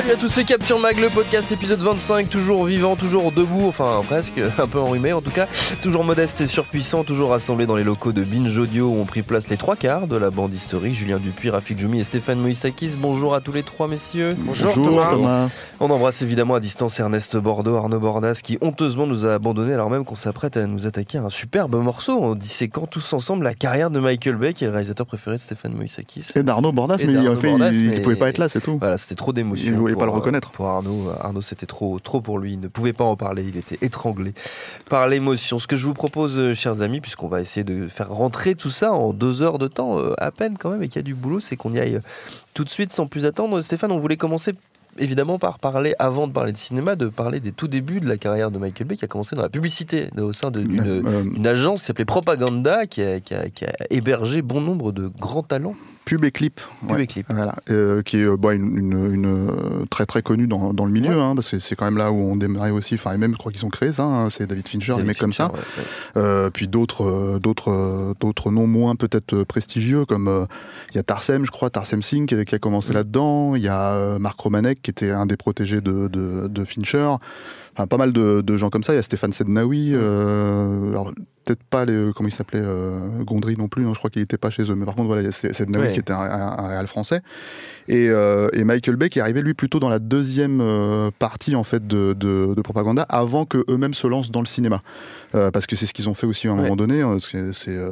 Salut à tous, c'est Capture Mag, le podcast épisode 25, toujours vivant, toujours debout, enfin presque, un peu enrhumé en tout cas, toujours modeste et surpuissant, toujours rassemblé dans les locaux de Binge Audio où ont pris place les trois quarts de la bande historique, Julien Dupuis, Rafik Djoumi et Stéphane Moïsakis. Bonjour à tous les trois messieurs. Bonjour, Thomas. On embrasse évidemment à distance Ernest Bordeaux, Arnaud Bordas qui honteusement nous a abandonné alors même qu'on s'apprête à nous attaquer à un superbe morceau en disséquant tous ensemble la carrière de Michael Bay qui est le réalisateur préféré de Stéphane Moïsakis. Et d'Arnaud Bordas, Et mais, en fait, Bordas, il, mais- il pouvait pas être là, c'est tout. Voilà, c'était trop d'émotions. Voulait pour, pas le euh, reconnaître. Pour Arnaud, Arnaud c'était trop, trop pour lui. Il ne pouvait pas en parler. Il était étranglé par l'émotion. Ce que je vous propose, euh, chers amis, puisqu'on va essayer de faire rentrer tout ça en deux heures de temps, euh, à peine quand même, et qu'il y a du boulot, c'est qu'on y aille euh, tout de suite sans plus attendre. Stéphane, on voulait commencer évidemment par parler, avant de parler de cinéma, de parler des tout débuts de la carrière de Michael Bay, qui a commencé dans la publicité, au sein d'une Euh, une agence qui s'appelait Propaganda, qui a, qui a- qui a hébergé bon nombre de grands talents. Pub et clip. Pub Ouais. et clip. Voilà, Euh, qui est euh, bah, une, une- une, euh, très très connue dans, dans le milieu, Ouais. hein, parce que c'est quand même là où on démarrait aussi, enfin et même je crois qu'ils ont créé ça, hein, c'est David Fincher, des mecs comme ça. Ouais. Euh, puis d'autres euh, d'autres euh, d'autres noms moins peut-être euh, prestigieux comme euh, il y a Tarsem je crois Tarsem Singh qui, qui a commencé Mm. là-dedans il y a euh, Marc Romanek qui était un des protégés de, de, de Fincher enfin pas mal de, de gens comme ça. Il y a Stéphane Sednaoui euh, alors peut-être pas les comment il s'appelait euh, Gondry non plus non, je crois qu'il était pas chez eux mais par contre voilà il y a Sednaoui Ouais. qui était un, un, un réal français. Et, euh, et Michael Bay qui est arrivé lui plutôt dans la deuxième euh, partie en fait de, de, de propaganda avant que eux-mêmes se lancent dans le cinéma. Euh, parce que c'est ce qu'ils ont fait aussi à un Ouais. moment donné euh, c'est euh,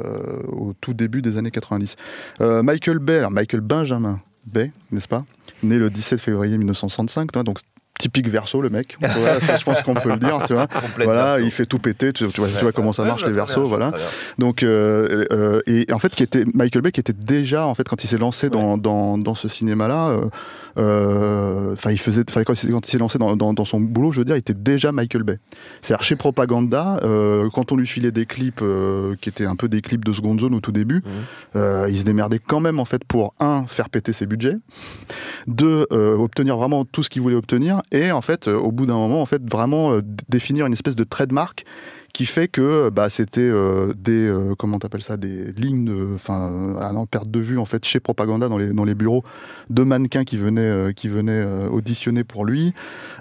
au tout début des années 90 Euh, Michael Bay alors Michael Benjamin Bay n'est-ce pas? Né le 17 février 1965 toi, donc typique verso le mec. Voilà, ça, je pense qu'on peut le dire tu vois. Voilà verso. il fait tout péter tu, tu vois, tu vois comment ça Ouais, marche les versos voilà. donc, euh, euh, et en fait, qui était Michael Bay, qui était déjà, en fait, quand il s'est lancé dans, dans, dans ce cinéma-là, euh, euh, enfin, il faisait, quand il s'est- lancé dans, dans, dans son boulot, je veux dire, il était déjà Michael Bay. C'est-à-dire chez Propaganda, euh, quand on lui filait des clips euh, qui étaient un peu des clips de seconde zone au tout début, Mhm. euh, il se démerdait quand même en fait pour un faire péter ses budgets, deux euh, obtenir vraiment tout ce qu'il voulait obtenir, et en fait, euh, au bout d'un moment, en fait, vraiment euh, définir une espèce de trademark qui fait que bah, c'était euh, des euh, comment t'appelles ça des lignes de enfin euh, à perte de vue en fait chez Propaganda dans les dans les bureaux de mannequins qui venaient euh, qui venaient euh, auditionner pour lui.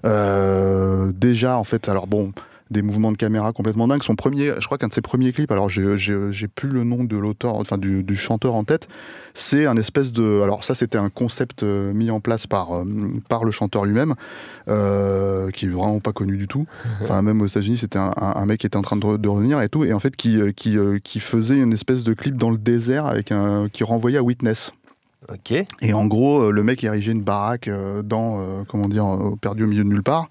Euh, déjà en fait alors bon des mouvements de caméra complètement dingues. Son premier, je crois qu'un de ses premiers clips, alors j'ai- plus le nom de l'auteur, enfin du, du chanteur en tête, c'est un espèce de, alors ça c'était un concept euh, mis en place par euh, par le chanteur lui-même, euh, qui est vraiment pas connu du tout. Enfin même aux États-Unis, c'était un, mec qui était en train de, de revenir et tout, et en fait qui qui qui faisait une espèce de clip dans le désert avec un qui renvoyait à Witness. Et en gros, euh, le mec érigeait une baraque euh, dans, euh, comment dire, perdu au milieu de nulle part.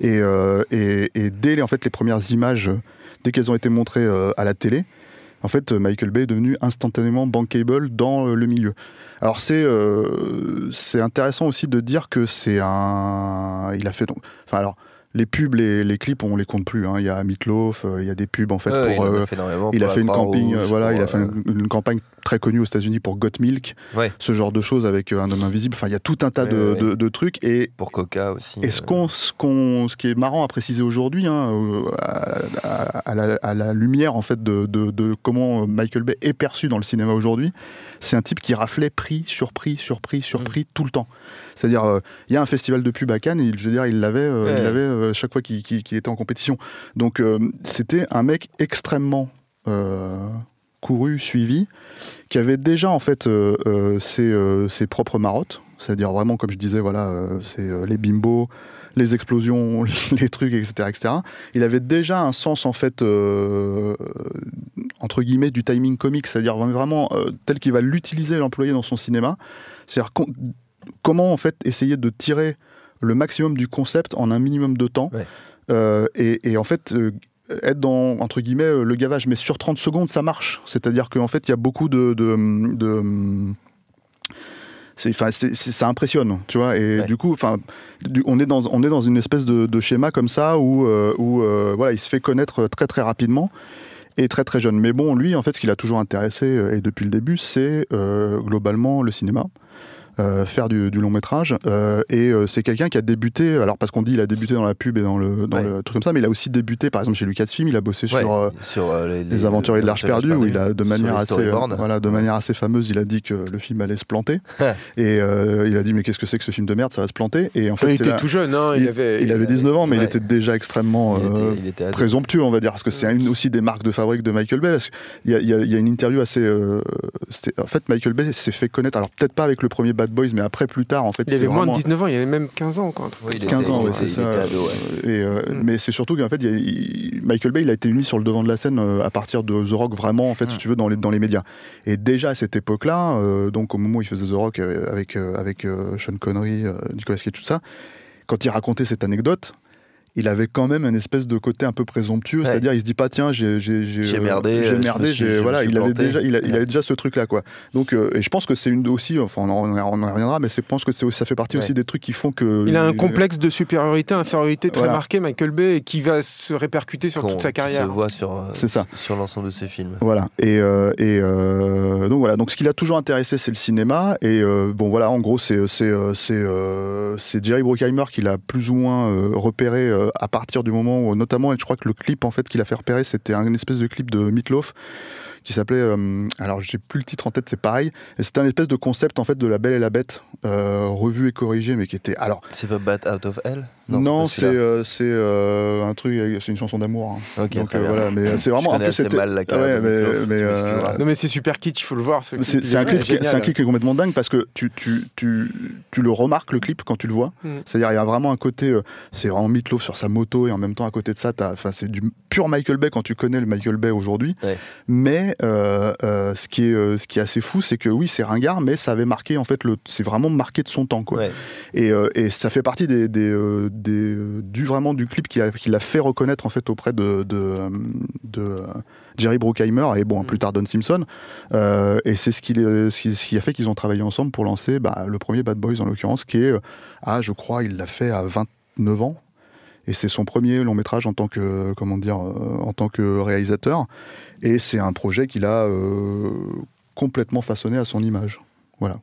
Et, dès les, en fait, les premières images, dès qu'elles ont été montrées à la télé, en fait, Michael Bay est devenu instantanément bankable dans le milieu. Alors c'est c'est intéressant aussi de dire que c'est un, il a fait donc, enfin alors les pubs, les, les clips, on les compte plus. hein. Il y a Meatloaf, euh, il y a des pubs en fait Ouais, pour. il a euh, fait énormément il pour a la fait une campagne, euh, voilà, il a fait euh, une, une campagne très connue aux États-Unis pour Got Milk, Ouais. ce genre de choses avec euh, un homme invisible. Enfin, il y a tout un tas de, ouais. de- de trucs. Et, pour Coca aussi. et ce, euh, qu'on, ce, qu'on- ce qui est marrant à préciser aujourd'hui, hein, euh, à, à- à la, à la lumière en fait de, comment Michael Bay est perçu dans le cinéma aujourd'hui, c'est un type qui raflait prix sur prix sur prix sur Mm. tout le temps. C'est-à-dire, euh, il y a un festival de pub à Cannes, et il- je veux dire, il l'avait, euh, il l'avait euh, chaque fois qu'il, était en compétition. Donc, euh, c'était un mec extrêmement euh, couru, suivi, qui avait déjà en fait ses, propres marottes. C'est-à-dire vraiment, comme je disais, voilà, c'est les bimbos, les explosions, les trucs, etc., etc. Il avait déjà un sens en fait entre guillemets du timing comique, c'est-à-dire vraiment tel qu'il va l'utiliser l'employé dans son cinéma. C'est-à-dire comment en fait essayer de tirer le maximum du concept en un minimum de temps. Ouais. Euh, et, et en fait, euh, être dans, entre guillemets, euh, le gavage, mais sur 30 secondes, ça marche. C'est-à-dire qu'en fait, il y a beaucoup de. de, de- c'est, c'est- ça impressionne, tu vois. Et Ouais. du coup, enfin, on est dans, on est dans une espèce de, de schéma comme ça où, où voilà, il se fait connaître très très rapidement et très très jeune. Mais bon, lui, en fait, ce qui l'a toujours intéressé et depuis le début, c'est globalement le cinéma. Euh, faire du, du long métrage euh, et euh, c'est quelqu'un qui a débuté alors parce qu'on dit il a débuté dans la pub et dans le dans Ouais. le truc comme ça mais il a aussi débuté par exemple chez Lucasfilm il a bossé Ouais, sur sur les, les aventuriers de l'Arche perdue où il a de manière assez voilà de manière assez fameuse il a dit que le film allait se planter et il a dit mais qu'est-ce que c'est que ce film de merde? Ça va se planter et en fait il était là- tout jeune, hein, il, il, avait. il avait 19 ans mais il était déjà extrêmement il était, il était ado. présomptueux, on va dire, parce que c'est aussi des marques de fabrique de Michael Bay. Parce qu'il y, a- il y y a une interview assez. euh, en fait, Michael Bay s'est fait connaître, alors peut-être pas avec le premier Bad Boys, mais après, plus tard, en fait. Il avait moins de vraiment- 19 ans, il avait même 15 ans. Quoi, Oui, il comme ça. 15 était- ans, ouais, c'est ça. ado, ouais. Et, euh, Mm. Mais c'est surtout qu'en fait, il y a- il- Michael Bay, il a été mis sur le devant de la scène euh, à partir de The Rock, vraiment, en fait, Mm. si tu veux, dans les, dans les médias. Et déjà à cette époque-là, euh, donc au moment où il faisait The Rock avec, avec euh, Sean Connery, euh, Nicolas Cage, tout ça, quand il racontait cette anecdote, il avait quand même une espèce de côté un peu présomptueux, Ouais. c'est-à-dire il se dit pas tiens j'ai j'ai j'ai J'ai euh, merdé, euh, j'ai me merdé, suis- voilà suis il avait déjà il, a- il Ouais. avait déjà ce truc là quoi. Donc euh, et je pense que c'est une aussi enfin on en, on en reviendra mais je pense que ça fait partie Ouais. aussi des trucs qui font que Il a un complexe de supériorité, infériorité très Voilà. marqué, Michael Bay, et qui va se répercuter sur toute sa carrière. se voit sur, euh, C'est ça. sur l'ensemble de ses films. Voilà. Et, euh, et euh, donc voilà. Donc ce qui l'a toujours intéressé, c'est le cinéma. Et euh, bon voilà, en gros, c'est c'est euh, euh, Jerry Bruckheimer qui l'a plus ou moins euh, repéré euh, à partir du moment où, notamment, et je crois que le clip en fait qu'il a fait repérer, c'était un espèce de clip de Meatloaf qui s'appelait euh, alors j'ai plus le titre en tête c'est pareil et c'était un espèce de concept en fait de la Belle et la Bête euh, revu et corrigé mais qui était alors C'est Bat Out of Hell? Non, pas c'est euh, c'est euh, un truc c'est une chanson d'amour hein. Ok, donc euh, voilà mais c'est Je vraiment plus assez c'était- mal la Ah ouais, mais, euh. Non mais c'est super kitsch, il faut le voir. c'est un, clip qui, c'est un clip qui est complètement dingue parce que tu, tu, tu, tu le remarques le clip quand tu le vois. Mm. C'est-à-dire il y a vraiment un côté, c'est vraiment Meatloaf sur sa moto et en même temps à côté de ça, enfin, c'est du pur Michael Bay quand tu connais le Michael Bay aujourd'hui. Ouais. Mais euh, euh, ce, qui est, ce qui est assez fou, c'est que oui, c'est ringard, mais ça avait marqué en fait, le, c'est vraiment marqué de son temps. Quoi. Ouais. Et, euh, et ça fait partie des, des, euh, des, euh, du vraiment du clip qui, a- qui l'a fait reconnaître en fait auprès de, de, euh, de, euh, Jerry Bruckheimer et bon Mm. plus tard Don Simpson. Euh, et c'est ce qui, ce a fait qu'ils ont travaillé ensemble pour lancer bah, le premier Bad Boys en l'occurrence, qui est, ah je crois, il l'a fait à 29 ans. Et c'est son premier long métrage en tant que comment dire en tant que réalisateur. Et c'est un projet qu'il a euh, complètement façonné à son image. Voilà.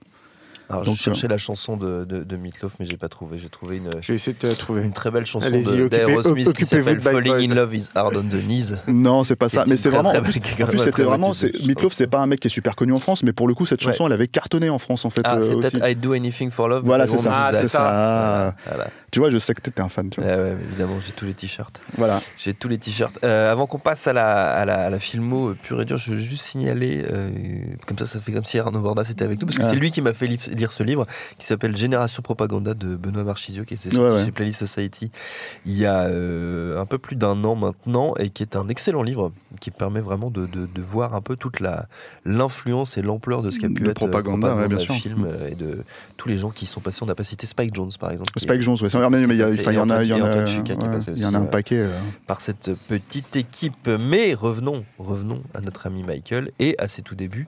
Alors, Donc, je cherchais la chanson de, de, de Meatloaf, mais j'ai pas trouvé. J'ai trouvé une, Je vais essayer de trouver. une très belle chanson d'Aerosmith qui s'appelle Falling Boys. in Love is Hard on the Knees. Non, c'est pas ça. Mais c'est vraiment. très En plus, plus, c'était vraiment. Meatloaf, c'est pas un mec qui est super connu en France, mais pour le coup, cette Ouais. chanson, elle avait cartonné en France en fait. Ah, euh, c'est aussi. peut-être I Do Anything for Love. Voilà, mais c'est ça. Ah, ça. Voilà, voilà. Tu vois, je sais que t'étais un fan. Tu vois. Ouais, ouais, évidemment, j'ai tous les t-shirts. Voilà. J'ai tous les t-shirts. Euh, avant qu'on passe à la, à la, à la filmo euh, pure et dure, je veux juste signaler, euh, comme ça, ça fait comme si Arnaud Bordas était avec nous, parce que Ah. c'est lui qui m'a fait lire ce livre, qui s'appelle Génération Propaganda de Benoît Marchisio, qui était sorti Ouais, ouais. chez Playlist Society il y a euh, un peu plus d'un an maintenant, et qui est un excellent livre, qui permet vraiment de, de, de voir un peu toute la l'influence et l'ampleur de ce qu'a pu De être euh, propaganda, ouais, bien sûr. film euh, et de tous les gens qui y sont passés. On n'a pas cité Spike Jones, par exemple. Spike est- Jones, ouais. c'est vrai, mais il y, en a, il y en a, est ouais, il un ouais. paquet. euh. par cette petite équipe. Mais revenons, revenons à notre ami Michael et à ses tout débuts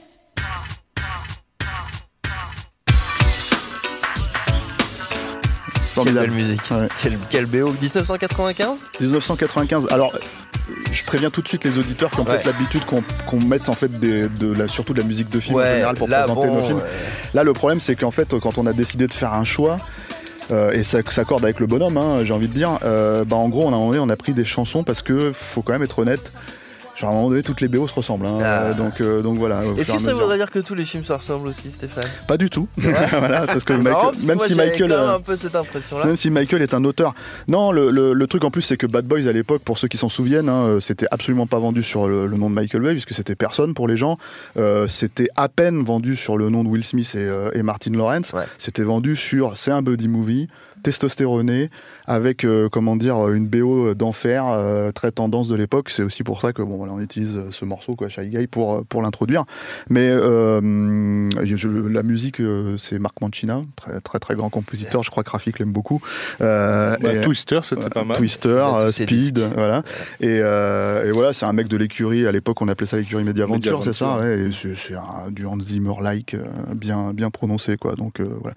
Quelle belle musique. Ouais. Quel, quel BO 1995 1995. Alors, je préviens tout de suite les auditeurs qui ont Ouais. peut-être l'habitude qu'on mette en fait des, de la, surtout de la musique de film en général pour là, présenter bon, nos films. Là, le problème, c'est qu'en fait, quand on a décidé de faire un choix, euh, et ça s'accorde avec le bonhomme, hein, j'ai envie de dire, euh, bah, en gros, on a, on a pris des chansons parce que faut quand même être honnête. Genre, à un moment donné, toutes les BO se ressemblent. hein, Ah. euh, donc, euh, donc voilà. Est-ce que ça voudrait dire que tous les films se ressemblent aussi, Stéphane? Pas du tout. voilà, que C'est Michael- parce que même si Michael. euh, un peu cette impression-là. Même si Michael est un auteur. Non, le, le- le truc en plus, c'est que Bad Boys à l'époque, pour ceux qui s'en souviennent, hein, c'était absolument pas vendu sur le, le nom de Michael Bay, puisque c'était personne pour les gens. Euh, c'était à peine vendu sur le nom de Will Smith et, euh, et Martin Lawrence. Ouais. C'était vendu sur c'est un buddy movie. Testostéroné, avec euh, comment dire une BO d'enfer euh, très tendance de l'époque. C'est aussi pour ça que bon voilà, on utilise euh, ce morceau quoi, Shy Guy pour pour l'introduire. Mais euh, je- la musique c'est Marc Mancina, très très très grand compositeur. Je crois que Rafik l'aime beaucoup. Euh, Bah, et- Twister, c'était pas mal. Twister, Speed, voilà. Et, euh, et voilà, c'est un mec de l'écurie. À l'époque, on appelait ça l'écurie Mediaventure, Mediaventure. c'est ça ouais, et c'est, c'est un, du Hans Zimmer-like euh, bien, bien prononcé, quoi. Donc euh, voilà.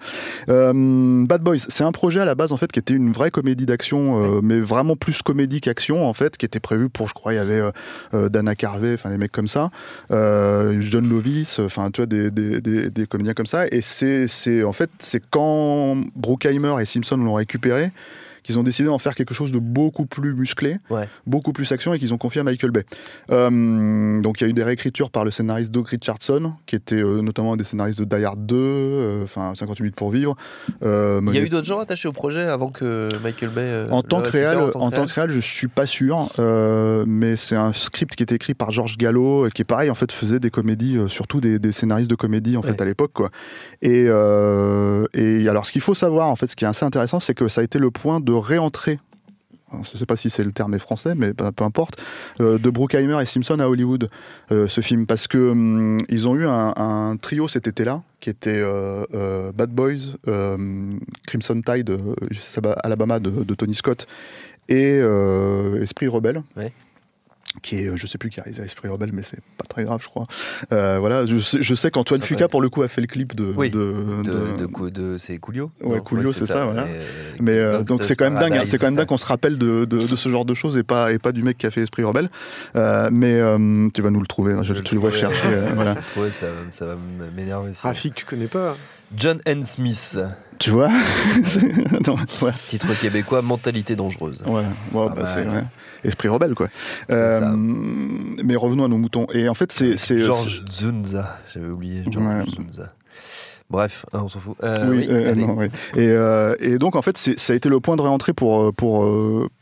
Euh, Bad Boys, c'est un projet à la base en fait qui était une vraie comédie d'action, euh, mais vraiment plus comédie qu'action en fait, qui était prévu pour, je crois, il y avait euh, euh, Dana Carvey, enfin des mecs comme ça, John Lovis, enfin tu vois des, des, des, des comédiens comme ça. Et c'est, c'est en fait c'est quand Bruckheimer et Simpson l'ont récupéré qu'ils ont décidé d'en faire quelque chose de beaucoup plus musclé, Ouais. beaucoup plus action et qu'ils ont confié à Michael Bay. Euh, donc il y a eu des réécritures par le scénariste Doug Richardson, qui était euh, notamment un des scénaristes de Die Hard 2, euh, enfin 58 minutes pour vivre. Il y a eu d'autres gens attachés au projet avant que Michael Bay. en tant que réel, en en tant que réel, je suis pas sûr, mais c'est un script qui était écrit par George Gallo, qui est pareil en fait faisait des comédies, surtout des, des scénaristes de comédie en fait à l'époque quoi. Et, et alors ce qu'il faut savoir en fait, ce qui est assez intéressant, c'est que ça a été le point de réentrée. alors, Je ne sais pas si c'est le terme est français, mais peu, importe. euh, de Bruckheimer et Simpson à Hollywood, euh, ce film, parce que hum, ils ont eu un, trio cet été-là, qui était euh, Bad Boys, Crimson Tide, Alabama de, Tony Scott, et Esprit Rebelle. Qui est, euh, je sais plus qui a réalisé Esprit Rebelle, mais c'est pas très grave, je crois. Euh, voilà, je sais, je sais qu'Antoine Fuca, passe. pour le coup, a fait le clip de. Oui, de- De, de- de, c'est Coolio Ouais, Coolio, c'est ça, voilà. Mais, euh, mais euh, donc c'est quand même dingue, hein, c'est quand même dingue qu'on se rappelle de, de, de ce genre de choses et pas et pas du mec qui a fait Esprit Rebelle. Euh, mais euh, tu vas nous le trouver, hein, je, vais tu le vois trouver, chercher. euh, je voilà. vais le trouver, ça, va- ça va m'énerver. Rafik, tu connais pas John N. Smith, Tu vois Non, ouais, titre québécois, Mentalité dangereuse. ouais, ouais, Pas bah, mal. ouais. Esprit Rebelle quoi. Euh, mais revenons à nos moutons. Et en fait c'est Georges Zunza, j'avais oublié. Georges Ouais. Zunza. Bref, hein, on s'en fout. Euh, oui, oui, euh, non, oui. Et, euh, et donc en fait, c'est- ça a été le point de réentrée pour pour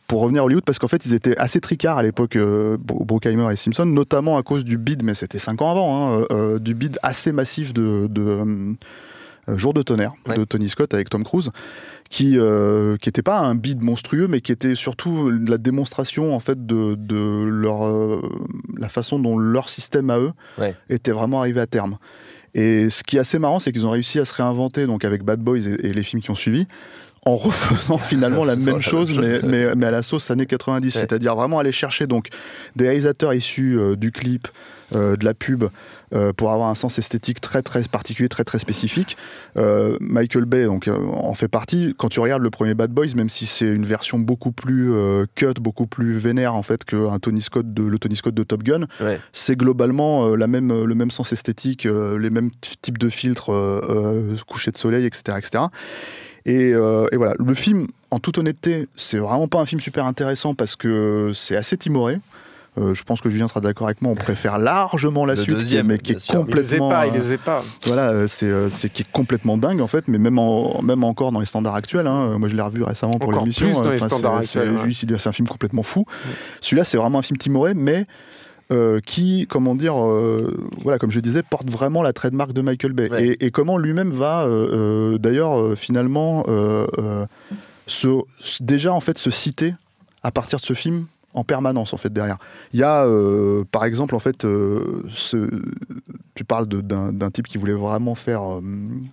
pour revenir à Hollywood parce qu'en fait, ils étaient assez tricards à l'époque, Bruckheimer et Simpson, notamment à cause du bid, mais c'était cinq ans avant, hein, du bid assez massif de, de Jour de tonnerre Ouais. de Tony Scott avec Tom Cruise, qui euh, qui était pas un bid monstrueux, mais qui était surtout la démonstration en fait de de leur euh, la façon dont leur système à eux Ouais. était vraiment arrivé à terme. Et ce qui est assez marrant, c'est qu'ils ont réussi à se réinventer donc avec Bad Boys et, et les films qui ont suivi, en refaisant finalement la même chose, mais, ouais. mais, mais à la sauce années 90. Ouais. C'est-à-dire vraiment aller chercher donc des réalisateurs issus euh, du clip, euh, de la pub, euh, pour avoir un sens esthétique très très particulier, très très spécifique. Michael Bay donc en fait partie. Quand tu regardes le premier Bad Boys, même si c'est une version beaucoup plus cut, beaucoup plus vénère en fait que un Tony Scott de le Tony Scott de Top Gun, Ouais. c'est globalement la même, le même sens esthétique, les mêmes types de filtres, coucher de soleil, etc. etc. Et, euh, et voilà, le film, en toute honnêteté, c'est vraiment pas un film super intéressant parce que c'est assez timoré. Euh, je pense que Julien sera d'accord avec moi. On préfère largement la Le suite, deuxième, mais qui est sûr. Il les complètement, pas, il les pas. voilà, euh, c'est euh, c'est qui est complètement dingue en fait, mais même en, même encore dans les standards actuels. hein, moi, je l'ai revu récemment pour Encore l'émission. plus dans euh, les standards c'est- actuels, ouais. il- C'est un film complètement fou. Celui-là, c'est vraiment un film timoré, mais euh, qui, comment dire, euh, voilà, comme je disais, porte vraiment la trademark de Michael Bay. Ouais. Et, et comment lui-même va, euh, d'ailleurs, finalement, se, déjà en fait se citer à partir de ce film en permanence en fait derrière. Il y a euh, par exemple en fait euh, ce, tu parles d'un type qui voulait vraiment faire euh,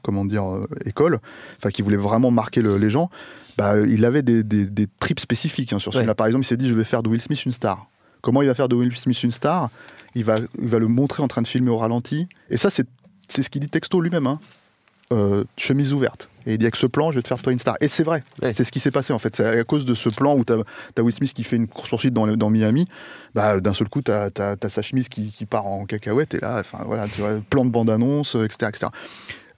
comment dire école, enfin qui voulait vraiment marquer le- les gens. Bah, il avait des, des, des trips spécifiques hein, sur ce Ouais. film-là. Par exemple, il s'est dit je vais faire de Will Smith une star. Comment il va faire de Will Smith une star il va, il va le montrer en train de filmer au ralenti. Et ça, c'est ce qu'il dit texto lui-même. hein. Euh, chemise ouverte. Et il dit avec ce plan, je vais te faire toi une star. Et c'est vrai. Ouais. C'est ce qui s'est passé en fait. C'est à cause de ce plan où tu as, Will Smith qui fait une course-poursuite dans, Miami. Bah, D'un seul coup, tu as, sa chemise qui, qui part en cacahuète. Et là, enfin, voilà, tu vois, plan de bande-annonce, euh, etc. etc.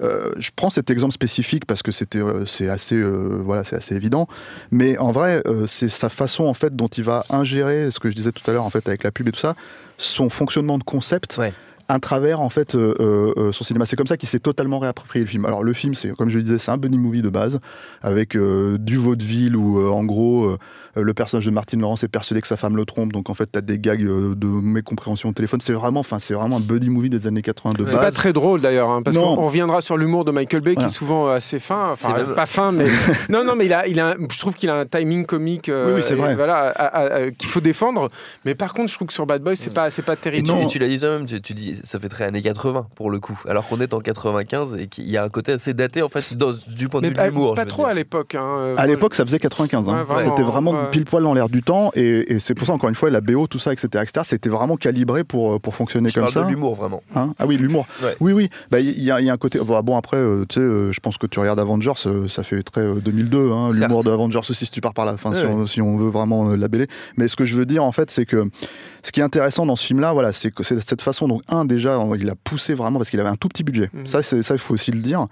Euh, je prends cet exemple spécifique parce que c'était euh, c'est assez euh, voilà c'est assez évident. Mais en vrai c'est sa façon en fait dont il va ingérer ce que je disais tout à l'heure en fait avec la pub et tout ça son fonctionnement de concept Ouais. à travers en fait euh, son cinéma. C'est comme ça qu'il s'est totalement réapproprié le film. Alors le film c'est comme je le disais c'est un buddy movie de base avec euh, du vaudeville où en gros le personnage de Martin Lawrence est persuadé que sa femme le trompe, donc en fait, t'as des gags euh, de mécompréhension au téléphone. C'est vraiment, enfin, c'est vraiment un buddy movie des années 80 de C'est pas très drôle d'ailleurs, hein, parce qu'on reviendra sur l'humour de Michael Bay qui est souvent euh, assez fin. Enfin, pas fin, mais non, non, mais il a, il a, un- je trouve qu'il a un timing comique, euh, Oui, oui, c'est et vrai. voilà, qu'il faut défendre. Mais par contre, je trouve que sur Bad Boys, c'est pas, c'est pas terrible. tu, Non. et tu l'as dit toi-même, tu, tu dis ça fait très années 80 pour le coup, alors qu'on est en 95 et qu'il y a un côté assez daté en fait dans- du point de vue de l'humour. pas trop dire. à l'époque. hein, euh, À l'époque, ça faisait 95. hein. Ouais, vraiment, c'était vraiment. Pile poil dans l'air du temps. Et, et c'est pour ça, encore une fois, la BO, tout ça, etc., etc., c'était vraiment calibré pour, pour fonctionner Je comme parle ça. de l'humour vraiment. Hein? Ah oui, l'humour. Ouais. Oui, oui. Bah, Il y, a- y a un côté. Bon, bon, après, euh, tu sais, euh, je pense que tu regardes Avengers, euh, ça fait très euh, 2002. Hein, l'humour de Avengers aussi, si tu pars par là. Enfin, si, Ouais, si on veut vraiment euh, labeller. Mais ce que je veux dire, en fait, c'est que ce qui est intéressant dans ce film-là, voilà, c'est que c'est cette façon. Donc, un, déjà, il a poussé vraiment parce qu'il avait un tout petit budget. Mhm. Ça, c'est ça, il faut aussi le dire.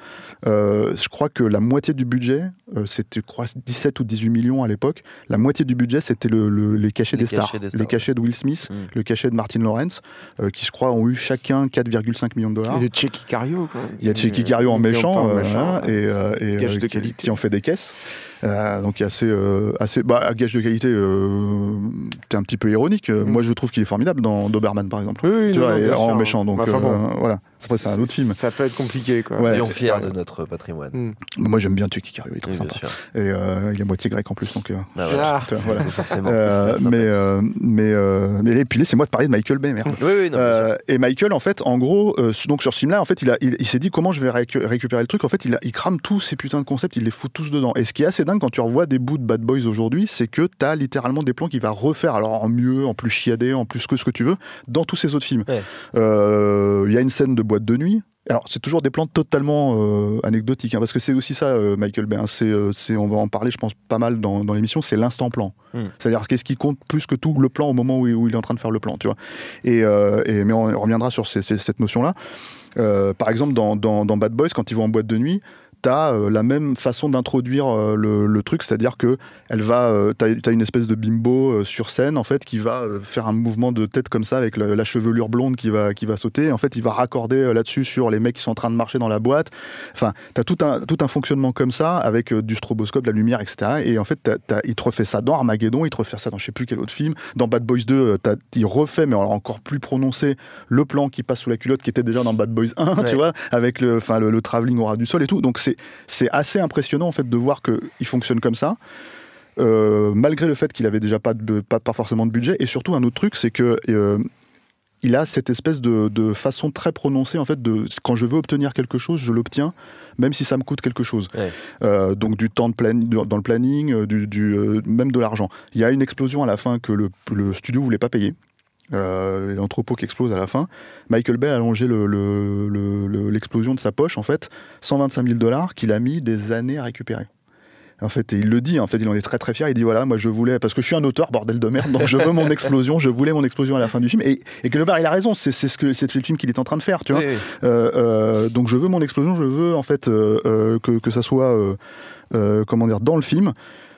Euh, je crois que la moitié du budget, euh, c'était, je crois, 17 ou 18 millions à l'époque. La moitié du budget, c'était le, le- les cachets Les des stars, cachets des stars, les cachets de Will Smith, Mhm. le cachet de Martin Lawrence, euh, qui, je crois, ont eu chacun 4,5 millions de dollars. Et de Checky Cario. quoi. Il y a Checky Cario en méchant, en euh, méchant. hein, et, euh, et, Gage euh, de qui, qui en fait des caisses. Euh, donc il est assez, euh, assez bah, à gage de qualité. Euh, T'es un petit peu ironique. Euh, Mm. Moi, je trouve qu'il est formidable dans Doberman, par exemple. Oui, tu non, vois, non, et en sûr. méchant. Donc Enfin, euh, bon. voilà. Après, c'est un autre film. Ça peut être compliqué, quoi. Ouais. Soyons fiers Ouais. de notre patrimoine. Mm. Moi, j'aime bien Checky Cario, il est très Oui, bien sympa. sûr. Et euh, il est moitié grec en plus, donc. euh, Bah, ouais. Ah. voilà. Forcément. Euh, mais, mais, mais et puis laissez-moi te parler de Michael Bay, merde. Oui, oui, non, bien sûr. Euh, et Michael, en fait, en gros, euh, donc sur ce film-là, en fait, il, a- il, il s'est dit comment je vais récu- récupérer le truc. En fait, il, a- il crame tous ces putains de concepts, il les fout tous dedans. Et ce qui est assez dingue quand tu revois des bouts de Bad Boys aujourd'hui, c'est que tu as littéralement des plans qu'il va refaire, alors en mieux, en plus chiadé, en plus que ce que tu veux, dans tous ses autres films. Ouais. Euh, Il y a une scène de boîte de nuit. Alors, c'est toujours des plans totalement euh, anecdotiques, hein, parce que c'est aussi ça, euh, Michael Bay. hein, c'est, euh, c'est, on va en parler, je pense, pas mal dans, dans l'émission, c'est l'instant plan. Hmm. C'est-à-dire, qu'est-ce qui compte plus que tout le plan au moment où, il- où il est en train de faire le plan, tu vois. Et, euh, et- mais on reviendra sur ces- ces- cette notion-là. Par exemple, dans, dans, dans Bad Boys, quand ils vont en boîte de nuit, t'as euh, la même façon d'introduire euh, le, le truc, c'est-à-dire que elle va, euh, t'as, t'as une espèce de bimbo sur scène en fait qui va faire un mouvement de tête comme ça avec la chevelure blonde qui va qui va sauter. Et en fait, il va raccorder là-dessus sur les mecs qui sont en train de marcher dans la boîte. Enfin, t'as tout un tout un fonctionnement comme ça avec du stroboscope, de la lumière, etc. Et en fait, t'as- il te refait ça dans Armageddon, il te refait ça dans je sais plus quel autre film. Dans Bad Boys 2, euh, t'as- il refait mais encore plus prononcé le plan qui passe sous la culotte qui était déjà dans Bad Boys 1, Ouais. tu vois, avec le enfin le, le travelling au ras du sol et tout. Donc c'est assez impressionnant en fait de voir que il fonctionne comme ça. euh, malgré le fait qu'il avait déjà pas, de, pas, pas forcément de budget, et surtout un autre truc, c'est que euh, il a cette espèce de, de façon très prononcée en fait de quand je veux obtenir quelque chose, je l'obtiens, même si ça me coûte quelque chose. Ouais. Euh, donc du temps de plan, dans le planning, du, du, même de l'argent. Il y a une explosion à la fin que le, le studio voulait pas payer. Euh, l'entrepôt qui explose à la fin. Michael Bay a allongé le- le- le- le- l'explosion de sa poche, en fait, 125 000 dollars qu'il a mis des années à récupérer. En fait, et il le dit, en fait, il en est très très fier. Il dit voilà, moi je voulais, parce que je suis un auteur, bordel de merde, donc je veux mon explosion, je voulais mon explosion à la fin du film. Et, et quelque part, il a raison, c'est c'est ce que c'est le film qu'il est en train de faire, tu vois. Oui, oui. Euh, euh, donc je veux mon explosion, je veux en fait que, que ça soit comment dire dans le film.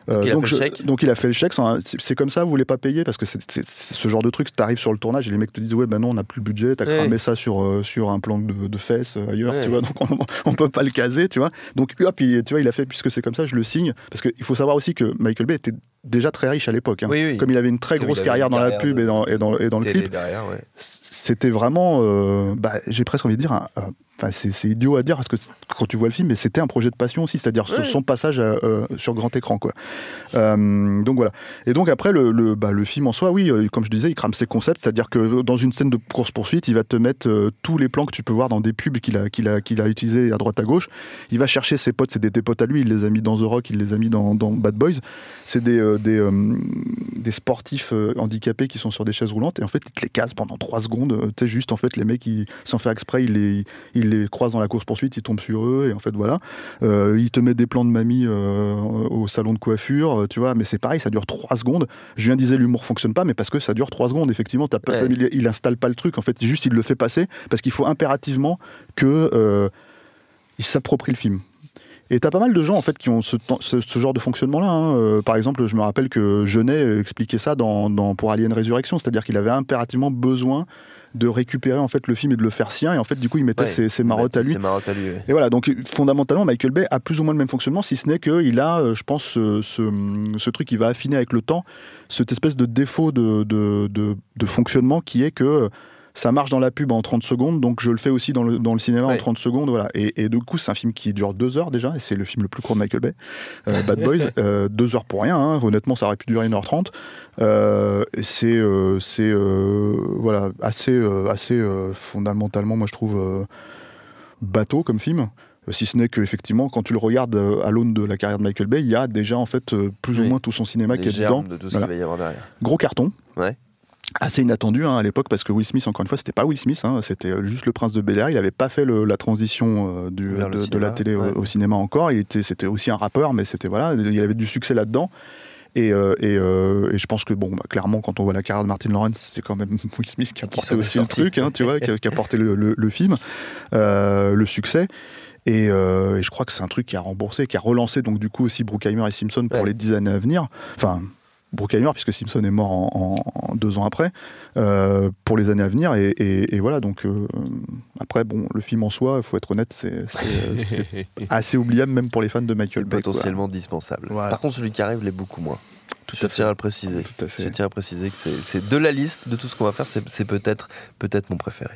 Euh, Donc il a donc, fait le je- chèque. donc il a fait le chèque. sans- C'est comme ça, vous voulez pas payer parce que c'est ce genre de truc. Tu arrives sur le tournage et les mecs te disent ouais ben non on n'a plus le budget, t'as cramé ça sur euh, sur un plan de, de fesses euh, ailleurs, tu vois. Donc on, on peut pas le caser, tu vois. Donc hop, il, tu vois il a fait puisque c'est comme ça, je le signe parce qu'il faut savoir aussi que Michael Bay était déjà très riche à l'époque. hein. Oui, oui. Comme il avait une très Comme grosse carrière dans la pub et dans, et dans, et dans le clip, ouais. c'était vraiment, euh, bah, j'ai presque envie de dire, un- un- enfin c'est idiot à dire parce que quand tu vois le film, mais c'était un projet de passion aussi, c'est-à-dire son passage à, euh, sur grand écran, quoi. Euh, donc voilà. Et donc après le, le, bah, le film en soi, oui, euh, comme je disais, il crame ses concepts, c'est-à-dire que dans une scène de course poursuite, il va te mettre tous les plans que tu peux voir dans des pubs qu'il a, qu'il a, qu'il a utilisés à droite à gauche. Il va chercher ses potes, c'est des, des potes à lui, il les a mis dans The Rock, il les a mis dans, dans Bad Boys. C'est des, des, des sportifs handicapés qui sont sur des chaises roulantes et en fait ils te les cassent pendant 3 secondes. Tu sais, juste en fait les mecs, ils, sans faire exprès, ils les, ils les croisent dans la course poursuite, ils tombent sur eux et en fait voilà. Euh, il te met des plans de mamie euh, au salon de coiffure, euh, tu vois, mais c'est pareil, ça dure 3 secondes. Julien disait l'humour fonctionne pas, mais parce que ça dure 3 secondes, effectivement, pas- Ouais. il, il installe pas le truc, en fait, juste il le fait passer parce qu'il faut impérativement que euh, il s'approprie le film. Et t'as pas mal de gens en fait qui ont ce, temps- ce, ce genre de fonctionnement-là. hein. Euh, par exemple, je me rappelle que Genet expliquait ça dans, dans- pour Alien Résurrection, c'est-à-dire qu'il avait impérativement besoin de récupérer en fait le film et de le faire sien. Et en fait, du coup, il mettait Ouais, ses, ses marottes à lui. C'est marottes à lui. ouais. Et voilà, donc fondamentalement, Michael Bay a plus ou moins le même fonctionnement, si ce n'est qu'il a, euh, je pense, ce, ce, ce truc qui va affiner avec le temps, cette espèce de défaut de, de, de- de fonctionnement qui est que ça marche dans la pub en 30 secondes, donc je le fais aussi dans le, dans le cinéma en Ouais. 30 secondes. Voilà. Et, et du coup, c'est un film qui dure deux heures déjà, et c'est le film le plus court de Michael Bay, euh, Bad Boys. Euh, deux heures pour rien, hein. honnêtement, ça aurait pu durer 1h30. Euh, c'est euh, c'est, voilà, assez, assez fondamentalement, moi je trouve, bateau comme film. Si ce n'est qu'effectivement, quand tu le regardes à l'aune de la carrière de Michael Bay, il y a déjà en fait plus ou moins tout son cinéma Les qui est dedans. de tout ce Voilà. qu'il va y avoir derrière. Gros carton. Ouais. Assez inattendu hein, à l'époque parce que Will Smith, encore une fois, c'était pas Will Smith, hein, c'était euh, juste le prince de Bel Air. Il n'avait pas fait le- la transition euh, du- de, la télé au- ouais. au, cinéma encore. Il était, c'était aussi un rappeur, mais c'était voilà, il avait du succès là-dedans. Et, euh, et, euh, et je pense que bon, bah, clairement, quand on voit la carrière de Martin Lawrence, c'est quand même Will Smith qui a porté aussi le truc, hein, tu vois, qui a, qui a porté le, le- le film, euh, le succès. Et, et je crois que c'est un truc qui a remboursé, qui a relancé donc du coup aussi Bruckheimer et Simpson pour Ouais. les dix années à venir. Enfin, Bruckheimer puisque Simpson est mort en, en- en deux ans après euh, pour les années à venir. Et, et- et voilà donc euh, après bon, le film en soi, il faut être honnête, c'est c'est assez oubliable même pour les fans de Michael Bay. quoi. potentiellement dispensable. Voilà. Par contre, celui qui arrive l'est beaucoup moins. Tout Je à fait. tiens à le préciser. Tout à fait. Je tiens à préciser que c'est de la liste de tout ce qu'on va faire, c'est c'est peut-être peut-être mon préféré.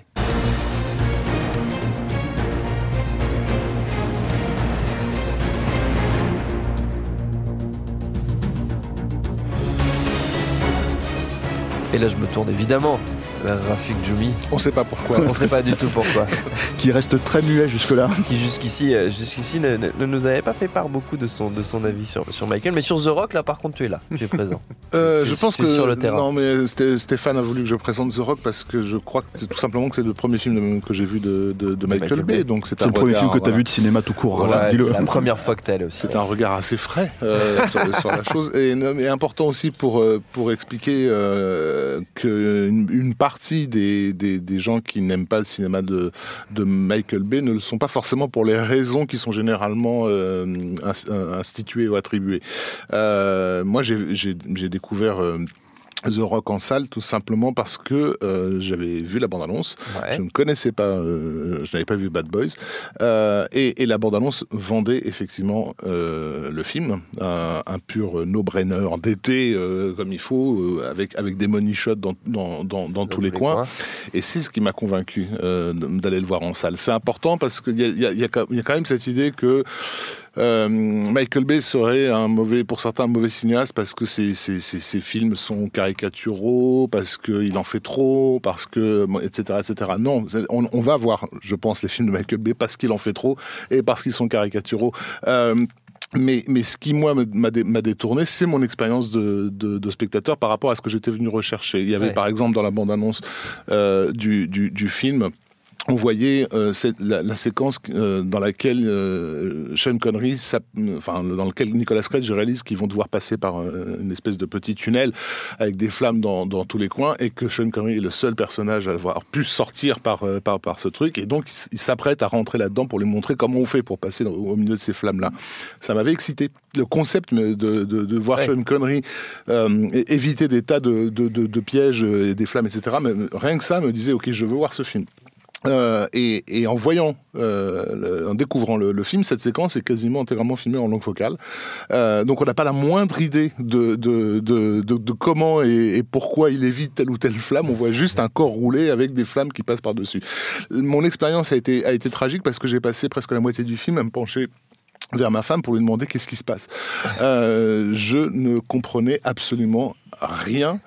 Et là, je me tourne évidemment vers Rafik Djoumi. On sait pas pourquoi. On ne sait pas du tout pourquoi. Qui reste très muet jusque-là. Qui jusqu'ici, euh, jusqu'ici ne, ne- ne nous avait pas fait part beaucoup de son, de son avis sur, sur Michael. Mais sur The Rock, là, par contre, tu es là. Tu es présent. Euh, Tu- je pense tu es que sur le terrain. non, mais Sté- Stéphane a voulu que je présente The Rock parce que je crois que c'est tout simplement que c'est le premier film de- que j'ai vu de, de- de Michael, Michael Bay. Donc c'est le premier regard, film que tu as vu de cinéma tout court. Voilà, voilà, dis-le. la première fois que t'es allé aussi. C'est un regard assez frais euh, sur, sur la chose et, et important aussi pour, pour expliquer euh, qu'une une partie des, des, gens qui n'aiment pas le cinéma de, de Michael Bay ne le sont pas forcément pour les raisons qui sont généralement euh, ins- instituées ou attribuées. Euh, moi, j'ai découvert... euh, The Rock en salle tout simplement parce que euh, j'avais vu la bande-annonce Ouais. je ne connaissais pas, euh, je n'avais pas vu Bad Boys, euh, et, et la bande-annonce vendait effectivement euh, le film, un, un pur no-brainer d'été euh, comme il faut, euh, avec avec des money shots dans dans, dans, dans tous les coins. Et c'est ce qui m'a convaincu euh, d'aller le voir en salle. C'est important parce qu'il y a, y, a, y a y a quand même cette idée que euh, Michael Bay serait un mauvais, pour certains, un mauvais cinéaste parce que ses, ses, ses, ses films sont caricaturaux, parce qu'il en fait trop, parce que, etc., etc. Non, on, on va voir, je pense, les films de Michael Bay parce qu'il en fait trop et parce qu'ils sont caricaturaux. Euh, mais, mais ce qui, moi, m'a dé- m'a détourné, c'est mon expérience de, de, de spectateur par rapport à ce que j'étais venu rechercher. Il y avait, Ouais. par exemple, dans la bande-annonce euh, du, du, du film, on voyait euh, la, la séquence euh, dans laquelle euh, Sean Connery, enfin dans lequel Nicolas Cage réalise qu'ils vont devoir passer par euh, une espèce de petit tunnel avec des flammes dans, dans tous les coins et que Sean Connery est le seul personnage à avoir pu sortir par, par, par ce truc et donc il s'apprête à rentrer là-dedans pour lui montrer comment on fait pour passer dans- au milieu de ces flammes-là. Ça m'avait excité. Le concept de, de, de voir Ouais. Sean Connery éviter des tas de, de pièges et des flammes, etc. Mais rien que ça me disait, ok, je veux voir ce film. Euh, et, en voyant, euh, en découvrant le, film, cette séquence est quasiment intégralement filmée en langue focale. Euh, donc on n'a pas la moindre idée de, de, de, comment et, et pourquoi il évite telle ou telle flamme. On voit juste un corps roulé avec des flammes qui passent par-dessus. Mon expérience a été, a été tragique parce que j'ai passé presque la moitié du film à me pencher vers ma femme pour lui demander qu'est-ce qui se passe. Euh, je ne comprenais absolument rien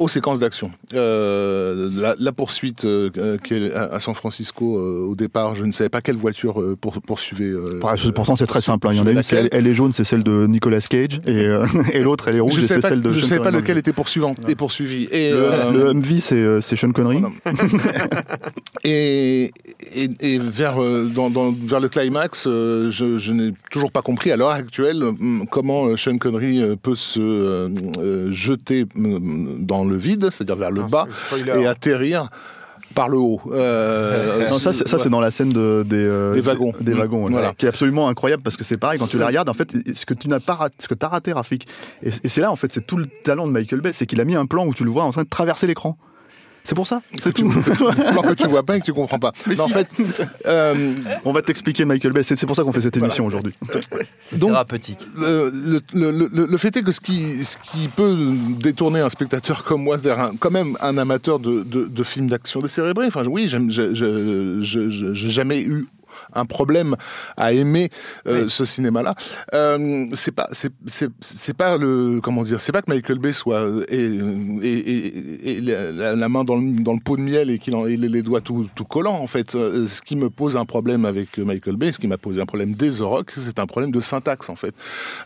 aux séquences d'action. Euh, la, la poursuite euh, euh, à, San Francisco euh, au départ, je ne savais pas quelle voiture pour, poursuivait. Pourtant, c'est très simple. hein. Il y en a une, elle, elle est jaune, c'est celle de Nicolas Cage, et, et l'autre, elle est rouge, ne c'est celle de je Sean savais pas lequel était poursuivant et poursuivi. Et, Le, le Humvee, c'est Sean Connery. Et, et, et vers, dans, dans- vers le climax, je, je n'ai toujours pas compris à l'heure actuelle hum, comment Sean Connery peut se jeter hum, dans le vide, c'est-à-dire vers le bas, et atterrir par le haut. Euh, Non, ça, c'est, ça, c'est dans la scène de, des, euh, Des wagons. Des, wagons. Voilà. Qui est absolument incroyable parce que c'est pareil, quand tu la regardes, en fait, ce que tu n'as pas raté, ce que tu as raté, Rafik, et, et c'est là, en fait, c'est tout le talent de Michael Bay, c'est qu'il a mis un plan où tu le vois en train de traverser l'écran. C'est pour ça. C'est tout. plan que tu vois pas et que tu comprends pas. Mais Non, en si. fait, euh, On va t'expliquer Michael Bay. C'est pour ça qu'on fait cette émission aujourd'hui. C'est Donc- thérapeutique. le, le- le- le- le fait est que ce qui, ce qui peut détourner un spectateur comme moi vers un, quand même un amateur de, de, de films d'action décérébrés, enfin oui, j'ai jamais eu un problème à aimer euh, ce cinéma-là. Euh, c'est pas, c'est, pas le, comment dire, c'est pas que Michael Bay soit euh, et, et, et- et la, la main dans le, dans le pot de miel et qu'il ait les doigts tout, tout collants. En fait, Euh, ce qui me pose un problème avec Michael Bay, ce qui m'a posé un problème dès The Rock, c'est un problème de syntaxe en fait.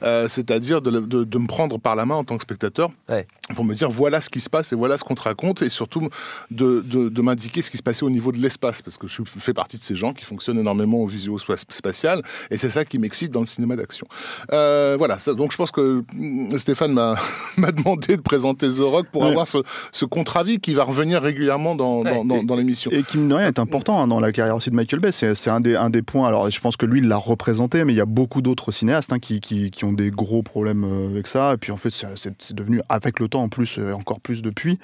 Euh, c'est-à-dire de, de- de me prendre par la main en tant que spectateur Ouais. pour me dire voilà ce qui se passe et voilà ce qu'on te raconte et surtout de, de- de m'indiquer ce qui se passait au niveau de l'espace parce que je fais partie de ces gens qui fonctionnent énormément au visio spatial et c'est ça qui m'excite dans le cinéma d'action. Euh, voilà, ça- donc je pense que mm, Stéphane m'a m'a demandé de présenter The Rock pour Ouais. avoir ce, ce contre-avis qui va revenir régulièrement dans, dans, dans- dans l'émission. Et qui, mine rien, est important hein, dans la carrière aussi de Michael Bay. C'est un des, un des points. Alors, je pense que lui, il l'a représenté, mais il y a beaucoup d'autres cinéastes hein, qui, qui, qui ont des gros problèmes euh, avec ça. Et puis, en fait, c'est- devenu, avec le temps, en plus, euh, encore plus depuis,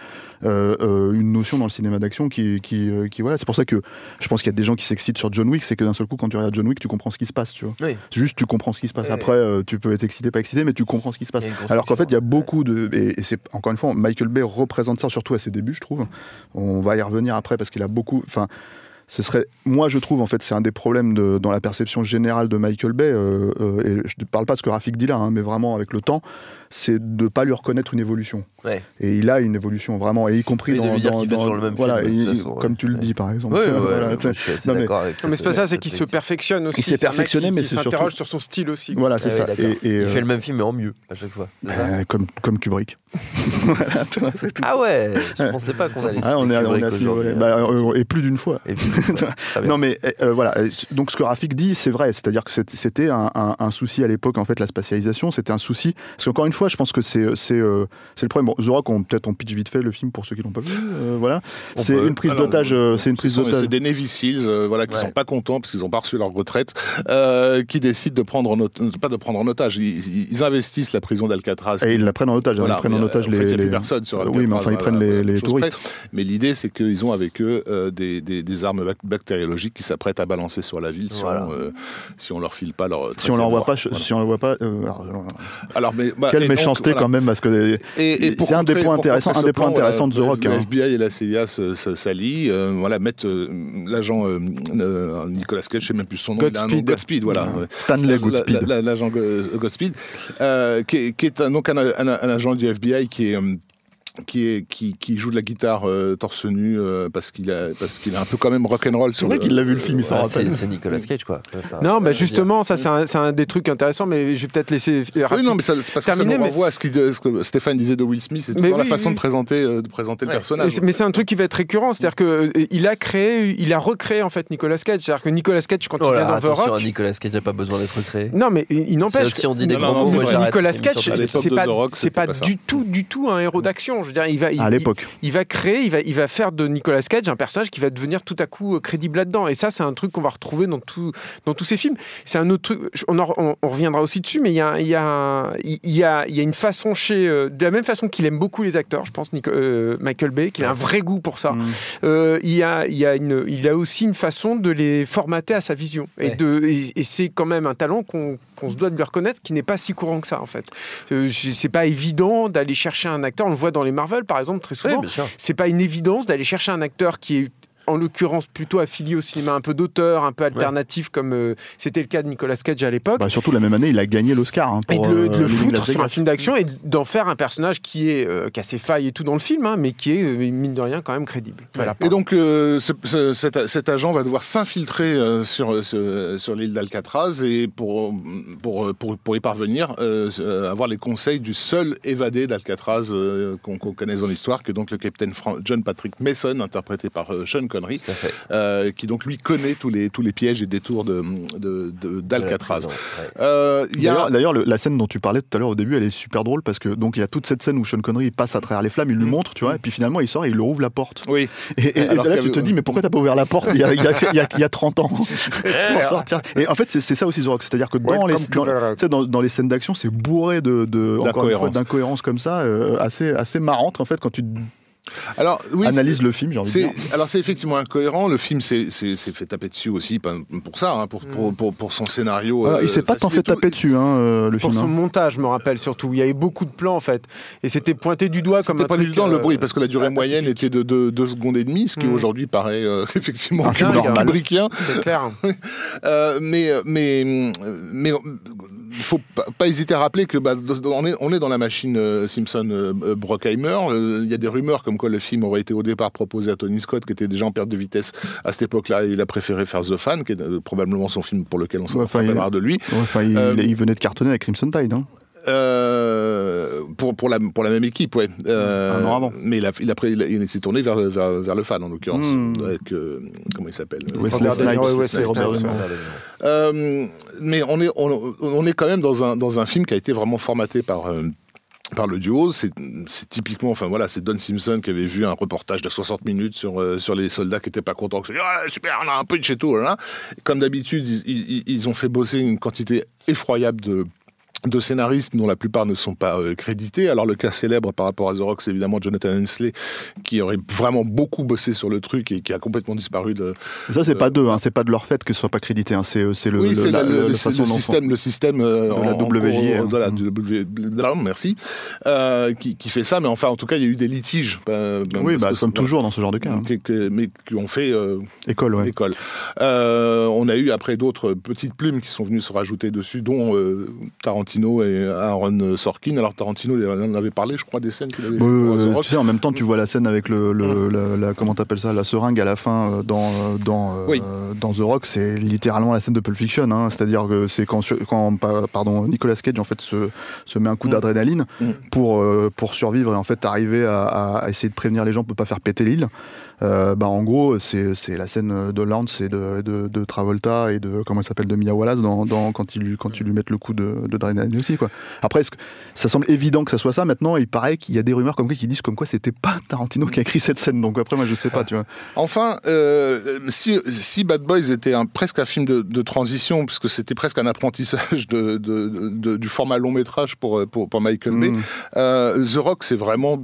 euh, une notion dans le cinéma d'action qui, qui, qui- voilà. C'est pour ça que je pense qu'il y a des gens qui s'excitent sur John Wick. C'est que d'un seul coup, quand tu regardes John Wick, tu comprends ce qui se passe, tu vois. Oui. Juste, tu comprends ce qui se passe. Après, euh, tu peux être excité, pas excité, mais tu comprends ce qui se passe. Alors qu'en fait, il y a beaucoup de. Et, et c'est encore une fois, Michael Bay représente ça, surtout à ses débuts, je trouve. On va y revenir après parce qu'il a beaucoup. Enfin, ce serait. Moi, je trouve, en fait, c'est un des problèmes de- dans la perception générale de Michael Bay. euh, euh, et je ne parle pas de ce que Rafik dit là, hein, mais vraiment avec le temps, c'est de ne pas lui reconnaître une évolution. Ouais. Et il a une évolution vraiment, et y compris de dans. le même voilà, film, comme ouais. tu le dis, par exemple. Ouais, ouais, Voilà, je suis assez Non, mais- d'accord avec Non, mais c'est pas ça, c'est qu'il se perfectionne aussi. Il s'est perfectionné, mais c'est surtout- s'interroge sur son style aussi. Voilà, c'est Ah ça. Il euh, fait le même film mais en mieux à chaque fois. euh, comme, comme Kubrick. Voilà. Ah ouais, je pensais pas qu'on allait. Ah, on, est, citer on est à ce niveau-là. Bah, euh, et plus d'une fois. Non mais euh, voilà, Euh, donc ce que Rafik dit, c'est vrai, c'est-à-dire que c'était un, un- un souci à l'époque, en fait, la spatialisation, c'était un souci, parce qu'encore une fois, je pense que c'est c'est euh, c'est le problème. Bon, The Rock, on- peut-être on pitch vite fait le film pour ceux qui l'ont pas vu, euh, voilà. On C'est peut. une prise d'otage, euh, c'est une prise d'otage. C'est des Navy Seals, euh, voilà, qui Ouais. sont pas contents parce qu'ils ont pas reçu leur retraite, euh, qui décident de prendre en ot- pas de prendre en otage. Ils, ils investissent la prison d'Alcatraz. Et ils la prennent en otage, hein, Voilà, ils prennent en otage en fait, les. il y a plus les- personne sur Euh, Alcatraz, Oui, mais enfin, ils prennent les, touristes. près. Mais l'idée, c'est qu'ils ont avec eux euh, des, des- des armes bac- bactériologiques qui s'apprêtent à balancer sur la ville si, Voilà. on, euh, si on leur file pas leur. Si on l'envoie pas, Voilà. si on l'envoie pas, euh, alors, mais, bah, et donc, méchanceté voilà. quand même, parce que c'est un des points intéressants, un des points intéressants de The Rock. Le hein. FBI et la CIA s'allient, euh, voilà, mettent euh, l'agent euh, euh, Nicolas Cage, je sais même plus son nom, il a un nom, Godspeed. Godspeed, voilà. Stanley la- L'agent Go- Godspeed, euh, qui est, donc un agent du FBI qui est. qui, est, qui, qui joue de la guitare euh, torse nu euh, parce qu'il a parce qu'il est un peu quand même rock'n'roll sur C'est vrai qu'il l'a vu le film, il s'en rappelle. c'est Nicolas Cage quoi. Enfin, Non, bah justement, ça c'est un, c'est un des trucs intéressants, mais je vais peut-être laisser. oui, non, mais ça, c'est parce que ça Terminé, nous mais- renvoie à ce, que Stéphane disait de Will Smith, c'est tout Mais dans la façon oui. de présenter, euh, de présenter Ouais. le Mais personnage. Mais c'est un truc qui va être récurrent, c'est-à-dire que euh, il a créé, il a recréé en fait Nicolas Cage, c'est-à-dire que Nicolas Cage quand Oh il là, vient dans Rock, Nicolas Cage n'a pas besoin d'être créé. non mais il il n'empêche. Si on dit des. Nicolas Cage, c'est pas, Rock, du tout, du tout un héros d'action. Je veux dire, il va, il, À l'époque. il va créer, il va, il va faire de Nicolas Cage un personnage qui va devenir tout à coup euh, crédible là-dedans. Et ça, c'est un truc qu'on va retrouver dans, tout, dans tous ces films. C'est un autre truc, on, en- on- on reviendra aussi dessus, mais il y a, il y a, il y a, il y a une façon chez. euh, de la même façon qu'il aime beaucoup les acteurs, je pense, Nico- euh, Michael Bay, qu'il a un vrai goût pour ça. Mm. Euh, il, y a, il, y a une, il a aussi une façon de les formater à sa vision. Et, Ouais. de, et, et c'est quand même un talent qu'on qu'on se doit de lui reconnaître qui n'est pas si courant que ça, en fait. Euh, c'est pas évident d'aller chercher un acteur. On le voit dans les Marvel, par exemple, très Oui, souvent sûr. c'est pas une évidence d'aller chercher un acteur qui est en l'occurrence plutôt affilié au cinéma un peu d'auteur, un peu alternatif comme euh, c'était le cas de Nicolas Cage à l'époque. Bah, surtout la même année, il a gagné l'Oscar. hein, et pour, de le, de euh, le foutre sur un film d'action et d'en faire un personnage qui est euh, qui a ses failles et tout dans le film, hein, mais qui est euh, mine de rien quand même crédible. Voilà. Et donc, euh, ce- ce- cet, cet agent va devoir s'infiltrer euh, sur, l'île d'Alcatraz et pour, pour, pour, pour y parvenir, avoir les conseils du seul évadé d'Alcatraz euh, qu'on qu'on connaisse dans l'histoire, que donc le capitaine Fran- John Patrick Mason, interprété par euh, Sean Connery, Euh, qui donc lui connaît tous les, tous les pièges et détours d'Alcatraz. De, de, ouais. Euh, a- D'ailleurs, d'ailleurs, le- la scène dont tu parlais tout à l'heure au début, elle est super drôle parce que donc il y a toute cette scène où Sean Connery il passe à travers les flammes, il lui Mm. montre, tu vois, et puis finalement il sort et il leur ouvre la porte. Oui, Et, et- et Alors là tu te dis mais pourquoi t'as pas ouvert la porte il y a, il y a- il y a- il y a 30 ans pour sortir. Et en fait c'est ça aussi The Rock, c'est-à-dire que dans les, dans, les scènes d'action c'est bourré de, d'incohérences comme ça, euh, assez assez marrantes en fait quand tu Alors, oui, analyse le film, j'ai envie de C'est, dire. alors c'est effectivement incohérent. Le film s'est, fait taper dessus aussi pas- pour ça, hein, pour, pour, pour, pour son scénario. Voilà, euh, il s'est pas tant fait tout. taper dessus, hein, euh, le Pour film. son hein. montage, je me rappelle surtout. Il y avait beaucoup de plans en fait. Et c'était pointé du doigt comme C'était un pas truc, du temps le euh, bruit parce que la durée moyenne typique. était de 2 secondes et demie, ce qui Mm. aujourd'hui paraît euh, effectivement Un film normal. C'est clair. Euh, mais mais mais il faut pas, pas hésiter à rappeler que bah, on est on est dans la machine euh, Simpson euh, euh, Brockheimer. Il y a des rumeurs comme quoi le film aurait été au départ proposé à Tony Scott, qui était déjà en perte de vitesse à cette époque-là. Il a préféré faire The Fan, qui est probablement son film pour lequel on s'en Ouais, de lui. Ouais, Enfin, il, il venait de cartonner avec Crimson Tide. Hein. Euh, pour, pour, la, pour la même équipe, ouais. Euh, Un an avant. Mais il, a, il, a, pris- il, a- il s'est tourné vers, vers, vers le fan, en l'occurrence. Hmm. Avec, euh, comment il s'appelle? Wesley Snipes. Euh, mais on est, on, on est quand même dans un, dans un film qui a été vraiment formaté par. par le duo, c'est c'est typiquement, enfin voilà, c'est Don Simpson qui avait vu un reportage de 60 minutes sur, euh, sur les soldats qui étaient pas contents, qui ah, super, on a un peu de chez tout, là, là. Comme d'habitude, ils, ils- ils ont fait bosser une quantité effroyable de de scénaristes dont la plupart ne sont pas euh, crédités. Alors le cas célèbre par rapport à The Rock, c'est évidemment Jonathan Hensley qui aurait vraiment beaucoup bossé sur le truc et qui a complètement disparu de, ça, c'est Euh, pas d'eux, hein, c'est pas de leur fait que ce soit pas crédité. Hein, c'est c'est le, oui, le- c'est la, le, la le- le système, le système euh, De la en- en hein. de la W- pardon, merci, euh, qui, qui fait ça. Mais enfin, en tout cas, il y a eu des litiges. euh, Oui, bah, comme toujours dans ce genre de cas. hein. que- mais qui ont fait euh, École, ouais. école. Euh, on a eu après d'autres petites plumes qui sont venues se rajouter dessus, dont euh, Tarantino et Aaron Sorkin. Alors Tarantino, il en avait parlé, je crois, des scènes qu'il avait euh, tu sais, en même temps, tu vois la scène avec le, le- la, la- comment t'appelles ça, la seringue à la fin euh, dans euh, dans euh, dans The Rock, c'est littéralement la scène de Pulp Fiction. hein. C'est-à-dire que c'est quand quand pa- pardon Nicolas Cage en fait se, se met un coup Mm. d'adrénaline Mm. pour euh, pour survivre et en fait arriver à essayer de prévenir les gens pour pas faire péter l'île. Euh, bah en gros c'est c'est la scène de Lance et de, de, de Travolta et de comment il s'appelle de Mia Wallace dans, dans quand ils lui quand ils lui mettent le coup de de d'adrénaline aussi quoi. Après que ça semble évident que ça soit ça. Maintenant, il paraît qu'il y a des rumeurs comme quoi qui disent comme quoi c'était pas Tarantino qui a écrit cette scène. Donc après, moi, je sais pas, tu vois. Enfin, euh, si, si Bad Boys était un, presque un film de, de transition, puisque c'était presque un apprentissage de, du format long métrage pour, pour, pour Michael Bay, Mm. euh, The Rock, c'est vraiment,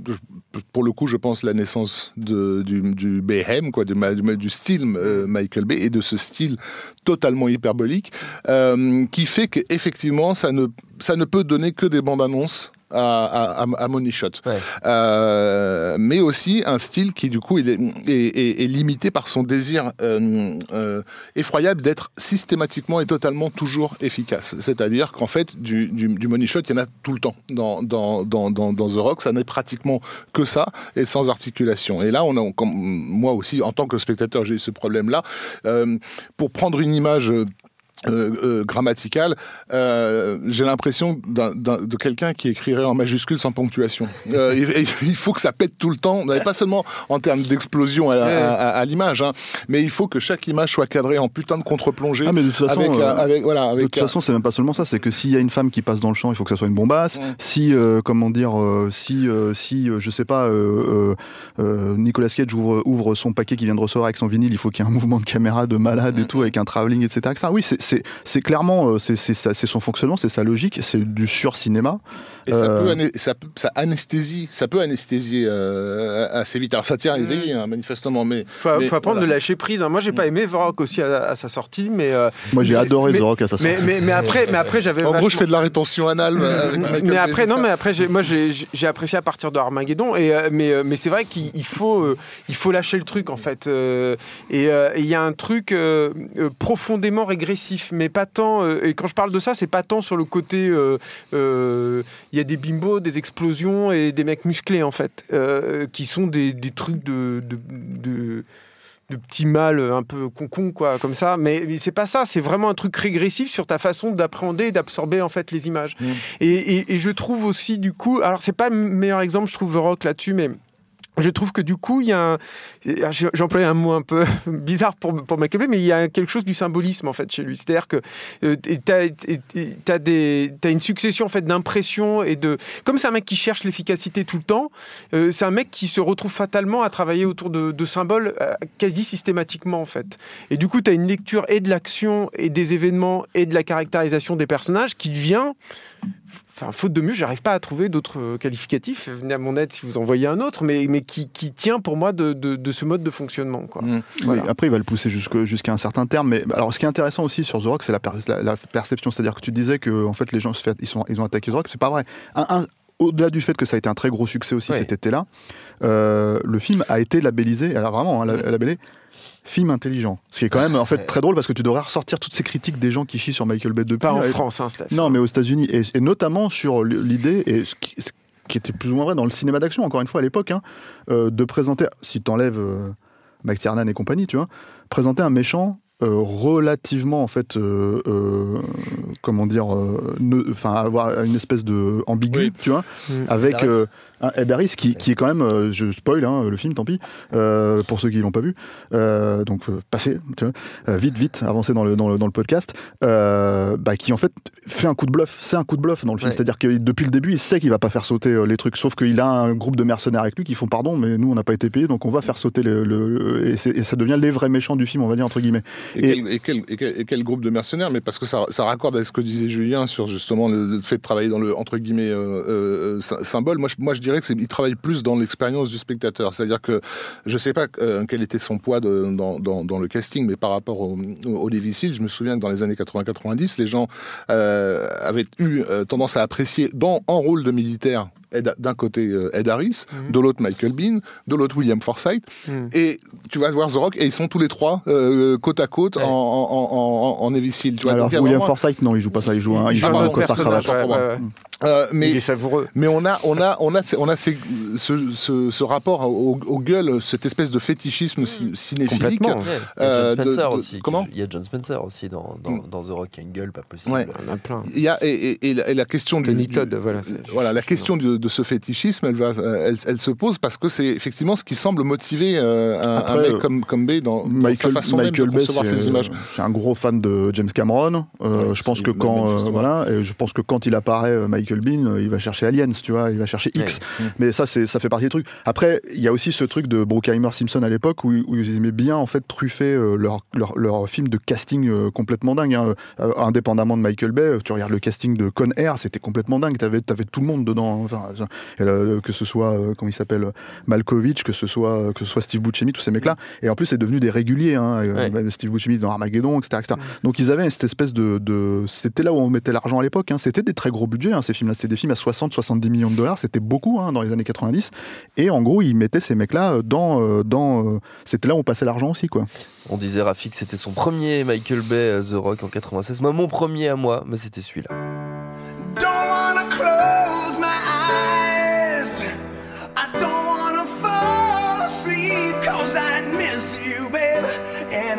pour le coup, je pense, la naissance de, du, du quoi, du style euh, Michael Bay et de ce style totalement hyperbolique, euh, qui fait qu'effectivement, ça ne, ça ne peut donner que des bandes annonces. À, à, Money Shot. Ouais. Euh, mais aussi un style qui du coup il est, est, est- est limité par son désir euh, euh, effroyable d'être systématiquement et totalement toujours efficace. C'est-à-dire qu'en fait du, du, du money shot il y en a tout le temps dans, dans, dans, dans, dans The Rock, ça n'est pratiquement que ça et sans articulation. Et là on a, comme, moi aussi en tant que spectateur j'ai eu ce problème-là. Pour prendre une image euh, euh, grammaticale, euh, j'ai l'impression de quelqu'un qui écrirait en majuscule sans ponctuation. Euh, il, il faut que ça pète tout le temps, pas seulement en termes d'explosion à, à- à- à l'image, hein, mais il faut que chaque image soit cadrée en putain de contre-plongée. Ah, mais de toute façon, avec, avec, De toute façon, c'est même pas seulement ça. C'est que s'il y a une femme qui passe dans le champ, il faut que ça soit une bombasse. Si, comment dire, si, si, je sais pas, Nicolas Cage ouvre, ouvre son paquet qui vient de recevoir avec son vinyle, il faut qu'il y ait un mouvement de caméra de malade et Mm. tout, avec un travelling, etc. etc. Oui, c'est- c'est clairement, euh, c'est son fonctionnement, c'est sa logique, c'est du sur-cinéma. Et ça, Euh, peut ça, peut- ça anesthésie, ça peut anesthésier euh, assez vite. Alors ça tient à éveiller, hein, manifestement, mais Faut, Mais faut apprendre voilà. de lâcher prise. hein. Moi, j'ai pas aimé The Rock aussi à, à sa sortie, mais euh, Moi, j'ai adoré mais- The Rock à sa sortie. mais, mais, mais après, mais après, j'avais. en gros, je fais de la rétention anale avec Michael mais après non ça mais après j'ai- moi j'ai apprécié à partir de Armageddon et mais mais c'est vrai qu'il il faut il faut lâcher le truc en fait et il y a un truc profondément régressif mais pas tant et quand je parle de ça c'est pas tant sur le côté euh, euh, il y a des bimbos des explosions et des mecs musclés en fait euh, qui sont des, des trucs de, de, de de petits mâles un peu concon quoi comme ça. Mais, mais c'est pas ça c'est vraiment un truc régressif sur ta façon d'appréhender et d'absorber en fait les images. Et, et- et je trouve aussi du coup alors c'est pas le meilleur exemple je trouve The Rock là-dessus mais je trouve que du coup, il y a un. j'ai- J'emploie un mot un peu bizarre pour, pour Bay, mais il y a quelque chose du symbolisme en fait chez lui. C'est-à-dire que tu as, des, t'as une succession en fait d'impressions et de. Comme c'est un mec qui cherche l'efficacité tout le temps, euh, c'est un mec qui se retrouve fatalement à travailler autour de, de symboles euh, quasi systématiquement en fait. Et du coup, tu as une lecture et de l'action et des événements et de la caractérisation des personnages qui devient enfin, faute de mieux, j'arrive pas à trouver d'autres euh, qualificatifs. Venez à mon aide si vous en voyez un autre, mais, mais qui, qui tient pour moi de, de- de ce mode de fonctionnement. Quoi. Mm. Voilà. Oui, après, il va le pousser jusqu'à un certain terme. Mais alors, ce qui est intéressant aussi sur The Rock, c'est la, per- la- la perception. C'est-à-dire que tu disais que en fait, les gens se fait, ils, sont, ils ont attaqué The Rock. C'est pas vrai. Un- un- au-delà du fait que ça a été un très gros succès aussi Ouais. cet été-là, euh, le film a été labellisé, alors vraiment, hein, la- labellé film intelligent. Ce qui est quand même en fait très drôle parce que tu devrais ressortir toutes ces critiques des gens qui chient sur Michael Bay depuis. Pas en Et- France, hein, Steph. Non, mais aux États-Unis et, et notamment sur l'idée et ce qui, ce qui était plus ou moins vrai dans le cinéma d'action, encore une fois à l'époque, hein, euh, de présenter, si t'enlèves euh, Mike Tiernan et compagnie, tu vois, présenter un méchant euh, relativement en fait, euh, euh, comment dire, enfin avoir une espèce de ambigu, Oui. tu vois, Mm. avec un Ed Harris qui, qui est quand même, euh, je spoil hein, le film, tant pis, euh, pour ceux qui l'ont pas vu, euh, donc passez, tu vois, vite, vite, avancez dans le, dans le, dans le podcast, euh, bah, qui en fait fait un coup de bluff, c'est un coup de bluff dans le film, Ouais. c'est-à-dire que depuis le début, il sait qu'il va pas faire sauter les trucs, sauf qu'il a un groupe de mercenaires avec lui qui font pardon, mais nous on n'a pas été payés, donc on va faire sauter le, le- et, ça devient les vrais méchants du film, on va dire entre guillemets. Et, Et- quel, et groupe de mercenaires? Mais parce que ça, ça raccorde avec ce que disait Julien sur justement le, fait de travailler dans le entre guillemets sy- symbole. Moi, je, moi, je dirais que c'est- il travaille plus dans l'expérience du spectateur. C'est-à-dire que je sais pas euh, quel était son poids de- dans, dans- dans le casting, mais par rapport au, au je me souviens que dans les années 80-90, les gens euh, avaient eu euh, tendance à apprécier dans en rôle de militaire. Ed- D'un côté Ed Harris, Mhm. de l'autre Michael Bean, de l'autre William Forsythe, Mhm. et tu vas voir The Rock et ils sont tous les trois euh, côte à côte Ouais. en, en, en. Tu vois, Alors William vraiment- Forsythe, non, il joue pas ça, il joue un, il Il joue Ah, un personnage. cravate. ouais, ouais, ouais. Euh, Mais il est savoureux. mais on a on a on a on a ces, ce, ce, ce rapport au, au gueule, cette espèce de fétichisme ci- cinéphilique. Complètement. Ouais, il y a Euh, John de- Spencer de- aussi. qui comment Il y a John Spencer aussi dans, dans, Mm. dans The Rock qui a une gueule pas possible. Ouais. Il y en a plein. Il y a et, et- et la, et la question du, du- Todd, voilà, voilà la question de, de ce fétichisme, elle va euh, elle, elle se pose parce que c'est effectivement ce qui semble motiver euh, un, Après, un mec euh, comme comme Bay dans, dans Michael, sa façon Michael même de concevoir ses images. c'est un gros fan de James Cameron. Euh, Ouais, je pense que quand euh, voilà, et je pense que quand il apparaît euh, Michael Bean, euh, il va chercher Aliens, tu vois, il va chercher X. Ouais. Mais ça, c'est ça fait partie du truc. Après, il y a aussi ce truc de Bruckheimer Simpson à l'époque où, où ils aimaient bien en fait truffer euh, leur, leur leur film de casting euh, complètement dingue. hein. Indépendamment de Michael Bay, tu regardes le casting de Con Air, c'était complètement dingue. T'avais avais tout le monde dedans. hein. Enfin, que ce soit comment il s'appelle Malkovich, que ce soit que ce soit Steve Buscemi, tous ces mecs-là. Et en plus, c'est devenu des réguliers. Hein, Ouais. Steve Buscemi dans Armageddon, etc. etc. Donc ils avaient cette espèce de, de- c'était là où on mettait l'argent à l'époque. C'était des très gros budgets. ces films-là, c'était des films à 60-70 millions de dollars. C'était beaucoup hein, dans les années 90. Et en gros, ils mettaient ces mecs-là dans, euh, dans. euh, c'était là où on passait l'argent aussi, quoi. On disait Rafik que c'était son premier Michael Bay euh, The Rock en 96. Moi, mon premier à moi, mais c'était celui-là.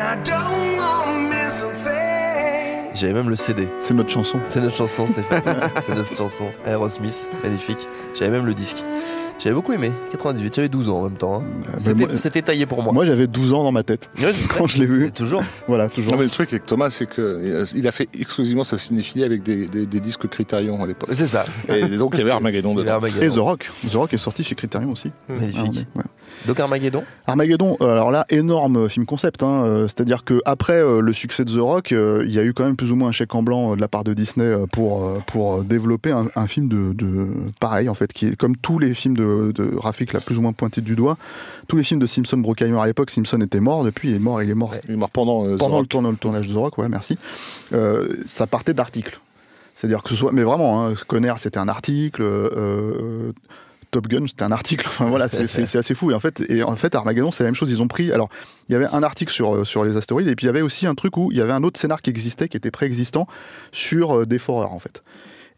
I don't J'avais même le CD. C'est notre chanson. C'est notre chanson, Stéphane. C'est notre chanson. Aerosmith, magnifique. J'avais même le disque. J'avais beaucoup aimé. 98, j'avais 12 ans en même temps. hein. C'était moi- c'était taillé pour moi. Moi, j'avais 12 ans dans ma tête Ouais, je sais. quand je l'ai Et vu. toujours. Voilà, toujours. Non, mais le truc avec Thomas, c'est que euh, a fait exclusivement sa cinéphilie avec des, des, des disques Criterion à l'époque. C'est ça. Et donc il y avait Armageddon dedans. Armageddon. Et The Rock. The Rock est sorti chez Criterion aussi. Magnifique. Ah, ouais. Donc Armageddon. Armageddon, euh, alors là, énorme film concept. hein, euh, C'est-à-dire que après euh, le succès de The Rock, euh, il y a eu quand même plus ou moins un chèque en blanc euh, de la part de Disney euh, pour euh, pour euh, développer un, un film de, de pareil en fait, qui est comme tous les films de, de Rafik, là plus ou moins pointé du doigt. Tous les films de Simpson, Bruckheimer à l'époque, Simpson était mort. Depuis, il est mort. Il est mort Il est mort pendant, euh, pendant le, tournage de The Rock. Ouais, merci. Euh, ça partait d'articles. C'est-à-dire que ce soit, mais vraiment, hein, Conner, c'était un article. euh, Top Gun, c'était un article. Enfin, voilà, c'est assez fou. Et en fait, et en fait, Armageddon, c'est la même chose. Ils ont pris. Alors, il y avait un article sur euh, sur les astéroïdes, et puis il y avait aussi un truc où il y avait un autre scénar qui existait, qui était préexistant sur euh, des foreurs, en fait.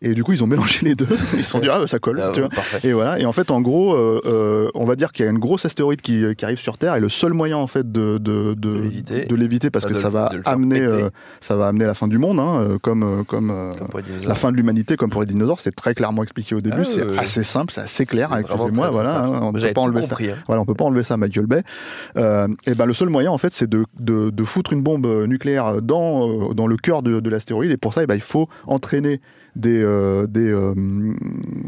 Et du coup, ils ont mélangé les deux. Ils se sont dit ah ça colle. Ah, tu vois. parfait. Et voilà. Et en fait, en gros, euh, euh, on va dire qu'il y a une grosse astéroïde qui, qui arrive sur Terre, et le seul moyen en fait de de, De l'éviter. de l'éviter, parce que ça le- va amener euh, ça va amener la fin du monde, hein, comme euh, comme, euh, Comme pour les dinosaures. la fin de l'humanité, comme pour les dinosaures. C'est très clairement expliqué au début. Ah, c'est assez simple, c'est assez clair. C'est Avec vraiment moi, très, très voilà. hein, on Moi, peut pas enlever ça. hein. Voilà, on peut pas enlever ça à Michael Bay. Et ben le seul moyen en fait, c'est de, de, de foutre une bombe nucléaire dans, dans le cœur de, de l'astéroïde. Et pour ça, eh ben, il faut entraîner des, euh, des euh,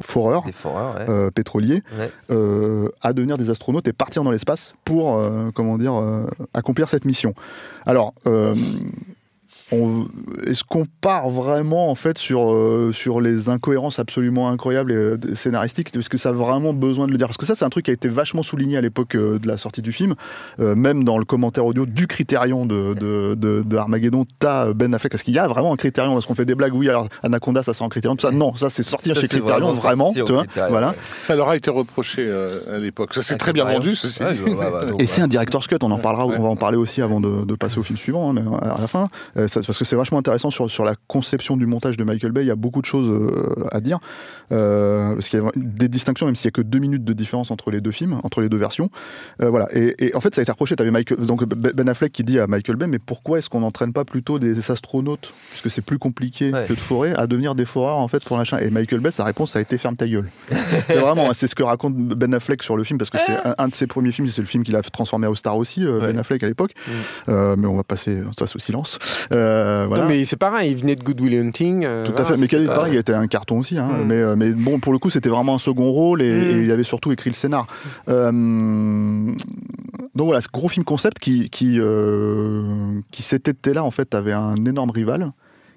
foreurs Des foreurs, ouais. euh, pétroliers Ouais. à devenir des astronautes et partir dans l'espace pour comment dire accomplir cette mission. Alors. On- est-ce qu'on part vraiment en fait sur, euh, sur les incohérences absolument incroyables et, euh, scénaristiques? Est-ce que ça a vraiment besoin de le dire? Parce que ça, c'est un truc qui a été vachement souligné à l'époque euh, de la sortie du film. Euh, même dans le commentaire audio du Criterion de, de, de, de Armageddon, t'as Ben Affleck. Parce qu'il y a vraiment un Criterion. Parce qu'on fait des blagues, oui, alors Anaconda, ça sort en Criterion. Tout ça, non, ça, c'est sortir Ça, chez c'est Criterion, vraiment tu vois, voilà. ouais. Ça leur a été reproché euh, à l'époque. Ça s'est très bien Criterion. vendu, ceci. Ouais, ouais, Et c'est un director's cut, on en parlera, Ouais. on va en parler aussi avant de, de passer au film suivant, hein, à la fin, Euh, parce que c'est vachement intéressant sur, sur la conception du montage de Michael Bay, il y a beaucoup de choses euh, à dire, euh, parce qu'il y a des distinctions, même s'il n'y a que deux minutes de différence entre les deux films, entre les deux versions. Euh, voilà. Et, et en fait, ça a été reproché, tu avais donc Ben Affleck qui dit à Michael Bay, mais pourquoi est-ce qu'on n'entraîne pas plutôt des astronautes, puisque c'est plus compliqué Ouais. que de forer, à devenir des foreurs en fait pour l'achat Et Michael Bay, sa réponse, ça a été ferme ta gueule. c'est vraiment, c'est ce que raconte Ben Affleck sur le film, parce que c'est un, un de ses premiers films, c'est le film qu'il a transformé à Star aussi, Ouais. Ben Affleck à l'époque. Mm. Mais on va passer ça sous silence. Euh, voilà. Non, mais c'est pareil, il venait de Good Will Hunting. euh, Tout à fait, mais pas- pareil, il était un carton aussi. Hein, Mm. mais, euh, mais bon, pour le coup, c'était vraiment un second rôle et, Mm. et il avait surtout écrit le scénar. Euh, donc voilà, ce gros film concept qui, qui, qui cet été-là, en fait, avait un énorme rival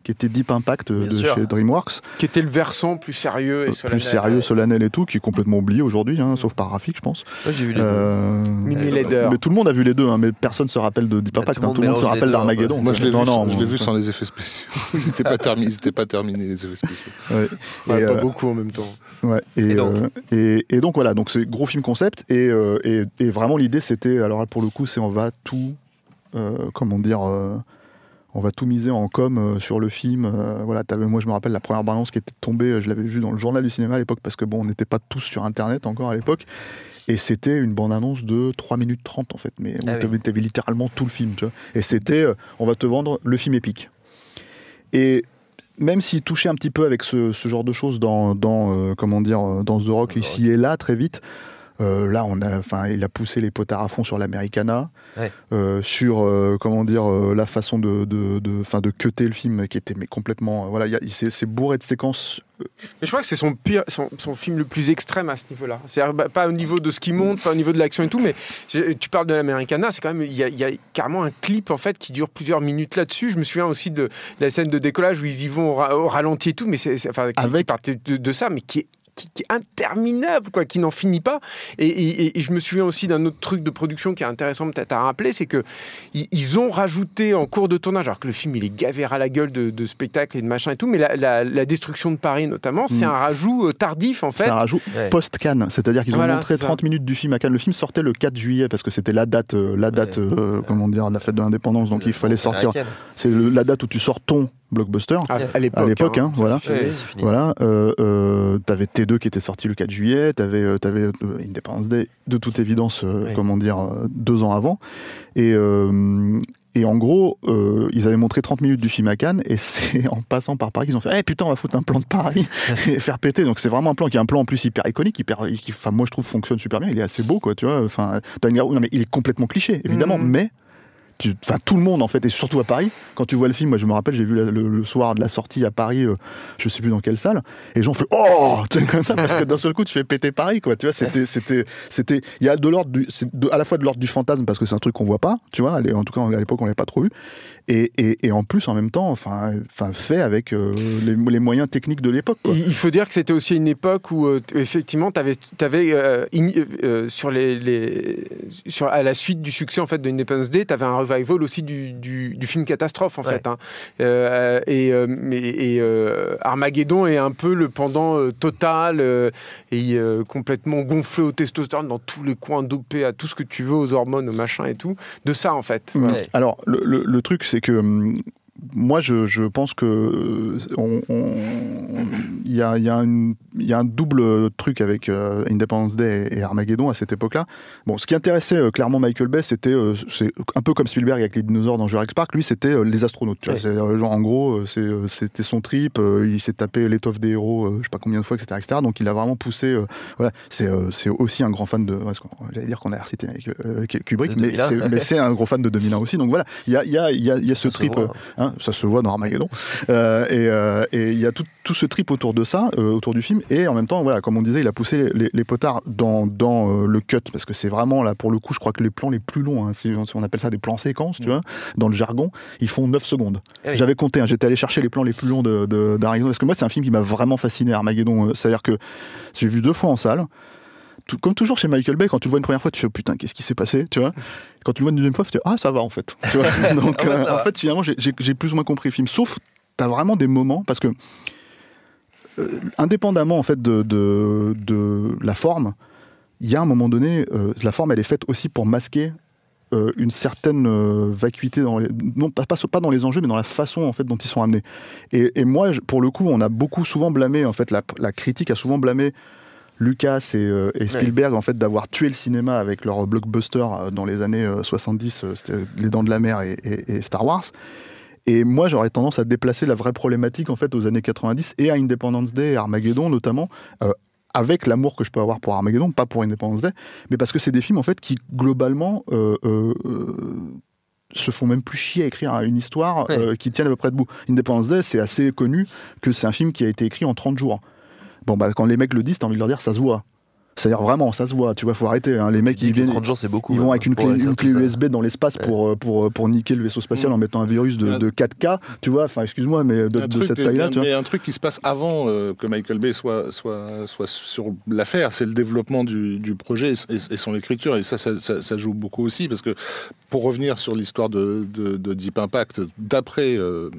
qui était Deep Impact euh, Bien de sûr. chez DreamWorks. Qui était le versant plus sérieux et Euh, solennel. plus sérieux, solennel et tout, qui est complètement oublié aujourd'hui, hein, sauf par Rafik, je pense. Moi, j'ai vu les deux. Euh, Leader. mais tout le monde a vu les deux, hein, mais personne se rappelle de Deep Bah, Impact. tout le hein, monde tout le monde se rappelle deux, d'Armageddon. Moi, je l'ai vu, Non, sans- non, je l'ai bon, vu sans les effets spéciaux. Ils n'étaient pas, termi- pas terminés, les effets spéciaux. ouais. Ouais, Et, pas euh, beaucoup en même temps. Ouais, et, Et donc euh, et, et donc voilà, donc c'est gros film concept et, euh, et, et vraiment l'idée c'était, alors là, pour le coup c'est on va tout, euh, comment dire, euh, on va tout miser en com euh, sur le film. euh, voilà, t'avais- moi je me rappelle la première balance qui était tombée, euh, je l'avais vue dans le journal du cinéma à l'époque parce que bon on n'était pas tous sur internet encore à l'époque. Et c'était une bande-annonce de 3 minutes 30 en fait, mais Ah oui. t'avais littéralement tout le film. Tu vois. Et c'était, on va te vendre le film épique. Et même s'il touchait un petit peu avec ce, ce genre de choses dans, dans euh, comment dire, dans The Rock The ici et là, très vite, euh, là, on a, enfin, il a poussé les potards à fond sur l'Americana, Ouais. euh, sur euh, comment dire euh, la façon de, de, de, enfin, de cutter le film qui était mais complètement, euh, voilà, c'est, bourré de séquences. Mais je crois que c'est son pire, son, son film le plus extrême à ce niveau-là. C'est pas au niveau de ce qui monte, pas au niveau de l'action et tout, mais tu parles de l'Americana, c'est quand même il y, a, il y a carrément un clip en fait qui dure plusieurs minutes là-dessus. Je me souviens aussi de la scène de décollage où ils y vont au, ra- au ralenti et tout, mais c'est c'est- enfin qui, Avec- qui partait de, de ça, mais qui est qui, qui est interminable, quoi, qui n'en finit pas. Et, et- et je me souviens aussi d'un autre truc de production qui est intéressant peut-être à rappeler, c'est que ils, ils ont rajouté en cours de tournage, alors que le film il est gavé à la gueule de, de spectacles et de machin et tout, mais la, la- la destruction de Paris notamment, c'est Mm. un rajout euh, tardif en fait. C'est un rajout Ouais. post-Cannes, c'est-à-dire qu'ils ont Voilà, montré c'est ça. 30 minutes du film à Cannes. Le film sortait le 4 juillet parce que c'était la date, euh, la date, Ouais. euh, comment dire, de la fête de l'indépendance. Donc il fallait sortir. C'est la date où tu sors ton blockbuster. à, à l'époque. À l'époque, hein, ça, voilà. Voilà, euh, euh, t'avais T2 qui était sorti le 4 juillet, t'avais euh, t'avais euh, Independence Day, de toute évidence, euh, Oui. comment dire, euh, deux ans avant. Et, euh, et en gros, euh, ils avaient montré 30 minutes du film à Cannes, et c'est en passant par Paris qu'ils ont fait Eh putain, on va foutre un plan de Paris et faire péter. Donc c'est vraiment un plan qui est un plan en plus hyper iconique, hyper, qui, enfin, moi je trouve fonctionne super bien, il est assez beau, quoi, tu vois. Enfin, t'as une- non, mais il est complètement cliché, évidemment, Mhm. mais. Tu- tout le monde en fait, et surtout à Paris, quand tu vois le film, moi je me rappelle, j'ai vu le, soir de la sortie à Paris, euh, je sais plus dans quelle salle, et les gens font oh, comme ça, parce que d'un seul coup tu fais péter Paris, quoi. Tu vois, c'était, c'était, c'était, il y a de l'ordre à la fois de l'ordre du fantasme parce que c'est un truc qu'on voit pas, tu vois. En tout cas, à l'époque, on l'avait pas trop vu, et, et, et en plus, en même temps, enfin, enfin, fait avec euh, les, les moyens techniques de l'époque. quoi. Il faut dire que c'était aussi une époque où, euh, effectivement, tu avais, sur les, les- sur, à la suite du succès en fait, de Independence Day, tu avais un revival aussi du, du, du film catastrophe, en Ouais. fait. hein. Euh, et euh, mais- et, euh, Armageddon est un peu le pendant euh, total euh, et euh, complètement gonflé au testostérone dans tous les coins dopés à tout ce que tu veux, aux hormones, au machin et tout. De ça, en fait. Ouais. Alors, le, le- le truc, c'est que hum, moi, je, je pense que on- il y, a, y y un double truc avec euh, Independence Day et Armageddon à cette époque-là. Bon, ce qui intéressait euh, clairement Michael Bay, c'était euh, c'est un peu comme Spielberg avec les dinosaures dans Jurassic Park. Lui, c'était les astronautes. tu vois. Ouais. C'est, genre, en gros, c'était son trip. il s'est tapé l'étoffe des héros, je sais pas combien de fois, etc., etc. Donc, il a vraiment poussé. voilà, c'est, aussi un grand fan de. J'allais dire qu'on a recité avec Kubrick, mais 2001. c'est, un gros fan de 2001 aussi. Donc voilà, il y a, y ce trip. hein, hein, ça se voit dans Armageddon. Euh, et euh, et il y a tout, tout ce trip autour de ça, euh, autour du film, et en même temps, voilà, comme on disait, il a poussé les, les potards dans, dans le cut, parce que c'est vraiment là, pour le coup, je crois que les plans les plus longs, hein, on appelle ça des plans séquences, tu vois, dans le jargon, ils font 9 secondes. Oui. J'avais compté, hein, j'étais allé chercher les plans les plus longs de, de, d'Armageddon, parce que moi, c'est un film qui m'a vraiment fasciné, Armageddon. C'est-à-dire que j'ai vu deux fois en salle. Comme toujours chez Michael Bay, quand tu le vois une première fois, tu fais oh, putain, qu'est-ce qui s'est passé, tu vois? Quand tu le vois une deuxième fois, tu te dis ah ça va en fait. Tu vois? Donc Ah euh, en fait finalement j'ai- plus ou moins compris le film. Sauf t'as vraiment des moments parce que euh, indépendamment en fait de, de, de la forme, il y a un moment donné, euh, la forme elle est faite aussi pour masquer euh, une certaine euh, vacuité dans les, non pas, pas pas dans les enjeux mais dans la façon en fait dont ils sont amenés. Et, et moi je- pour le coup on a beaucoup souvent blâmé en fait la, la critique a souvent blâmé Lucas et, euh, et Spielberg en fait d'avoir tué le cinéma avec leur blockbuster euh, dans les années euh, 70, euh, Les Dents de la Mer et, et- et Star Wars. Et moi, j'aurais tendance à déplacer la vraie problématique en fait aux années 90 et à Independence Day et Armageddon notamment, euh, avec l'amour que je peux avoir pour Armageddon, pas pour Independence Day, mais parce que c'est des films en fait qui globalement euh, euh, euh, se font même plus chier à écrire une histoire Ouais. qui tienne à peu près debout. Independence Day, c'est assez connu que c'est un film qui a été écrit en 30 jours. Bon, bah, quand les mecs le disent, t'as envie de leur dire, ça se voit. C'est-à-dire vraiment, ça se voit. Tu vois, faut arrêter. hein. Les mecs, ils viennent. 30 jours, c'est beaucoup. Ils vont avec une clé, une clé. USB dans l'espace pour, euh, pour, pour niquer le vaisseau spatial en mettant un virus de, Ouais. de 4K, tu vois, enfin excuse-moi, mais de, cette taille-là, mais un truc qui se passe avant euh, que Michael Bay soit, soit, soit sur l'affaire, c'est le développement du, du projet et, son écriture. Et ça ça, ça- ça joue beaucoup aussi, parce que pour revenir sur l'histoire de, de- de Deep Impact, d'après euh,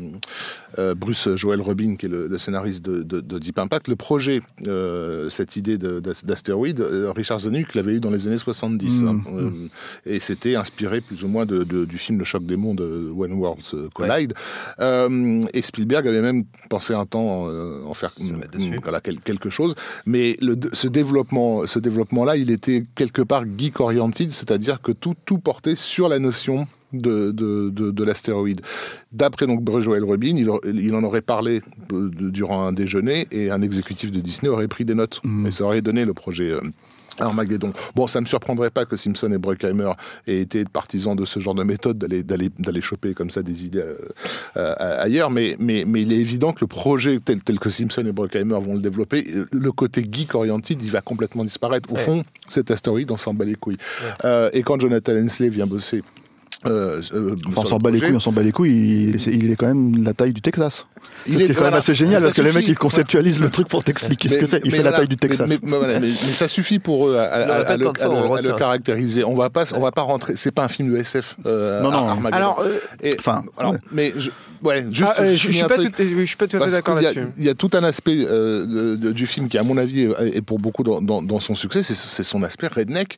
euh, Bruce Joel Robin, qui est le, le scénariste de, de- de Deep Impact, le projet, euh, cette idée de- d'as- d'astéroïde, euh, Richard Zanuck l'avait eu dans les années 70. Mm, hein. Euh, et c'était inspiré plus ou moins de- de- du film Le choc des mondes, euh, When Worlds Collide. Euh, et Spielberg avait même pensé un temps euh, en faire mm, voilà, quel- quelque chose. Mais le, ce développement, ce développement-là, il était quelque part geek oriented, c'est-à-dire que tout, tout portait sur la notion de, de, de, de l'astéroïde. D'après donc Joel Rubin, il, il en aurait parlé euh, durant un déjeuner et un exécutif de Disney aurait pris des notes. Mm. Et ça aurait donné le projet. euh, Armageddon. Bon, ça me surprendrait pas que Simpson et Bruckheimer aient été partisans de ce genre de méthode, d'aller choper comme ça des idées euh, euh, ailleurs, mais, mais mais il est évident que le projet tel, tel que Simpson et Bruckheimer vont le développer, le côté geek oriented, il va complètement disparaître. Au Ouais. fond, cet astéroïde, on s'en bat les couilles. Euh, et quand Jonathan Hensley vient bosser. Euh, euh, Enfin, on s'en bat les couilles, on s'en bat les couilles, il, il est quand même la taille du Texas. Il C'est ce qui est quand même assez génial parce que les mecs ils conceptualisent le truc pour t'expliquer ce que c'est. Il fait la taille du Texas. Mais, mais voilà, mais- mais ça suffit pour eux à, le à- à caractériser. On va pas, on va pas rentrer. C'est pas un film de SF. euh, Non, non. Armageddon. Alors, euh, Enfin, mais je, ouais, juste. ah, euh, je, suis pas tout, je suis pas tout à fait d'accord là-dessus. Il y a tout un aspect euh, de- de- du film qui, à mon avis, est, est pour beaucoup dans, dans- dans son succès, c'est son aspect redneck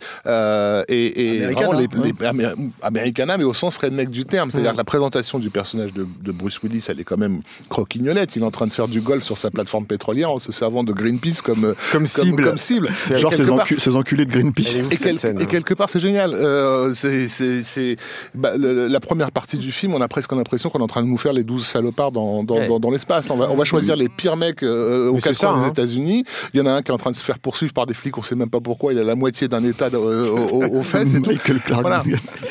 et, et Americana, vraiment les, ouais. les- Amé- Americana, mais au sens redneck du terme. C'est-à-dire Mm. que la présentation du personnage de Bruce Willis, elle est quand même croquignolette. Il est en train de faire du golf sur sa plateforme pétrolière en se servant de Greenpeace comme, euh, Comme cible. Comme, cible. Genre ces, quelque part- encu- ces enculés de Greenpeace. Et, cette quel- scène, et hein. quelque part, c'est génial. Euh, c'est, bah, la première partie du film, on a presque l'impression qu'on est en train de nous faire les 12 salopards dans, dans, Ouais. dans, dans l'espace. On va, on va choisir les pires mecs euh, aux quatre coins des hein. États-Unis. Il y en a un qui est en train de se faire poursuivre par des flics, on sait même pas pourquoi. Il a la moitié d'un état euh, aux, fesses et tout. Voilà.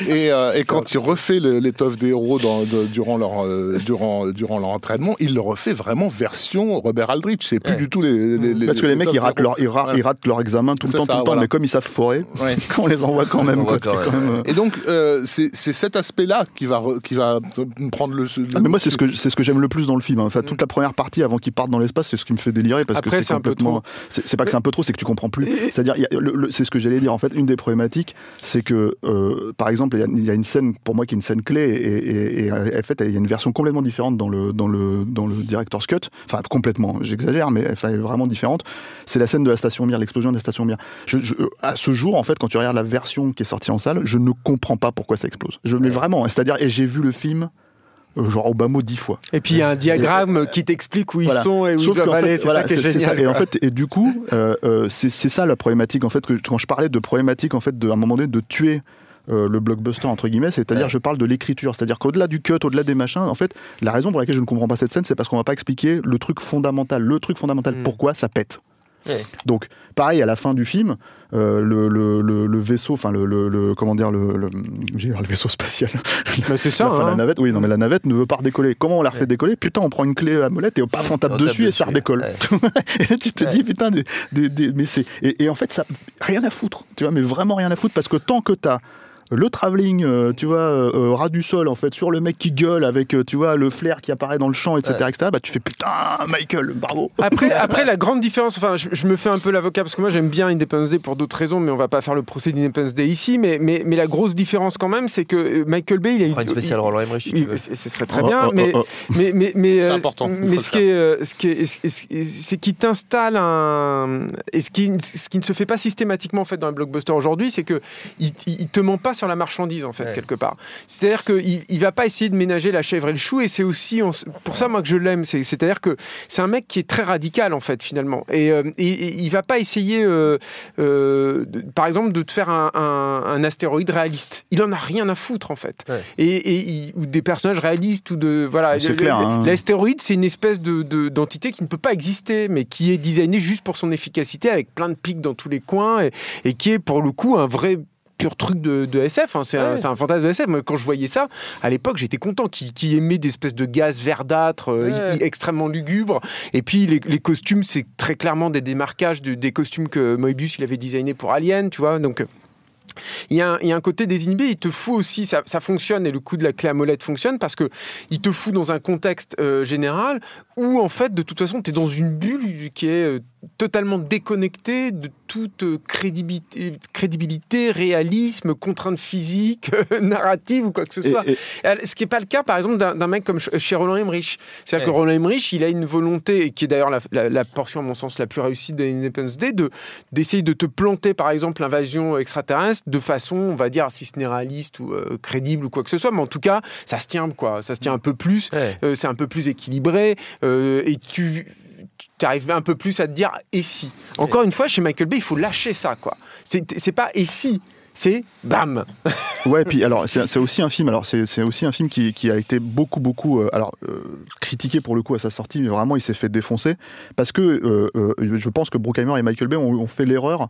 Et, euh, et quand il refait l'étoffe des héros dans- de- durant, leur, euh, durant, durant leur entraînement, il le refait vraiment version Robert Aldrich. C'est plus Ouais. du tout les. les- les- Parce que les mecs, ils ratent, leur, ils, ra- Voilà. ils ratent leur examen tout le temps, ça, tout le temps, mais comme ils savent forer. Ouais. on les envoie quand même. On quoi. voit quand C'est quand même, même, euh, Et donc, euh, c'est c'est cet aspect-là qui va, qui va prendre le. le- Ah, mais moi, c'est ce que c'est ce que j'aime le plus dans le film. hein. Enfin, toute la première partie avant qu'ils partent dans l'espace, c'est ce qui me fait délirer parce Après, que c'est c'est un peu complètement. C'est pas que c'est un peu trop, c'est que tu comprends plus. C'est-à-dire, c'est ce que j'allais dire. En fait, une des problématiques, c'est que, euh, par exemple, il y a- il y, a une scène pour moi qui est une scène clé et, et- et, en fait, il y a une version complètement différente dans le dans le dans le director's cut. Enfin, complètement. J'exagère, mais enfin, vraiment différente. C'est la scène de la station Mir, l'explosion de la station Mir. Je, je- à ce jour, en fait, quand tu regardes la version qui est sortie en salle, je ne comprends pas pourquoi ça explose. Je mais vraiment. C'est-à-dire, et j'ai vu le film. euh, Genre au bas mot dix fois. Et puis il y a un diagramme qui t'explique où Voilà. ils sont et où Sauf ils doivent aller. C'est voilà, ça qui est génial. Et en fait, et du coup, euh, euh, c'est c'est ça la problématique en fait que quand je parlais de problématique en fait de à un moment donné de tuer. Euh, le blockbuster entre guillemets, c'est-à-dire Ouais. je parle de l'écriture, c'est-à-dire qu'au-delà du cut, au-delà des machins, en fait, la raison pour laquelle je ne comprends pas cette scène, c'est parce qu'on va pas expliquer le truc fondamental, le truc fondamental, Mm. pourquoi ça pète. Ouais. Donc, pareil, à la fin du film, euh, le, le- le- le le vaisseau, enfin le, comment dire le, vaisseau spatial. Bah, c'est ça. Enfin, hein. la navette, oui, non, mais la navette ne veut pas redécoller. Comment on la refait Ouais. décoller? Putain, on prend une clé à molette et paf, on tape On tape dessus et ça dessus, redécolle. ouais. et là, tu te dis, putain, des, des- des- mais c'est. Et, et en fait, ça, rien à foutre, tu vois, mais vraiment rien à foutre parce que tant que t'as le travelling, euh, tu vois, euh, euh, ras du sol, en fait, sur le mec qui gueule avec, euh, tu vois, le flair qui apparaît dans le champ, etc., Ouais. etc., bah, tu fais putain, Michael, bravo. Après, après, la grande différence, enfin, je, je me fais un peu l'avocat parce que moi j'aime bien Independence Day pour d'autres raisons, mais on va pas faire le procès d'Independence Day ici. Mais, mais, mais la grosse différence quand même, c'est que Michael Bay, il a On fera une spéciale il- Roland Emmerich ce serait très Oh, bien, oh, mais, oh, mais, mais, mais, C'est euh, important, Mais ce qui est, ce qui est, c'est- c'est qu'il t'installe un, et ce qui, ce qui ne se fait pas systématiquement en fait dans les blockbusters aujourd'hui, c'est que il, il il te ment pas sur la marchandise en fait Ouais. quelque part. C'est-à-dire qu'il il va pas essayer de ménager la chèvre et le chou, et c'est aussi en- pour ça moi que je l'aime. C'est- C'est-à-dire que c'est un mec qui est très radical en fait finalement, et, euh, et- et il va pas essayer, euh, euh, de- par exemple, de te faire un, un- un astéroïde réaliste. Il en a rien à foutre en fait, Ouais. et, et il- ou des personnages réalistes ou de voilà. Hein. L'astéroïde, c'est une espèce de, de- d'entité qui ne peut pas exister, mais qui est designée juste pour son efficacité, avec plein de pics dans tous les coins, et, et qui est pour le coup un vrai pur truc de, de SF, hein. c'est, un, Ouais. c'est un fantasme de SF. Moi, quand je voyais ça, à l'époque, j'étais content, qui, qui émet des espèces de gaz verdâtres, euh, Ouais. extrêmement lugubres. Et puis les, les costumes, c'est très clairement des démarquages de- des costumes que Moebius il avait designé pour Alien, tu vois. Donc il y, a un, il y a un côté désinhibé, il te fout aussi, ça, ça fonctionne et le coup de la clé à molette fonctionne parce que il te fout dans un contexte euh, général où en fait de toute façon tu es dans une bulle qui est euh, totalement déconnectée de toute crédibilité, crédibilité réalisme, contrainte physique, narrative ou quoi que ce soit. et- Euh, Ce qui n'est pas le cas, par exemple, d'un mec comme ch- chez Roland Emmerich. C'est-à-dire que Roland Emmerich, il a une volonté, et qui est d'ailleurs la, la- la portion, à mon sens, la plus réussie d'Independence Day, de- d'essayer de te planter, par exemple, l'invasion extraterrestre de façon, on va dire, si ce n'est réaliste ou euh, crédible ou quoi que ce soit, mais en tout cas, ça se tient, quoi. Ça se tient un peu plus, Ouais. euh, c'est un peu plus équilibré, euh, et tu tu arrives un peu plus à te dire et si? Encore une fois, chez Michael Bay, il faut lâcher ça, quoi. C'est pas et si, c'est bam. Ouais, puis alors c'est aussi un film. Alors c'est aussi un film qui, qui a été beaucoup beaucoup euh, alors euh, critiqué pour le coup à sa sortie, mais vraiment il s'est fait défoncer parce que euh, euh, je pense que Bruckheimer et Michael Bay ont, ont fait l'erreur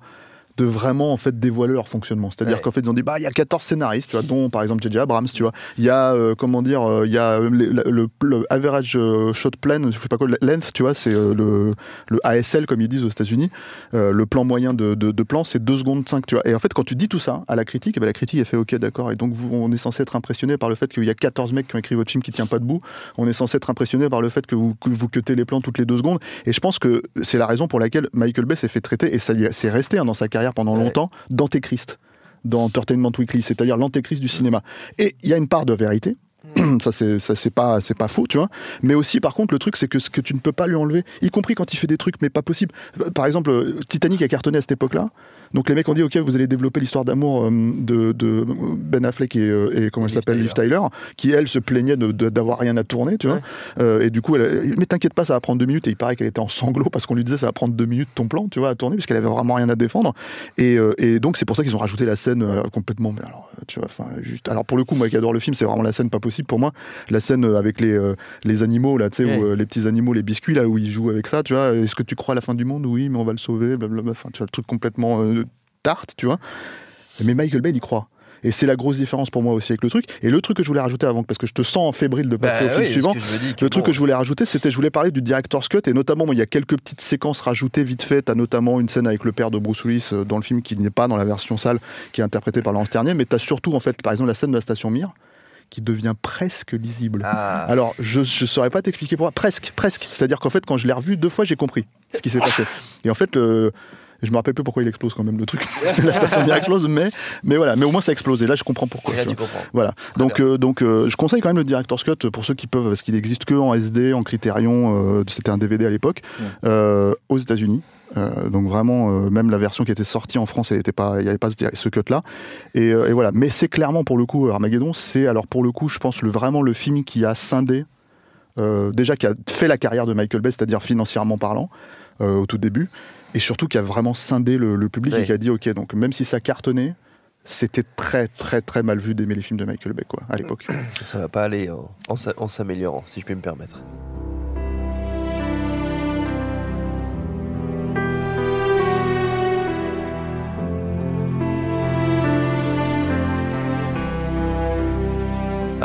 de vraiment en fait dévoiler leur fonctionnement. C'est-à-dire Ouais. qu'en fait ils ont dit bah il y a 14 scénaristes, tu vois, dont par exemple JJ Abrams, tu vois. Il y a euh, comment dire, euh, il y a le, le- le average euh, shot plan, je sais pas quoi, length, tu vois, c'est euh, le, le ASL comme ils disent aux États-Unis. Euh, le plan moyen de, de, de plan, c'est 2 secondes 5, tu vois. Et en fait, quand tu dis tout ça à la critique, eh ben, la critique, elle fait OK, d'accord. Et donc, vous, on est censé être impressionné par le fait qu'il y a 14 mecs qui ont écrit votre film qui tient pas debout. On est censé être impressionné par le fait que vous, que vous cuttez les plans toutes les deux secondes. Et je pense que c'est la raison pour laquelle Michael Bay s'est fait traiter, et ça c'est resté hein, dans sa carrière pendant Ouais. longtemps, d'antéchrist dans Entertainment Weekly, c'est-à-dire l'antéchrist du cinéma. Et il y a une part de vérité. Ça c'est ça c'est pas c'est pas faux tu vois mais aussi par contre le truc c'est que ce que tu ne peux pas lui enlever y compris quand il fait des trucs mais pas possible par exemple euh, Titanic a cartonné à cette époque-là donc les mecs ont dit ok vous allez développer l'histoire d'amour euh, de, de Ben Affleck et, euh, et comment elle s'appelle Liv Tyler. Qui elle se plaignait d'avoir rien à tourner tu vois. Ouais. Euh, et du coup elle, mais t'inquiète pas ça va prendre deux minutes. Et il paraît qu'elle était en sanglots parce qu'on lui disait ça va prendre deux minutes ton plan tu vois à tourner parce qu'elle avait vraiment rien à défendre. Et, et donc c'est pour ça qu'ils ont rajouté la scène complètement mais alors tu vois enfin juste alors pour le coup moi qui adore le film c'est vraiment la scène pas possible pour moi. La scène avec les, les animaux là tu sais Ouais. les petits animaux les biscuits là où ils jouent avec ça tu vois. Est-ce que tu crois à la fin du monde? Oui mais on va le sauver blablabla. Enfin tu vois le truc complètement euh, tarte tu vois mais Michael Bay il y croit et c'est la grosse différence pour moi aussi avec le truc et le truc que je voulais rajouter avant parce que je te sens fébrile de passer Bah au film oui, suivant le truc que je voulais rajouter, c'était je voulais parler du director's cut et notamment il y a quelques petites séquences rajoutées vite fait. T'as notamment une scène avec le père de Bruce Willis euh, dans le film qui n'est pas dans la version sale, qui est interprétée par Laurence Ternier, mais t'as surtout en fait par exemple la scène de la station Mir qui devient presque lisible. Ah, Alors je je saurais pas t'expliquer pourquoi, presque presque. C'est-à-dire qu'en fait quand je l'ai revu deux fois j'ai compris ce qui s'est passé. Et en fait le je me rappelle plus pourquoi il explose quand même le truc. la station Mir explose, mais mais voilà, mais au moins ça explose. Et là je comprends pourquoi. là, tu comprends. Voilà. Donc, euh, donc euh, je conseille quand même le Director's Cut pour ceux qui peuvent, parce qu'il existe que en SD, en Criterion, euh, c'était un DVD à l'époque, aux États-Unis. Euh, donc vraiment, euh, même la version qui était sortie en France, il n'y avait pas ce, cut-là. Et, euh, et voilà. Mais c'est clairement pour le coup Armageddon, c'est alors pour le coup, je pense le, vraiment le film qui a scindé, déjà qui a fait la carrière de Michael Bay, c'est-à-dire financièrement parlant, au tout début, et surtout qui a vraiment scindé le, le public et qui a dit ok, donc même si ça cartonnait, c'était très très très mal vu d'aimer les films de Michael Bay quoi à l'époque. Ça va pas aller en, en s'a- en s'améliorant, si je peux me permettre.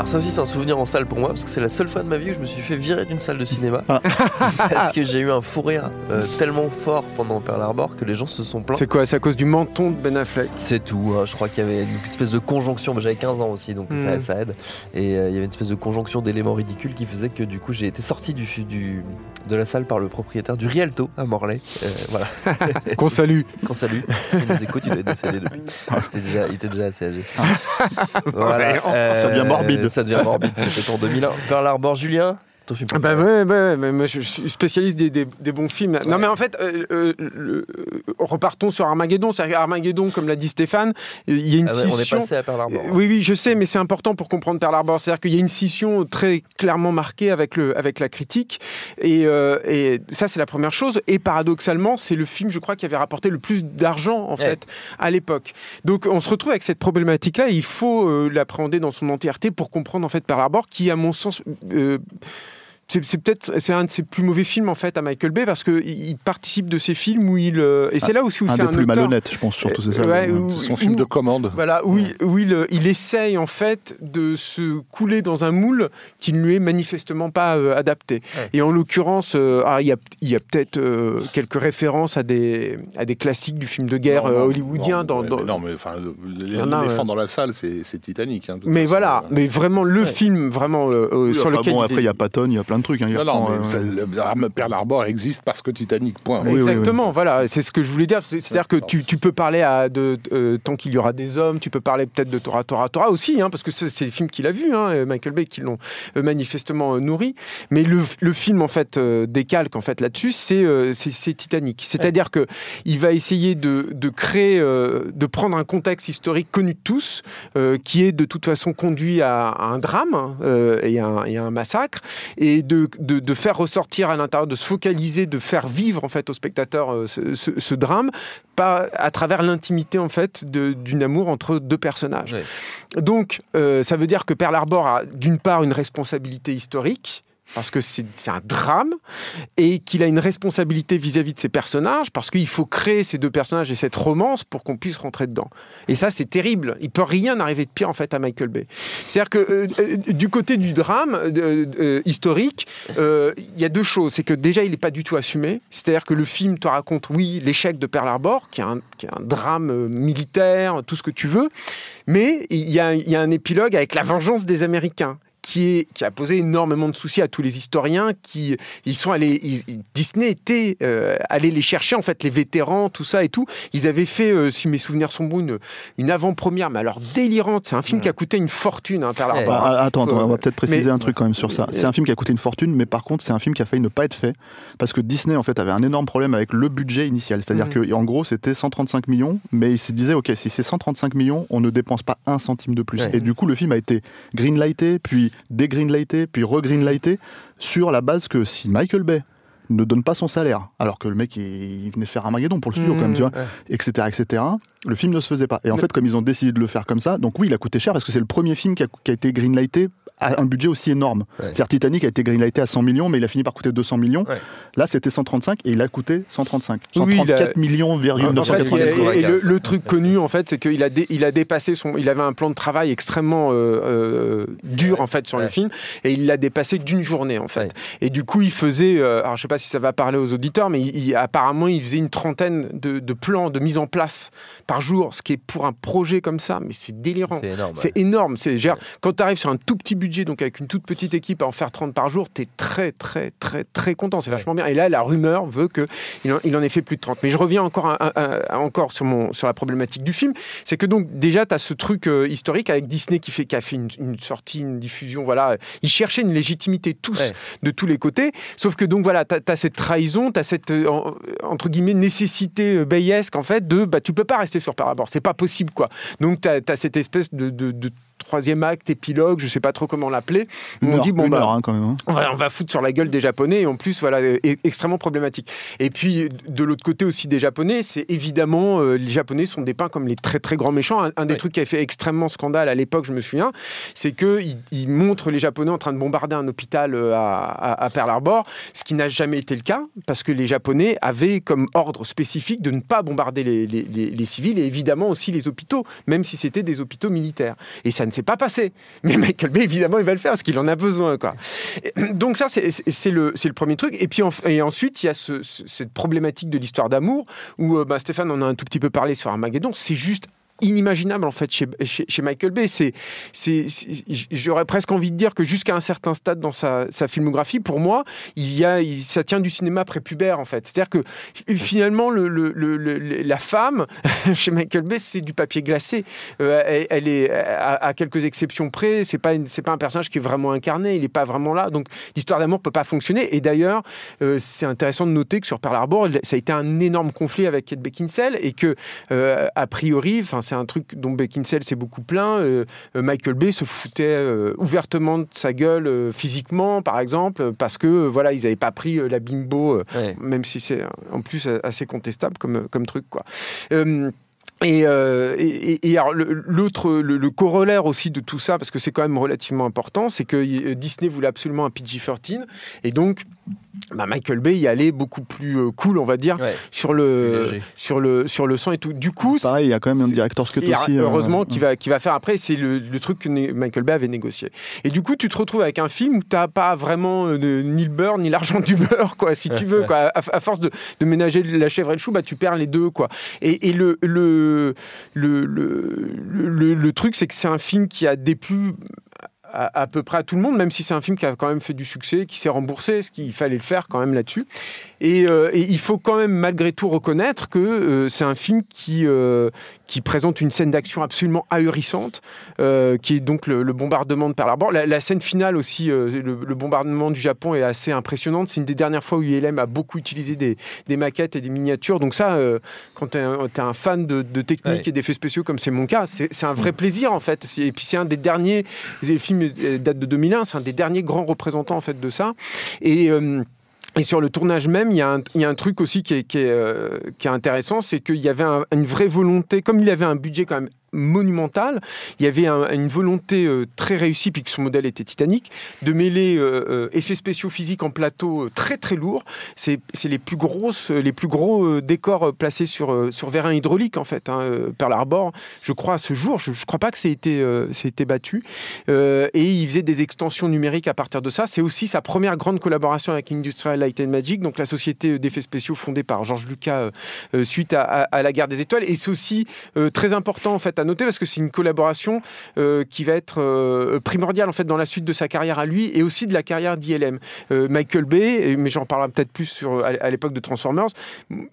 Alors ça aussi c'est un souvenir en salle pour moi parce que c'est la seule fois de ma vie où je me suis fait virer d'une salle de cinéma Ah. parce que j'ai eu un fou rire euh, tellement fort pendant Pearl Harbor que les gens se sont plaints. C'est quoi C'est à cause du menton de Ben Affleck? C'est tout, hein. je crois qu'il y avait une espèce de conjonction, j'avais 15 ans aussi donc ça, Mm. aide, ça aide, et euh, il y avait une espèce de conjonction d'éléments ridicules qui faisait que du coup j'ai été sorti du, du, de la salle par le propriétaire du Rialto à Morlaix, Euh, voilà, Qu'on salue. qu'on salue, s'il nous écoute il doit être décédé depuis, il était déjà, il était déjà assez âgé. Ça devient morbide. Ça devient morbide, c'était en 2001. Pearl Harbor, Julien? Ton film Ah Bah ouais, mais je suis spécialiste des, des- des bons films. Non mais en fait, euh, euh, le- repartons sur Armageddon. C'est Armageddon, comme l'a dit Stéphane, euh, il y a une Ah ouais, on est scission. passé à Pearl Harbor. Euh, Oui, oui, je sais, mais c'est important pour comprendre Pearl Harbor. C'est-à-dire qu'il y a une scission très clairement marquée avec, le, avec la critique. Et, euh, et ça, c'est la première chose. Et paradoxalement, c'est le film, je crois, qui avait rapporté le plus d'argent, en fait, à l'époque. Donc, on se retrouve avec cette problématique-là. Il faut l'appréhender dans son entièreté pour comprendre, en fait, Pearl Harbor, qui, à mon sens... c'est c'est peut-être c'est un de ses plus mauvais films en fait à Michael Bay parce que il participe de ces films où il euh, et c'est là aussi où Un c'est des un plus auteur- malhonnêtes, je pense, surtout, c'est ça. Ouais, le- où- Son film où- de commande. voilà, où, il, où il, il essaye en fait de se couler dans un moule qui ne lui est manifestement pas euh, adapté. Ouais. Et en l'occurrence, euh, ah, il y a, il y a peut-être euh, quelques références à des, à des classiques du film de guerre Non, euh, non, hollywoodien. non, dans, dans- mais non, mais enfin, l'éléphant dans la salle, c'est c'est Titanic. hein, mais façon, voilà, euh. mais vraiment le Ouais. film vraiment Oui, sur enfin, lequel bon, il après, il y a Patton, il y a plein de trucs. hein, Non, non, mais euh, ça, le- Arme- Pearl Harbor existe parce que Titanic, point. Oui, oui, oui. Exactement, voilà, c'est ce que je voulais dire. C'est- C'est-à-dire que tu, tu peux parler à de euh, tant qu'il y aura des hommes, tu peux parler peut-être de Tora Tora Tora aussi, hein, parce que c'est les films qu'il a vus, hein, euh, Michael Bay qui l'ont euh, manifestement euh, nourri. Mais le, le film en fait euh, décalque en fait là-dessus, c'est euh, Titanic. C'est-à-dire que il va essayer de, de créer, euh, de prendre un contexte historique connu de tous, euh, qui est de toute façon conduit à, à un drame hein, et, à un, et à un massacre, et de, de, de faire ressortir à l'intérieur, de se focaliser, de faire vivre en fait au spectateur euh, ce, ce- ce drame, pas à travers l'intimité en fait d'une amour entre deux personnages. Donc, euh, ça veut dire que Pearl Harbor a d'une part une responsabilité historique. Parce que c'est un drame et qu'il a une responsabilité vis-à-vis de ses personnages parce qu'il faut créer ces deux personnages et cette romance pour qu'on puisse rentrer dedans. Et ça, c'est terrible. Il peut rien arriver de pire en fait à Michael Bay. C'est-à-dire que euh, euh, du côté du drame euh, historique, il y a deux choses. C'est que déjà, il n'est pas du tout assumé. C'est-à-dire que le film te raconte, oui, l'échec de Pearl Harbor, qui est un, qui est un drame militaire, tout ce que tu veux, mais il y y a un épilogue avec la vengeance des Américains. Qui, est, qui a posé énormément de soucis à tous les historiens qui ils sont allés ils- ils- Disney était euh, allé les chercher en fait les vétérans tout ça et tout ils avaient fait euh, si mes souvenirs sont bons une, une avant-première mais alors délirante c'est un film qui a coûté une fortune hein, Pearl Ouais. Harbor, Bah, attends, attends, on va peut-être préciser mais- un truc quand même sur ça. C'est un film qui a coûté une fortune, mais par contre, c'est un film qui a failli ne pas être fait parce que Disney en fait avait un énorme problème avec le budget initial. C'est-à-dire Mhm. que en gros, c'était 135 millions, mais il se disait ok, si c'est 135 millions, on ne dépense pas un centime de plus. Ouais. Et du coup, le film a été greenlighté, puis dégreenlighté, puis regreenlighté sur la base que si Michael Bay ne donne pas son salaire, alors que le mec il, il venait faire Armageddon pour le studio Mhm. quand même, tu vois, Ouais. etc., etc. Le film ne se faisait pas. Et en fait, comme ils ont décidé de le faire comme ça, donc oui, il a coûté cher parce que c'est le premier film qui a, qui a été greenlighté à un budget aussi énorme. Ouais. C'est-à-dire Titanic a été greenlighté à 100 millions, mais il a fini par coûter 200 millions. Ouais. Là, c'était 135 et il a coûté 135. Oui, il a- 134 millions, virgule En fait, 995. et, le, le truc connu, en fait, c'est qu'il a, dé- il a dépassé son. Il avait un plan de travail extrêmement euh, euh, dur, en fait, sur le Ouais. film, et il l'a dépassé d'une journée, en fait. Ouais. Et du coup, il faisait. euh, alors, je sais pas si ça va parler aux auditeurs, mais il- il- apparemment, il faisait une trentaine de, de plans de mise en place par jour, ce qui est pour un projet comme ça, mais c'est délirant. C'est énorme. C'est dire, Quand tu arrives sur un tout petit budget, donc avec une toute petite équipe à en faire 30 par jour, tu es très, très, très, très content. C'est vachement bien. Et là, la rumeur veut qu'il en, il en ait fait plus de 30. Mais je reviens encore, à- à- à- encore sur, mon, sur la problématique du film. C'est que donc, déjà, tu as ce truc euh, historique avec Disney qui, fait, qui a fait une, une sortie, une diffusion. Voilà. Ils cherchaient une légitimité tous, Ouais. de tous les côtés. Sauf que donc, voilà, tu as, cette trahison, tu as cette, euh, en- entre guillemets, nécessité euh, bayesque, en fait, de bah, tu peux pas rester sur Pearl Harbor. C'est pas possible, quoi. Donc, tu as, cette espèce de- de troisième acte, épilogue, je sais pas trop comment l'appeler. on dit, bon, bah, heure, hein, quand même. hein. on va, on va foutre sur la gueule des Japonais et en plus, voilà, euh, e- extrêmement problématique. Et puis, de l'autre côté aussi des Japonais, c'est évidemment, euh, les Japonais sont dépeints comme les très très grands méchants. Un, un des Oui. trucs qui a fait extrêmement scandale à l'époque, je me souviens, c'est qu'ils ils montrent les Japonais en train de bombarder un hôpital euh, à, à- à Pearl Harbor, ce qui n'a jamais été le cas, parce que les Japonais avaient comme ordre spécifique de ne pas bombarder les, les- les- les civils et évidemment aussi les hôpitaux, même si c'était des hôpitaux militaires. Et ça, ne- s'est pas passé. Mais Michael Bay, évidemment, il va le faire parce qu'il en a besoin. Quoi. Donc ça, c'est le, le premier truc. Et puis et ensuite, il y a ce- cette problématique de l'histoire d'amour où euh, bah, Stéphane en a un tout petit peu parlé sur Armageddon. C'est juste inimaginable en fait chez, Michael Bay. C'est, j'aurais presque envie de dire que jusqu'à un certain stade dans sa, filmographie, pour moi, il y a, ça tient du cinéma prépubère en fait. C'est-à-dire que finalement, le, le- le- le- la femme chez Michael Bay, c'est du papier glacé. Euh, elle, est à, quelques exceptions près. C'est pas, c'est pas un personnage qui est vraiment incarné. Il n'est pas vraiment là. Donc l'histoire d'amour peut pas fonctionner. Et d'ailleurs, euh, c'est intéressant de noter que sur Pearl Harbor, ça a été un énorme conflit avec Kate Beckinsale et que euh, a priori, enfin c'est un truc dont Beckinsale s'est beaucoup plaint. euh, euh, Michael Bay se foutait euh, ouvertement de sa gueule euh, physiquement, par exemple, parce que voilà, ils n'avaient pas pris la bimbo, Ouais. même si c'est en plus assez contestable comme, comme truc, quoi. Et, euh, et, et- et alors, l'autre, le, le corollaire aussi de tout ça, parce que c'est quand même relativement important, c'est que Disney voulait absolument un PG-13, et donc bah, Michael Bay y allait beaucoup plus euh, cool, on va dire, Ouais. sur le, sur le sur le sang et tout. Du coup, Pareil, il y a quand même un et aussi. euh, heureusement, qui va, qui va faire après, c'est le, le truc que Michael Bay avait négocié. Et du coup, tu te retrouves avec un film où tu n'as pas vraiment euh, ni le beurre, ni l'argent du beurre, quoi, si tu veux. Quoi. À, à force de, de ménager la chèvre et le chou, bah, tu perds les deux. Quoi. Et, et le, le, le, le, le- le truc, c'est que c'est un film qui a déplu à, peu près à tout le monde, même si c'est un film qui a quand même fait du succès, qui s'est remboursé, ce qu'il fallait le faire quand même là-dessus. Et, euh, et il faut quand même malgré tout reconnaître que euh, c'est un film qui, euh, qui présente une scène d'action absolument ahurissante, qui est donc le, le bombardement de Pearl Harbor. La, la scène finale aussi, le, le bombardement du Japon est assez impressionnante. C'est une des dernières fois où ILM a beaucoup utilisé des, des maquettes et des miniatures. Donc ça, quand tu es, un fan de, de technique Ouais. et d'effets spéciaux comme c'est mon cas, c'est un vrai plaisir en fait. Et puis c'est un des derniers, le film date de 2001, c'est un des derniers grands représentants en fait de ça. Et et sur le tournage même, il y a un, y truc aussi euh, qui est intéressant, c'est qu'il y avait un- une vraie volonté, comme il avait un budget quand même monumental, il y avait un- une volonté euh, très réussie, puis que son modèle était titanique, de mêler euh, euh, effets spéciaux physiques en plateau très très lourds. C'est les plus grosses, les plus gros décors placés sur, sur vérin hydraulique en fait. Hein, Pearl Harbor, je crois à ce jour, je, je crois pas que c'est été, c'est été battu. Et il faisait des extensions numériques à partir de ça. C'est aussi sa première grande collaboration avec Industrial Light and Magic, donc la société d'effets spéciaux fondée par Georges Lucas suite à, à- à la guerre des étoiles. Et c'est aussi très important en fait à noter parce que c'est une collaboration euh, qui va être euh, primordiale en fait dans la suite de sa carrière à lui et aussi de la carrière d'ILM. Euh, Michael Bay, mais j'en parlerai peut-être plus sur, à, à l'époque de Transformers.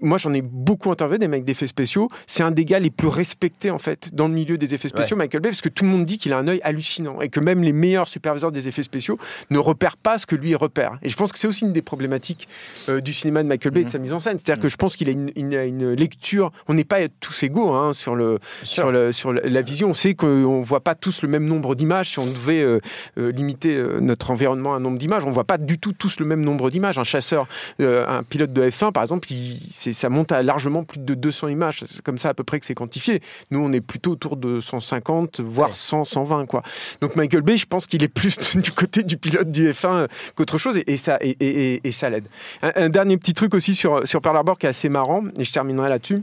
Moi, j'en ai beaucoup interviewé des mecs d'effets spéciaux. C'est un des gars les plus respectés en fait dans le milieu des effets spéciaux, Michael Bay, parce que tout le monde dit qu'il a un œil hallucinant et que même les meilleurs superviseurs des effets spéciaux ne repèrent pas ce que lui repère. Et je pense que c'est aussi une des problématiques du cinéma de Michael Bay et de sa mise en scène. C'est-à-dire que je pense qu'il a une, une- une lecture. On n'est pas tous égaux hein, sur, le, sur, le, sur la vision. On sait qu'on ne voit pas tous le même nombre d'images. Si on devait euh, euh, limiter euh, notre environnement à un nombre d'images, on ne voit pas du tout tous le même nombre d'images. Un chasseur, euh, un pilote de F1, par exemple, il- ça monte à largement plus de 200 images. C'est comme ça à peu près que c'est quantifié. Nous, on est plutôt autour de 150, voire 100, 120. Quoi. Donc Michael Bay, je pense qu'il est plus du côté du pilote du F1 euh, qu'autre chose, et, et ça, et, et- et- et ça l'aide. Un, un dernier petit truc aussi sur, sur Pearl Harbor qui est assez marrant, et je terminerai là-dessus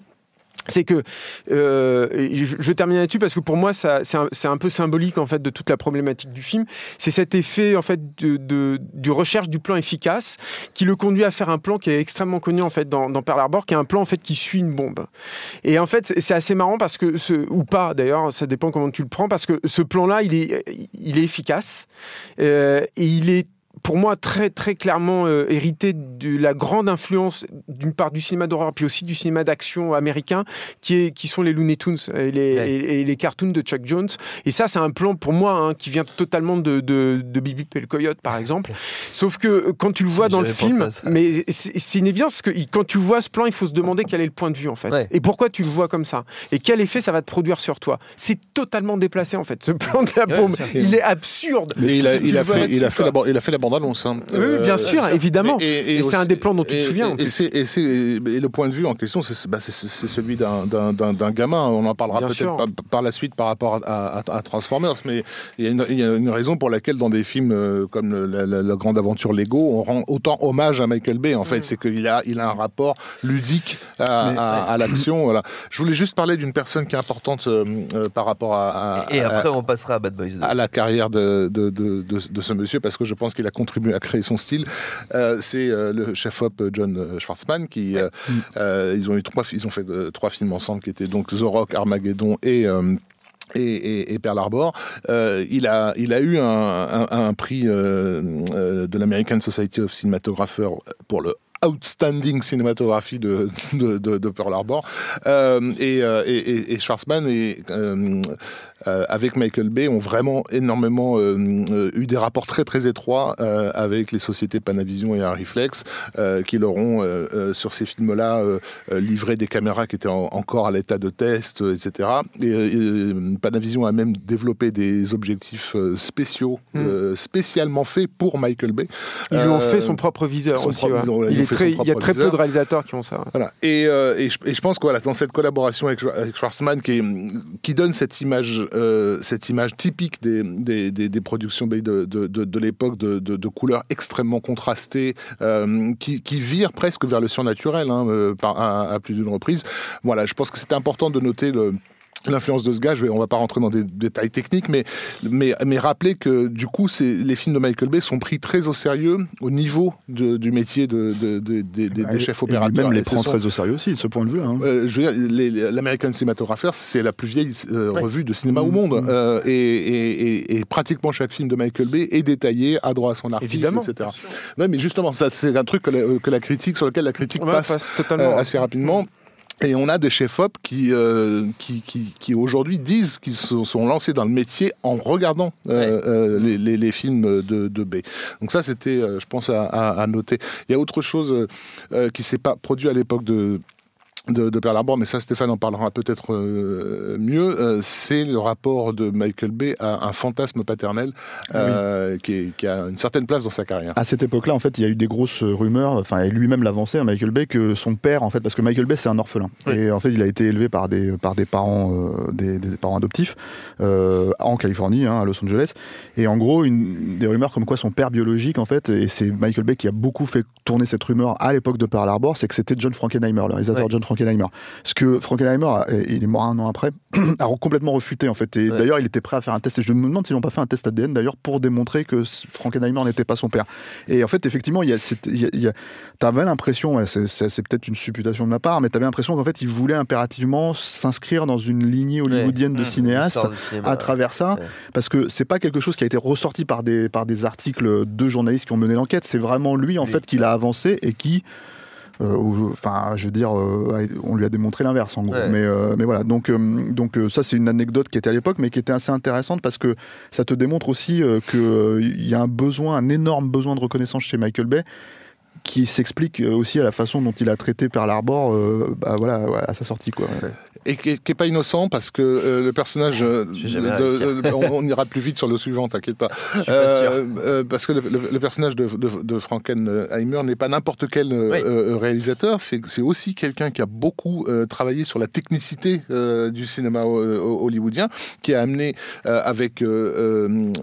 c'est que euh, je, je termine là-dessus parce que pour moi ça c'est un, un peu symbolique en fait de toute la problématique du film. C'est cet effet en fait de, de- du recherche du plan efficace qui le conduit à faire un plan qui est extrêmement connu en fait dans, dans Pearl Harbor qui est un plan en fait qui suit une bombe. Et en fait c'est assez marrant parce que ce, ou pas d'ailleurs ça dépend comment tu le prends parce que ce plan là il est il est efficace euh, et il est pour moi, très très clairement euh, hérité de la grande influence d'une part du cinéma d'horreur, puis aussi du cinéma d'action américain, qui, est, qui sont les Looney Tunes et les, Ouais. et, et les cartoons de Chuck Jones. Et ça, c'est un plan pour moi hein, qui vient totalement de, de, de Bibi et le Coyote, par exemple. Sauf que euh, quand tu le vois dans le film, mais c'est une évidence parce que quand tu vois ce plan, il faut se demander quel est le point de vue en fait, Ouais. et pourquoi tu le vois comme ça, et quel effet ça va te produire sur toi? C'est totalement déplacé en fait. Ce plan de la Ouais, sûr. il est absurde. Mais il a, il fait, il a fait la, quoi. ban- il a fait la bande-annonce. hein. Oui, oui, bien sûr, évidemment. mais- Et c'est un des plans dont tu te souviens, en Et, le point de vue en question, c'est bah, celui d'un- gamin. On en parlera peut-être par, par la suite par rapport à, à- à Transformers, mais il y, a une, il y a une raison pour laquelle dans des films euh, comme le- la, la- la grande aventure Lego, on rend autant hommage à Michael Bay. En Mm. fait, c'est qu'il a, il a un rapport ludique à, Mais- à- à l'action. Voilà. Je voulais juste parler d'une personne qui est importante euh, euh, par rapport à, à- Et à- après, on passera à Bad Boys 2. à la carrière de, de, de, de- de ce monsieur parce que je pense qu'il a contribué à créer son style. Euh, c'est euh, le chef-op John Schwartzman qui euh, euh, ils ont eu trois ils ont fait euh, trois films ensemble qui étaient donc The Rock, Armageddon et euh, et, et- et Pearl Harbor, Euh, il, a, il a eu un, un- un prix euh, euh, de l'American Society of Cinematographers pour le outstanding cinématographie de, de, de- de Pearl Harbor. Euh, et, euh, et, et- et Schwarzman et, euh, euh, avec Michael Bay ont vraiment énormément eu des rapports très très étroits avec les sociétés Panavision et Arriflex qui leur ont sur ces films-là livré des caméras qui étaient en- encore à l'état de test, etc. Et, Panavision a même développé des objectifs spéciaux, Mm. euh, spécialement faits pour Michael Bay. Ils lui ont fait son propre viseur son aussi. propre- ouais. Il fait très- son il y a très peu de réalisateurs qui ont ça. Voilà. Et, euh, et, je, et je pense que voilà, dans cette collaboration avec, avec Schwarzman, qui, est- qui donne cette image, euh, cette image typique des, des, des- des productions de, de, de, de l'époque, de, couleurs extrêmement contrastées, euh, qui, qui virent presque vers le surnaturel hein, par, à, à plus d'une reprise. Voilà, je pense que c'est important de noter le l'influence de ce gars, je vais, on va pas rentrer dans des détails techniques, mais, mais, mais rappeler que du coup, c'est- les films de Michael Bay sont pris très au sérieux au niveau de- du métier de, de, de- des- chefs Et opérateurs. Même les prend très au sérieux aussi, de ce point de vue-là. hein. euh, je veux dire, les- les- l'American Cinematographer, c'est la plus vieille euh, Ouais. revue de cinéma au monde. Euh, et, et- et- et pratiquement chaque film de Michael Bay est détaillé, a droit à son article, Évidemment. etc. Ouais, mais justement, ça, c'est un truc que la, que la critique, sur lequel la critique Ouais, passe, passe totalement. euh, assez rapidement. Et on a des chefs-op qui, euh, qui, qui, qui aujourd'hui disent qu'ils se sont lancés dans le métier en regardant euh, euh, les, les- les films de, de Bay. Donc ça, c'était, euh, je pense, à, à- à noter. Il y a autre chose euh, qui s'est pas produit à l'époque de de, de Pearl Harbor, mais ça Stéphane en parlera peut-être euh, mieux, euh, c'est le rapport de Michael Bay à un fantasme paternel euh, qui, est- qui a une certaine place dans sa carrière. À cette époque-là, en fait, il y a eu des grosses rumeurs, enfin, et lui-même l'avançait, hein, Michael Bay, que son père, en fait, parce que Michael Bay, c'est un orphelin. Oui. Et en fait, il a été élevé par des, par des parents, des, des parents adoptifs, en Californie, hein, à Los Angeles. Et en gros, une, des rumeurs comme quoi son père biologique, en fait, et c'est Michael Bay qui a beaucoup fait tourner cette rumeur à l'époque de Pearl Harbor, c'est que c'était John Frankenheimer, le réalisateur Ouais. John Frankenheimer. Ce que Frankenheimer, il est mort un an après, a complètement refuté, en fait. Et Ouais. d'ailleurs, il était prêt à faire un test. Et je me demande s'ils n'ont pas fait un test ADN, d'ailleurs, pour démontrer que Frankenheimer n'était pas son père. Et en fait, effectivement, il y a, t'avais l'impression, c'est, peut-être une supputation de ma part, mais t'avais l'impression qu'en fait, il voulait impérativement s'inscrire dans une lignée hollywoodienne de Mmh. cinéastes cinéma, à travers ça, Ouais. parce que c'est pas quelque chose qui a été ressorti par des, par des articles de journalistes qui ont mené l'enquête, c'est vraiment lui, en Lui, fait, qui l'a avancé et qui. Euh, Enfin, je veux dire, euh, on lui a démontré l'inverse en gros. Ouais. Mais, euh, mais voilà, donc, donc ça c'est une anecdote qui était à l'époque, mais qui était assez intéressante parce que ça te démontre aussi qu'il y a un besoin, un énorme besoin de reconnaissance chez Michael Bay qui s'explique aussi à la façon dont il a traité Pearl Harbor euh, bah, voilà, ouais, à sa sortie. Quoi. Et qui n'est pas innocent parce que euh, le personnage. euh, vais jamais de- on, on ira plus vite sur le suivant, t'inquiète pas. Suis pas Euh, euh, parce que le, le- le personnage de, de, de Frankenheimer n'est pas n'importe quel euh, Oui. euh, réalisateur, c'est aussi quelqu'un qui a beaucoup euh, travaillé sur la technicité euh, du cinéma euh, hollywoodien, qui a amené euh, avec euh,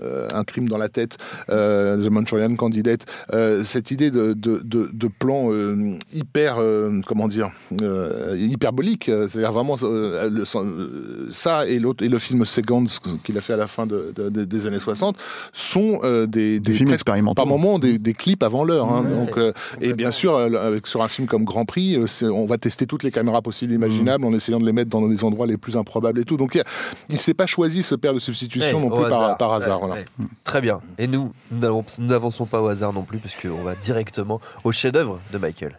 euh, un crime dans la tête, euh, The Manchurian Candidate, euh, cette idée de, de, plan euh, hyper, euh, comment dire, euh, hyperbolique, euh, c'est-à-dire vraiment euh, le- euh, ça et l'autre et le film Seconds qu'il a fait à la fin de- de- de- des années 60 sont euh, des, Des films expérimentaux. par moments des, des clips avant l'heure. hein. Ouais, donc, euh, et bien sûr, avec, sur un film comme Grand Prix, on va tester toutes les caméras possibles et imaginables en essayant de les mettre dans les endroits les plus improbables et tout. Donc il ne s'est pas choisi ce père de substitution non plus par, hasard. par hasard. Ouais, voilà. ouais. Très bien. Et nous, nous n'avançons pas au hasard non plus, parce qu'on va directement au chef-d'œuvre de Michael.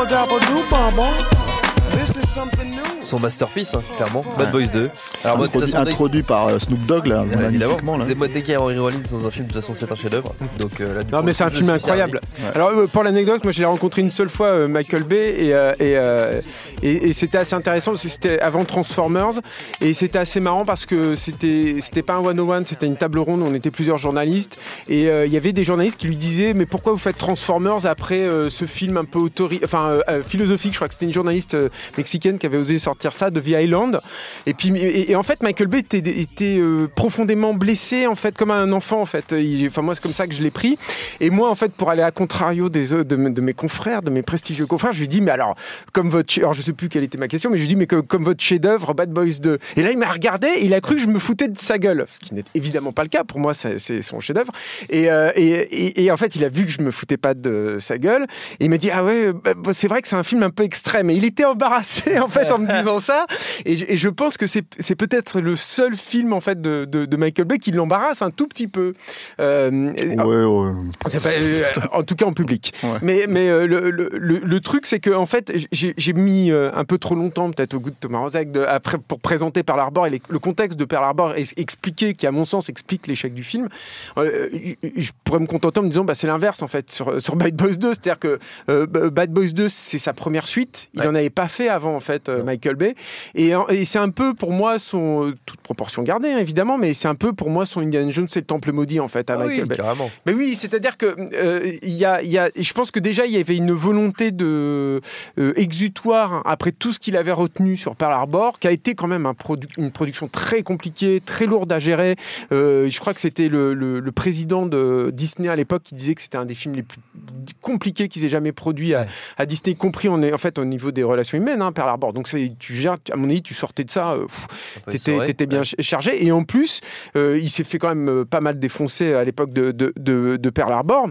Double dabba doo, mama. Son masterpiece, hein, clairement. Bad Boys 2. Alors, moi, Introduit, façon, introduit par euh, Snoop Dogg, là, Euh, évidemment. Là. Dès- Dès qu'il y a Henry Rollins dans un film, de toute façon, c'est un chef-d'œuvre. Donc, euh, là, Non coup, mais c'est un film incroyable. Alors euh, pour l'anecdote, moi je l'ai rencontré une seule fois, euh, Michael Bay, et, euh, et, euh, et- et c'était assez intéressant. C'était avant Transformers, et c'était assez marrant parce que c'était c'était pas un 101, c'était une table ronde. où On était plusieurs journalistes, et euh, il y avait des journalistes qui lui disaient mais pourquoi vous faites Transformers après euh, ce film un peu autori enfin philosophique. Je crois que c'était une journaliste euh, qui avait osé sortir ça de The Island. Et puis et, en fait Michael Bay était, euh, profondément blessé en fait comme un enfant en fait. Enfin moi c'est comme ça que je l'ai pris. Et moi en fait pour aller à contrario des de, mes- confrères, de mes prestigieux confrères, je lui dis mais alors comme votre alors je sais plus quelle était ma question mais je lui dis mais que- comme votre chef-d'œuvre Bad Boys 2. Et là il m'a regardé, il a cru que je me foutais de sa gueule, ce qui n'est évidemment pas le cas. Pour moi c'est son chef-d'œuvre. Et, euh, et, et- en fait il a vu que je me foutais pas de sa gueule. Et il m'a dit ah ouais bah, bah, c'est vrai que c'est un film un peu extrême. Et il était embarrassé en fait en me disant ça. Et, je- et je pense que c'est c'est peut-être le seul film en fait de, de, de Michael Bay qui l'embarrasse un tout petit peu. Euh, Ouais, ouais. c'est pas- euh, en tout cas en public. Ouais. Mais, mais euh, le, le- le- le truc, c'est que en fait, j'ai j'ai mis euh, un peu trop longtemps, peut-être au goût de Thomas Rozek, de- après, pour présenter Pearl Harbor et les- le contexte de Pearl Harbor et expliquer, qui à mon sens explique l'échec du film. Euh, je pourrais me contenter en me disant, bah, c'est l'inverse en fait sur, sur Bad Boys 2, c'est-à-dire que euh, Bad Boys 2, c'est sa première suite. Il Ouais. n'en avait pas fait avant en fait, euh, Michael Bay. Et, c'est un peu pour moi son euh, toute proportion gardée hein, évidemment, mais c'est un peu pour moi son Indiana Jones, c'est le Temple maudit en fait à Ah Michael oui, Bay. carrément. Mais oui, c'est-à-dire que euh, il y a, il y a- je pense que déjà il y avait une volonté de euh, exutoire hein, après tout ce qu'il avait retenu sur Pearl Harbor, qui a été quand même un produ- une production très compliquée, très lourde à gérer. Euh, je crois que c'était le, le- le président de Disney à l'époque qui disait que c'était un des films les plus compliqués qu'ils aient jamais produit à, à Disney, y compris en, en fait au niveau des relations humaines, hein, Pearl Harbor. Donc tu gères, à mon avis, tu sortais de ça. euh, T'étais, soirée. t'étais bien Ouais. chargé. Et en plus, euh, il s'est fait quand même euh, pas mal défoncer à l'époque de, de, de, de Pearl Harbor.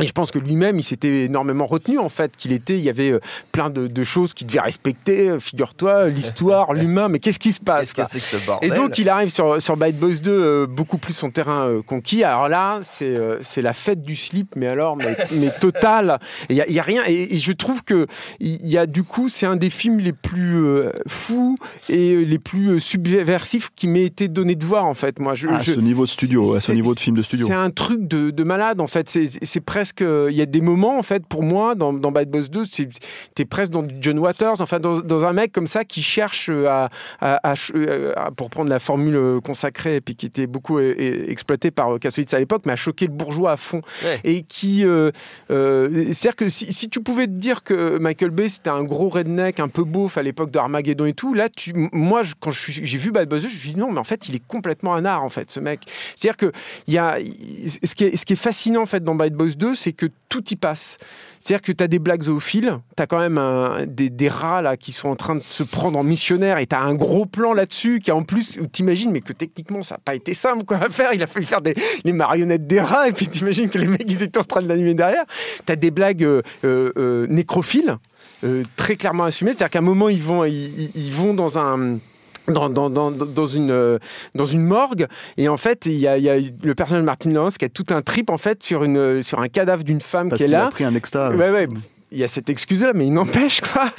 Et je pense que lui-même, il s'était énormément retenu, en fait, qu'il était, il y avait euh, plein de, de choses qu'il devait respecter, euh, figure-toi, l'histoire, l'humain, mais qu'est-ce qui se passe Qu'est-ce que quoi c'est que ce bordel et donc il arrive sur, sur Bad Boys 2 euh, beaucoup plus son terrain euh, conquis. Alors là, c'est euh, c'est la fête du slip, mais alors, mais, mais totale. Il y a, y a rien. Et, et je trouve que il y a du coup, c'est un des films les plus euh, fous et les plus euh, subversifs qui m'ait été donné de voir en fait. Moi, je, À je- ce niveau de studio, à ce c'est- niveau de film de studio. c'est un truc de, de malade en fait. C'est- C'est presque. Il y a des moments en fait pour moi dans, dans Bad Boys 2, c'est- t'es presque dans John Waters, enfin dans, dans un mec comme ça qui cherche à, à- à ch- euh, à- pour prendre la formule euh, consacrée et puis qui était beaucoup euh, euh, exploitée par euh, Kassovitz à l'époque, mais à choquer le bourgeois à fond Ouais. et qui. euh, euh, C'est-à-dire que si, si tu pouvais te dire que Michael Bay c'était un gros redneck, un peu beauf à l'époque de Armageddon et tout, là, tu, moi, je- quand j'ai vu Bad Boys 2, je me suis dit non, mais en fait, il est complètement un art, en fait, ce mec. C'est-à-dire que il y a, ce, qui est, ce qui est fascinant, en fait, dans Bad Boys 2, c'est que tout y passe. C'est-à-dire que tu as des blagues zoophiles, tu as quand même des, des rats là, qui sont en train de se prendre en missionnaire et tu as un gros plan là-dessus qui, en plus, t'imagines, mais que techniquement, ça n'a pas été simple quoi, à faire. Il a fallu faire des, les marionnettes des rats et puis t'imagines que les mecs, ils étaient en train de l'animer derrière. Tu as des blagues euh, euh, euh, nécrophiles, très clairement assumées. C'est-à-dire qu'à un moment, ils vont, ils vont dans un dans, dans, dans, dans une, euh, dans une morgue et en fait il y a, il y a le personnage de Martin Lawrence qui a tout un trip en fait sur, une, sur un cadavre d'une femme Parce qui est là a pris un extra. Ouais, ouais. Il y a cette excuse-là, mais il n'empêche quoi.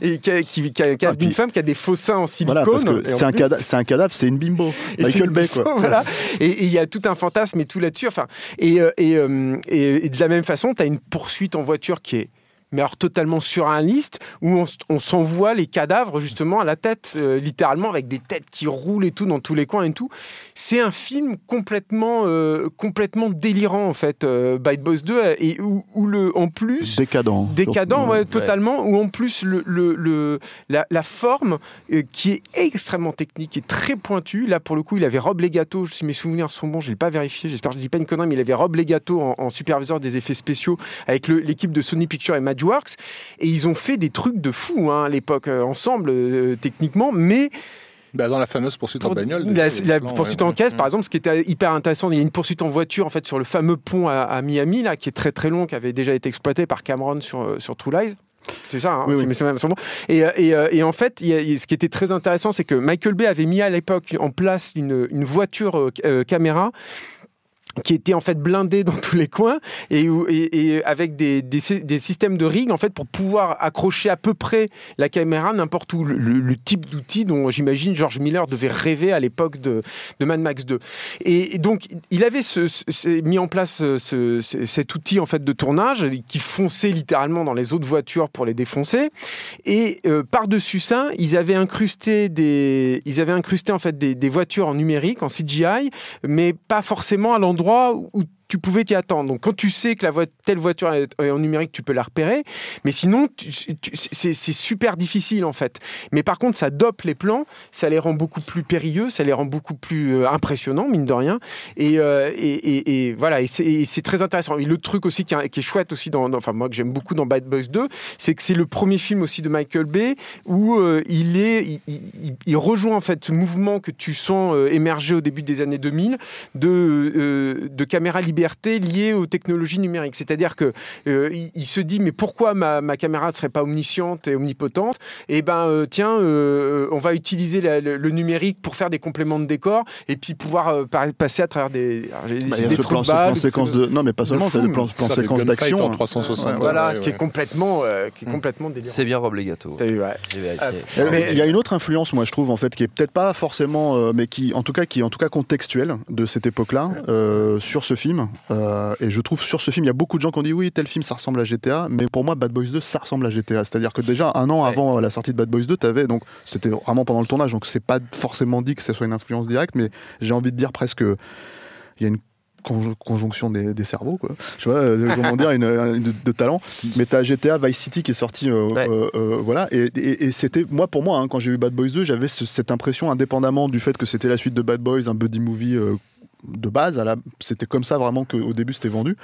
Et qui a, qui, qui cadavre Ah, d'une femme qui a des faux seins en silicone. Voilà, c'est un, cadavre, c'est un cadavre, c'est une bimbo. et Michael Bay, quoi. voilà. Et il y a tout un fantasme et tout là-dessus. Enfin, et, euh, et, euh, et- et de la même façon, tu as une poursuite en voiture qui est mais alors totalement surréaliste, où on, s- on s'envoie les cadavres justement à la tête, euh, littéralement, avec des têtes qui roulent et tout dans tous les coins et tout. C'est un film complètement, euh, complètement délirant en fait, euh, Bad Boys 2, et où, où le, en plus, Décadent. décadent, ouais, Ouais. totalement, ou en plus le, le- le- la, la forme euh, qui est extrêmement technique et très pointue. Là, pour le coup, il avait Rob Legato, si mes souvenirs sont bons, je ne l'ai pas vérifié, j'espère que je ne dis pas une connerie, mais il avait Rob Legato en, en superviseur des effets spéciaux avec l'équipe de Sony Pictures et Et ils ont fait des trucs de fou hein, à l'époque, euh, ensemble, euh, techniquement, mais Bah, dans la fameuse poursuite en bagnole. la, plans, poursuite ouais. en caisse, Mm. par exemple, ce qui était hyper intéressant, il y a une poursuite en voiture en fait sur le fameux pont à, à Miami là, qui est très très long, qui avait déjà été exploité par Cameron sur, euh, sur True Lies. C'est ça, hein, Oui, c'est- oui. mais c'est même son nom. Et, et, et en fait, il y a- y a- ce qui était très intéressant, c'est que Michael Bay avait mis à l'époque en place une, une voiture euh, euh, caméra qui était en fait blindée dans tous les coins et, avec des, des, sy- des systèmes de rig en fait pour pouvoir accrocher à peu près la caméra n'importe où. Le, type d'outil dont j'imagine George Miller devait rêver à l'époque de, de Mad Max 2 et, donc il avait mis en place euh, ce- ce- cet outil en fait de tournage qui fonçait littéralement dans les autres voitures pour les défoncer. Et euh, par-dessus ça, ils avaient incrusté des, ils avaient incrusté en fait des voitures en numérique, en CGI, mais pas forcément à l'endroit où tu pouvais t'y attendre. Donc quand tu sais que la voi- telle voiture est en numérique, tu peux la repérer, mais sinon c'est super difficile en fait. Mais par contre, ça dope les plans, ça les rend beaucoup plus périlleux, ça les rend beaucoup plus euh, impressionnants mine de rien. Et, euh, et, et- voilà, et c'est- très intéressant. Et le truc aussi qui, est- chouette aussi dans, enfin moi que j'aime beaucoup dans Bad Boys 2, c'est que c'est le premier film aussi de Michael Bay où euh, il est, il, rejoint en fait ce mouvement que tu sens euh, émerger au début des années 2000 de de caméra liberté liée aux technologies numériques. C'est-à-dire que euh, il, il se dit mais pourquoi ma, ma caméra ne serait pas omnisciente et omnipotente? Et ben euh, tiens, euh, on va utiliser la- le, le numérique pour faire des compléments de décor et puis pouvoir euh, par- passer à travers des, Bah, j'ai il y a des ce trous plan, de balles, séquence de. Non, mais pas seulement, c'est des plans, plans des séquences d'action. en 360 voilà, ouais, qui est ouais. complètement, euh, qui est complètement délirant. C'est bien Rob Legato. T'as vu, ouais. J'ai vérifié. Euh, Mais- Il y a une autre influence, moi, je trouve, en fait, qui est peut-être pas forcément, euh, mais qui, en tout cas, qui est en tout cas contextuelle de cette époque-là euh, sur ce film. Euh, et je trouve sur ce film, il y a beaucoup de gens qui ont dit oui, tel film, ça ressemble à GTA, mais pour moi, Bad Boys 2, ça ressemble à GTA. C'est-à-dire que déjà un an Ouais. avant la sortie de Bad Boys 2, t'avais donc c'était vraiment pendant le tournage, donc c'est pas forcément dit que ce soit une influence directe, mais j'ai envie de dire presque, il y a une conj- conjonction des, des cerveaux, quoi. Je sais pas euh, comment dire, une, une- de, de talent. Mais t'as GTA Vice City qui est sorti, euh, Ouais. euh, euh, voilà. Et, et- et c'était, moi, pour moi, hein, quand j'ai vu Bad Boys 2, j'avais ce- cette impression, indépendamment du fait que c'était la suite de Bad Boys, un buddy movie. De base, c'était comme ça vraiment qu'au début c'était vendu.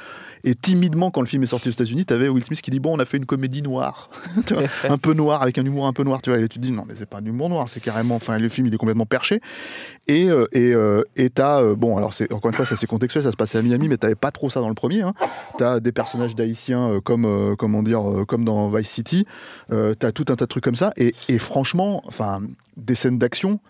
Et timidement, quand le film est sorti aux États-Unis, t'avais Will Smith qui dit Bon, on a fait une comédie noire, un peu noire, avec un humour un peu noir. Tu vois, et tu te dis Non, mais c'est pas un humour noir, c'est carrément. Enfin, le film il est complètement perché. Et euh, euh, et t'as euh, bon alors c'est encore une fois ça c'est contextuel ça se passait à Miami mais t'avais pas trop ça dans le premier hein. t'as des personnages d'haïtiens comme comment dire comme dans Vice City t'as tout un tas de trucs comme ça et, et franchement enfin des scènes d'action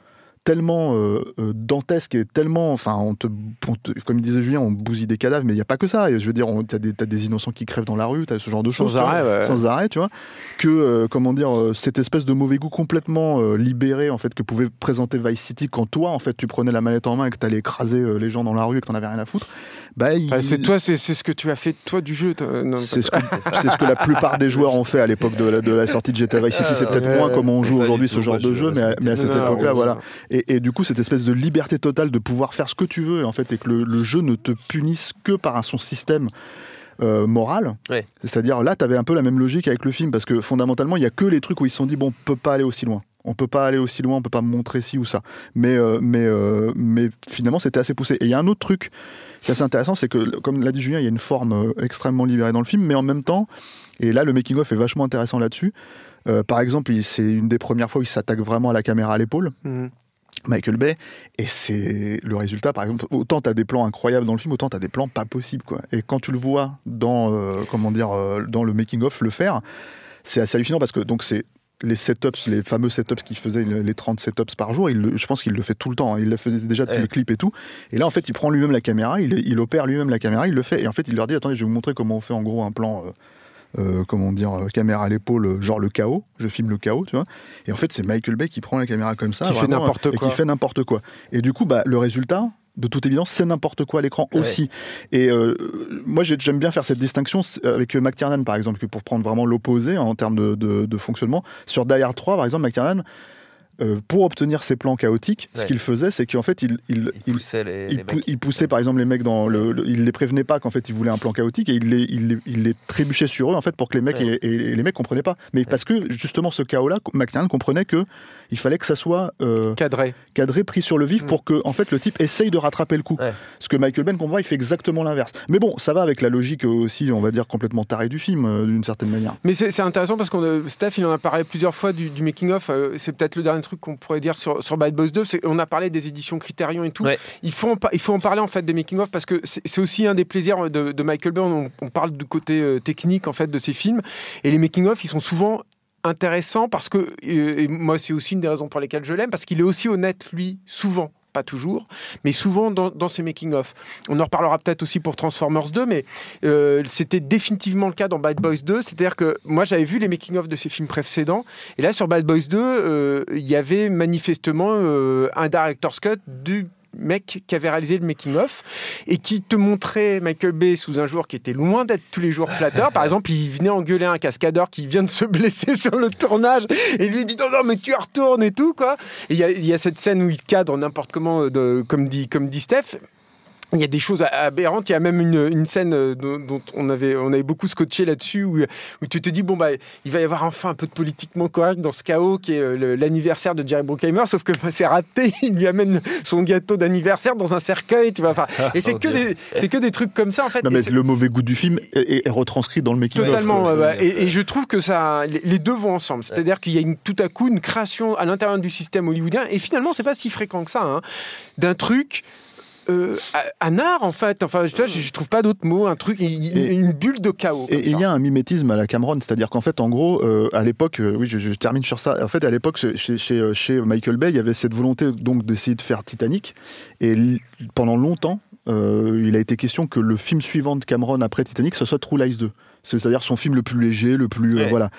tellement euh, euh, dantesques et tellement enfin on te, on te- comme disait Julien on bousille des cadavres mais il y a pas que ça Et je veux dire t'as des, t'as des innocents qui crèvent dans la rue t'as ce genre de Sans choses vois, arrêt, ouais. sans arrêt tu vois que euh, comment dire euh, cette espèce de mauvais goût complètement euh, libéré en fait que pouvait présenter Vice City quand toi en fait tu prenais la manette en main et que t'allais écraser euh, les gens dans la rue et que t'en avais rien à foutre bah il- Enfin, c'est toi, c'est ce que tu as fait toi du jeu. c'est ce, ce que la plupart des joueurs ont fait à l'époque de la, de la sortie de GTA Vice City. C'est peut-être moins comme on joue pas aujourd'hui ce genre de je jeu, mais, à- mais à cette époque-là, voilà. Et, et du coup, cette espèce de liberté totale de pouvoir faire ce que tu veux, en fait, et que le, le jeu ne te punisse que par un, son système. euh, moral, Ouais. c'est-à-dire là, tu avais un peu la même logique avec le film parce que fondamentalement, il y a que les trucs où ils se sont dit bon, on peut pas aller aussi loin, on peut pas aller aussi loin, on peut pas montrer ci ou ça. Mais euh, mais euh, mais finalement, c'était assez poussé. Et il y a un autre truc qui est assez intéressant, c'est que comme l'a dit Julien, il y a une forme euh, extrêmement libérée dans le film, mais en même temps, et là, le making of est vachement intéressant là-dessus. Par exemple, c'est une des premières fois où il s'attaque vraiment à la caméra à l'épaule. Mhm. Michael Bay et c'est le résultat par exemple autant tu as des plans incroyables dans le film autant tu as des plans pas possibles quoi et quand tu le vois dans euh, comment dire euh, dans le making of le faire c'est assez hallucinant parce que donc c'est les setups, les fameux setups qu'il faisait, les 30 setups par jour, il je pense qu'il le fait tout le temps. hein. Il le faisait déjà depuis Ouais. le clip et tout. Et là, en fait, il prend lui-même la caméra, il, il opère lui-même la caméra, il le fait. Et en fait, il leur dit Attendez, je vais vous montrer comment on fait en gros un plan. euh, euh, comment dire, caméra à l'épaule, genre le chaos, je filme le chaos, tu vois. Et en fait, c'est Michael Bay qui prend la caméra comme ça, Qui fait n'importe et quoi. qui fait n'importe quoi. Et du coup, bah, le résultat, de toute évidence, c'est n'importe quoi à l'écran Ouais. aussi. Et euh, moi, j'ai- j'aime bien faire cette distinction avec McTiernan, par exemple, pour prendre vraiment l'opposé en termes de, de- de fonctionnement. Sur Die Hard 3, par exemple, McTiernan, euh, pour obtenir ses plans chaotiques, ce qu'il faisait, c'est qu'en fait, il, il, Il poussait les, il, les pou- mecs. il poussait par exemple les mecs dans le, le- il les prévenait pas qu'en fait il voulait un plan chaotique et il les, il les, il les trébuchait sur eux en fait pour que les mecs Ouais. et, et les mecs comprenaient pas mais parce que justement ce chaos là McTiernan comprenait que il fallait que ça soit euh, Cadré. cadré pris sur le vif Mm. pour que en fait le type essaye de rattraper le coup Ouais. ce que Michael Bay comprend il fait exactement l'inverse mais bon ça va avec la logique aussi on va dire complètement tarée du film euh, d'une certaine manière Mais c'est c'est intéressant parce que Steph, il en a parlé plusieurs fois du, du making-of. euh, c'est peut-être le dernier truc qu'on pourrait dire sur, sur Bad Boys 2. c'est- On a parlé des éditions Criterion et tout. Ouais. Il, faut en, il faut en parler en fait des making-of parce que c'est aussi un des plaisirs de, de Michael Bay. On, on parle du côté euh, technique en fait de ses films. Et les making-of, ils sont souvent intéressants parce que, et moi c'est aussi une des raisons pour lesquelles je l'aime, parce qu'il est aussi honnête, lui, souvent. Pas toujours, mais souvent dans, dans ses making-of. On en reparlera peut-être aussi pour Transformers 2, mais euh, c'était définitivement le cas dans Bad Boys 2. C'est-à-dire que moi, j'avais vu les making-of de ses films précédents, et là, sur Bad Boys 2, euh, il y avait manifestement euh, un director's cut du mec qui avait réalisé le making-of et qui te montrait Michael Bay sous un jour qui était loin d'être tous les jours flatteur. Par exemple, il venait engueuler un cascadeur qui vient de se blesser sur le tournage et lui dit non, non, mais tu retournes et tout, quoi. Il y, a- il y a cette scène où il cadre n'importe comment, euh, de- comme, dit, comme dit Steph. Il y a des choses aberrantes. Il y a même une, une scène euh, dont, dont on, avait, on avait beaucoup scotché là-dessus où, où tu te dis bon, bah, il va y avoir enfin un peu de politiquement correct dans ce chaos qui est euh, l'anniversaire de Jerry Bruckheimer. Sauf que bah, c'est raté. Il lui amène son gâteau d'anniversaire dans un cercueil. Tu vois, enfin, et c'est que, des- c'est que des trucs comme ça en fait. Non, mais le mauvais goût du film est, retranscrit dans le making Totalement, ouais, ouais. Et, et je trouve que ça, les les deux vont ensemble. C'est-à-dire qu'il y a une- tout à coup une création à l'intérieur du système hollywoodien, et finalement, c'est pas si fréquent que ça, hein, d'un truc. Euh, un art en fait, enfin je, je, je trouve pas d'autre mot, un truc, une, Et- une bulle de chaos. Et il y a un mimétisme à la Cameron, c'est-à-dire qu'en fait, en gros, euh, à l'époque, euh, oui, je, je termine sur ça. En fait, à l'époque, chez, chez, euh, chez Michael Bay, il y avait cette volonté donc d'essayer de faire Titanic, et pendant longtemps, euh, il a été question que le film suivant de Cameron après Titanic, ce soit True Lies 2. C'est-à-dire son film le plus léger, le plus euh, voilà.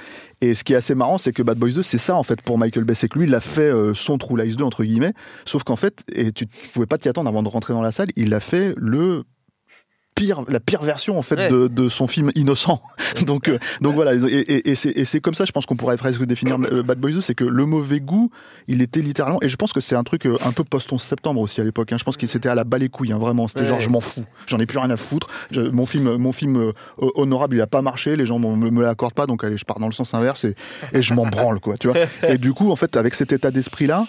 Et ce qui est assez marrant, c'est que Bad Boys 2, c'est ça en fait pour Michael Bay, c'est que lui, il a fait euh, son True Lies 2 entre guillemets, sauf qu'en fait, et tu pouvais pas t'y attendre avant de rentrer dans la salle, il a fait le pire, la pire version en fait Ouais. de, de son film innocent. donc, euh, donc voilà, et, et- et c'est comme ça, je pense qu'on pourrait presque définir euh, Bad Boys 2, c'est que le mauvais goût, il était littéralement, et je pense que c'est un truc euh, un peu post 11 septembre aussi à l'époque. hein. je pense que c'était à la balle les couilles, hein, vraiment. C'était Ouais. genre, je m'en fous, j'en ai plus rien à foutre. Je- mon film, mon film euh, honorable, il a pas marché, les gens me, me l'accordent pas, donc allez, je pars dans le sens inverse et, et je m'en branle, quoi, tu vois. Et du coup, en fait, avec cet état d'esprit là.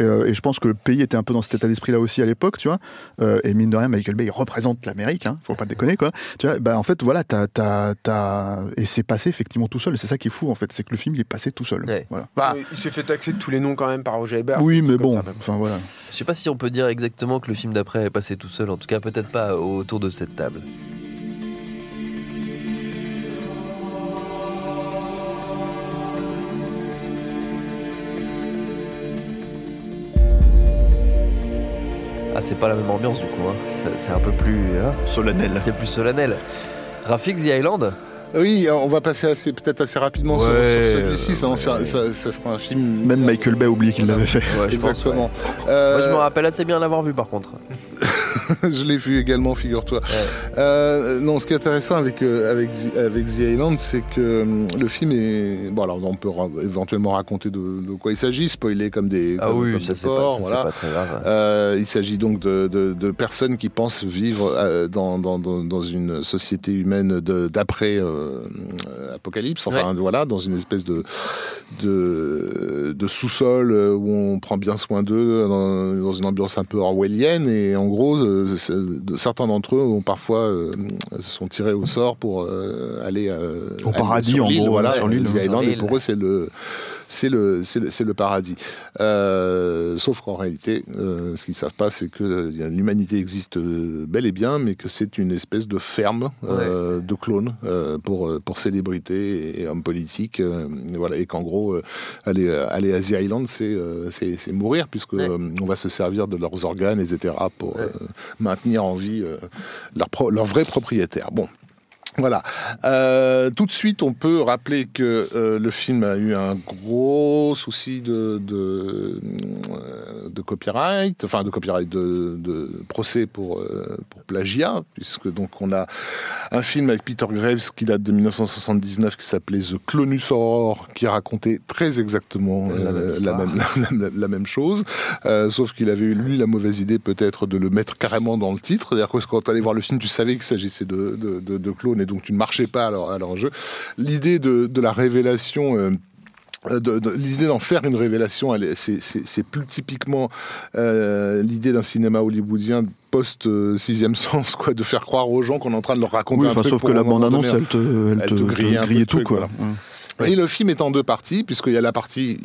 Euh, et je pense que le pays était un peu dans cet état d'esprit-là aussi à l'époque, tu vois. Euh, et mine de rien, Michael Bay il représente l'Amérique, hein, faut pas déconner, quoi. Tu vois, bah en fait, voilà, t'as, t'as, t'as... et c'est passé effectivement tout seul. C'est ça qui est fou, en fait, c'est que le film il est passé tout seul. Ouais. Voilà. Bah, Euh, Il s'est fait taxer de tous les noms quand même par Roger Ebert. oui, mais bon, enfin voilà. Je sais pas si on peut dire exactement que le film d'après est passé tout seul, en tout cas peut-être pas autour de cette table. Ah c'est pas la même ambiance du coup, hein. C'est- c'est un peu plus... hein, Solennel. c'est plus solennel. Rafik The Island Oui, on va passer assez, peut-être assez rapidement sur- Ouais, sur, celui-ci. ça, ouais, ça- ouais. ça- ça sera un film. Même Michael Bay a oublié qu'il l'avait fait. Ouais, je pense, Exactement. ouais. Euh, Moi je me rappelle assez bien l'avoir vu par contre. je l'ai vu également, figure-toi. Ouais. Euh, non, ce qui est intéressant avec, euh, avec, The- avec The Island, c'est que hum, le film est. Bon, alors on peut ra- éventuellement raconter de, de quoi il s'agit, spoiler comme des. Ah comme, oui, comme ça c'est pas, voilà. pas très grave. Euh, il s'agit donc de, de- de personnes qui pensent vivre euh, dans, dans, dans, une société humaine d'après euh, euh, apocalypse, enfin voilà, dans une espèce de, de, de sous-sol euh, où on prend bien soin d'eux, dans, dans une ambiance un peu orwellienne, et en gros, euh, certains d'entre eux ont parfois euh, sont tirés au sort pour euh, aller euh, Au aller paradis, sur en gros, voilà, sur l'île. Island, et pour eux c'est le c'est le, c'est le, c'est le paradis. Euh, sauf qu'en réalité, euh, ce qu'ils savent pas, c'est que euh, l'humanité existe bel et bien, mais que c'est une espèce de ferme euh, de clones euh, pour, pour célébrités et hommes politiques. euh, et voilà, et qu'en gros, euh, aller, aller à The Island, c'est euh, c'est c'est mourir, puisque Ouais. on va se servir de leurs organes, etc., pour Ouais. maintenir en vie euh, leur, pro- leur vrai propriétaire. Bon. Voilà. Euh, tout de suite, on peut rappeler que euh, le film a eu un gros souci de, de, euh, de copyright, enfin de copyright, de, de procès pour, euh, pour plagiat, puisque donc on a un film avec Peter Graves qui date de 1979 qui s'appelait The Clonus Horror, qui racontait très exactement La même euh, la, histoire. même, la, la- la même chose, euh, sauf qu'il avait eu lui la mauvaise idée peut-être de le mettre carrément dans le titre, c'est-à-dire que quand tu allais voir le film, tu savais qu'il s'agissait de, de, de, de clones et donc tu ne marchais pas à leur, à leur jeu. L'idée de, de la révélation. euh, de- de- l'idée d'en faire une révélation, c'est, plus typiquement euh, l'idée d'un cinéma hollywoodien post euh, sixième sens, quoi, de faire croire aux gens qu'on est en train de leur raconter Oui, un truc sauf pour que la bande-annonce, donné. elle te, elle Elle te, te grillait te un peu grillait le tout, truc, quoi. voilà. Ouais. Et le film est en deux parties, puisqu'il y a la partie,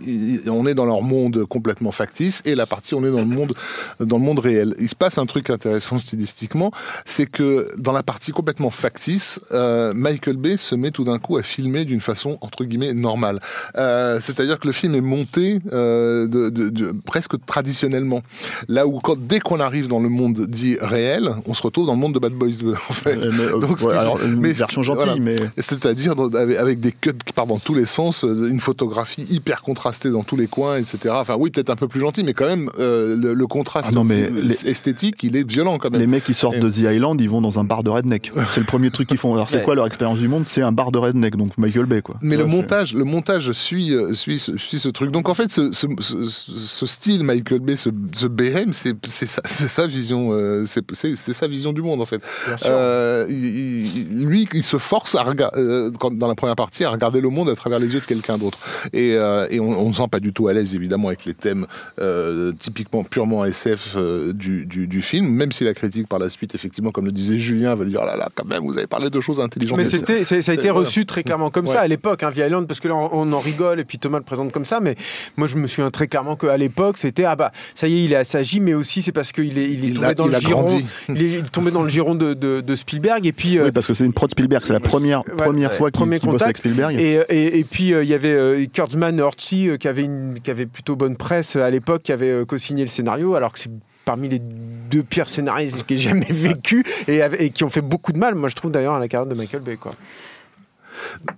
on est dans leur monde complètement factice, et la partie, on est dans le monde, dans le monde réel. Il se passe un truc intéressant stylistiquement, c'est que dans la partie complètement factice, euh, Michael Bay se met tout d'un coup à filmer d'une façon entre guillemets normale. Euh, C'est-à-dire que le film est monté euh, de, de- de- presque traditionnellement. Là où quand, dès qu'on arrive dans le monde dit réel, on se retrouve dans le monde de Bad Boys 2 en fait. Euh, mais, Donc, ouais, alors, une mais version gentille, voilà. mais C'est-à-dire avec, avec des cuts dans tous les sens, euh, une photographie hyper contrastée dans tous les coins, etc. Enfin oui, peut-être un peu plus gentil, mais quand même euh, le, le contraste Ah non, mais euh, les- esthétique, il est violent quand même. les mecs qui sortent Et- de The Island, ils vont dans un bar de redneck. C'est le premier truc qu'ils font. Alors c'est Ouais. quoi leur expérience du monde? C'est un bar de redneck, donc Michael Bay quoi. Mais le Ouais, montage, le montage suit, suit, ce- suit ce truc. Donc en fait, ce, ce, ce- ce style Michael Bay, ce, ce BM, c'est c'est sa, sa vision, euh, c'est sa vision du monde en fait. Euh, il- il- lui, il se force à regarder dans la première partie à regarder le monde à travers les yeux de quelqu'un d'autre. Et, euh, et on, ne sent pas du tout à l'aise évidemment avec les thèmes euh, typiquement purement SF euh, du, du, du film, même si la critique par la suite, effectivement, comme le disait Julien, va dire ah là là, quand même, vous avez parlé de choses intelligentes. Mais c'était, ça, ça a été reçu très clairement comme ça à l'époque, hein, Island, parce que là on, on en rigole et puis Thomas le présente comme ça, mais moi je me souviens très clairement qu'à l'époque c'était ah bah ça y est il est assagi, mais aussi c'est parce qu'il est, il est Il tombé a- dans il le giron, il est tombé dans le giron de, de, de Spielberg et puis Oui, parce que c'est une prod Spielberg, c'est la première, Ouais, première ouais. fois qu'il Premier qu'il bosse avec contact. Spielberg. Et, et, et puis euh, il y avait euh, Kurtzman Orchi euh, qui avait une qui avait plutôt bonne presse à l'époque, qui avait co-signé le scénario, alors que c'est parmi les deux pires scénaristes que j'ai jamais vécu et, et qui ont fait beaucoup de mal, moi je trouve d'ailleurs à la carrière de Michael Bay quoi.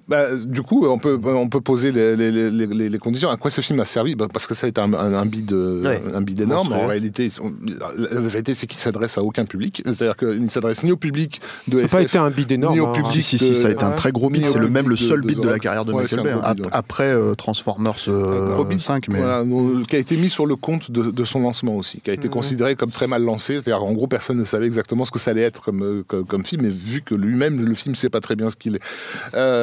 Bah, du coup, on peut, on peut poser les, les, les, les- les conditions. À quoi ce film a servi? Bah, Parce que ça a été un, un, un bid, euh, Ouais. un bid énorme. Monstrueux. En réalité, on- la, vérité, c'est qu'il s'adresse à aucun public. C'est-à-dire qu'il ne s'adresse ni au public de Ça n'a pas SF, été un bid énorme. ni au hein. public. Si, si, si, ça a été un très gros au C'est le même le public seul de- beat de de la carrière de Ouais, Michael Bay. hein. Après euh, Transformers euh, Gros beat. 5, mais Voilà, donc, qui a été mis sur le compte de, de son lancement aussi, qui a été Mhm. considéré comme très mal lancé. C'est-à-dire, en gros, personne ne savait exactement ce que ça allait être comme, euh, comme, comme film, et vu que lui-même, le film, sait pas très bien ce qu'il est. Euh,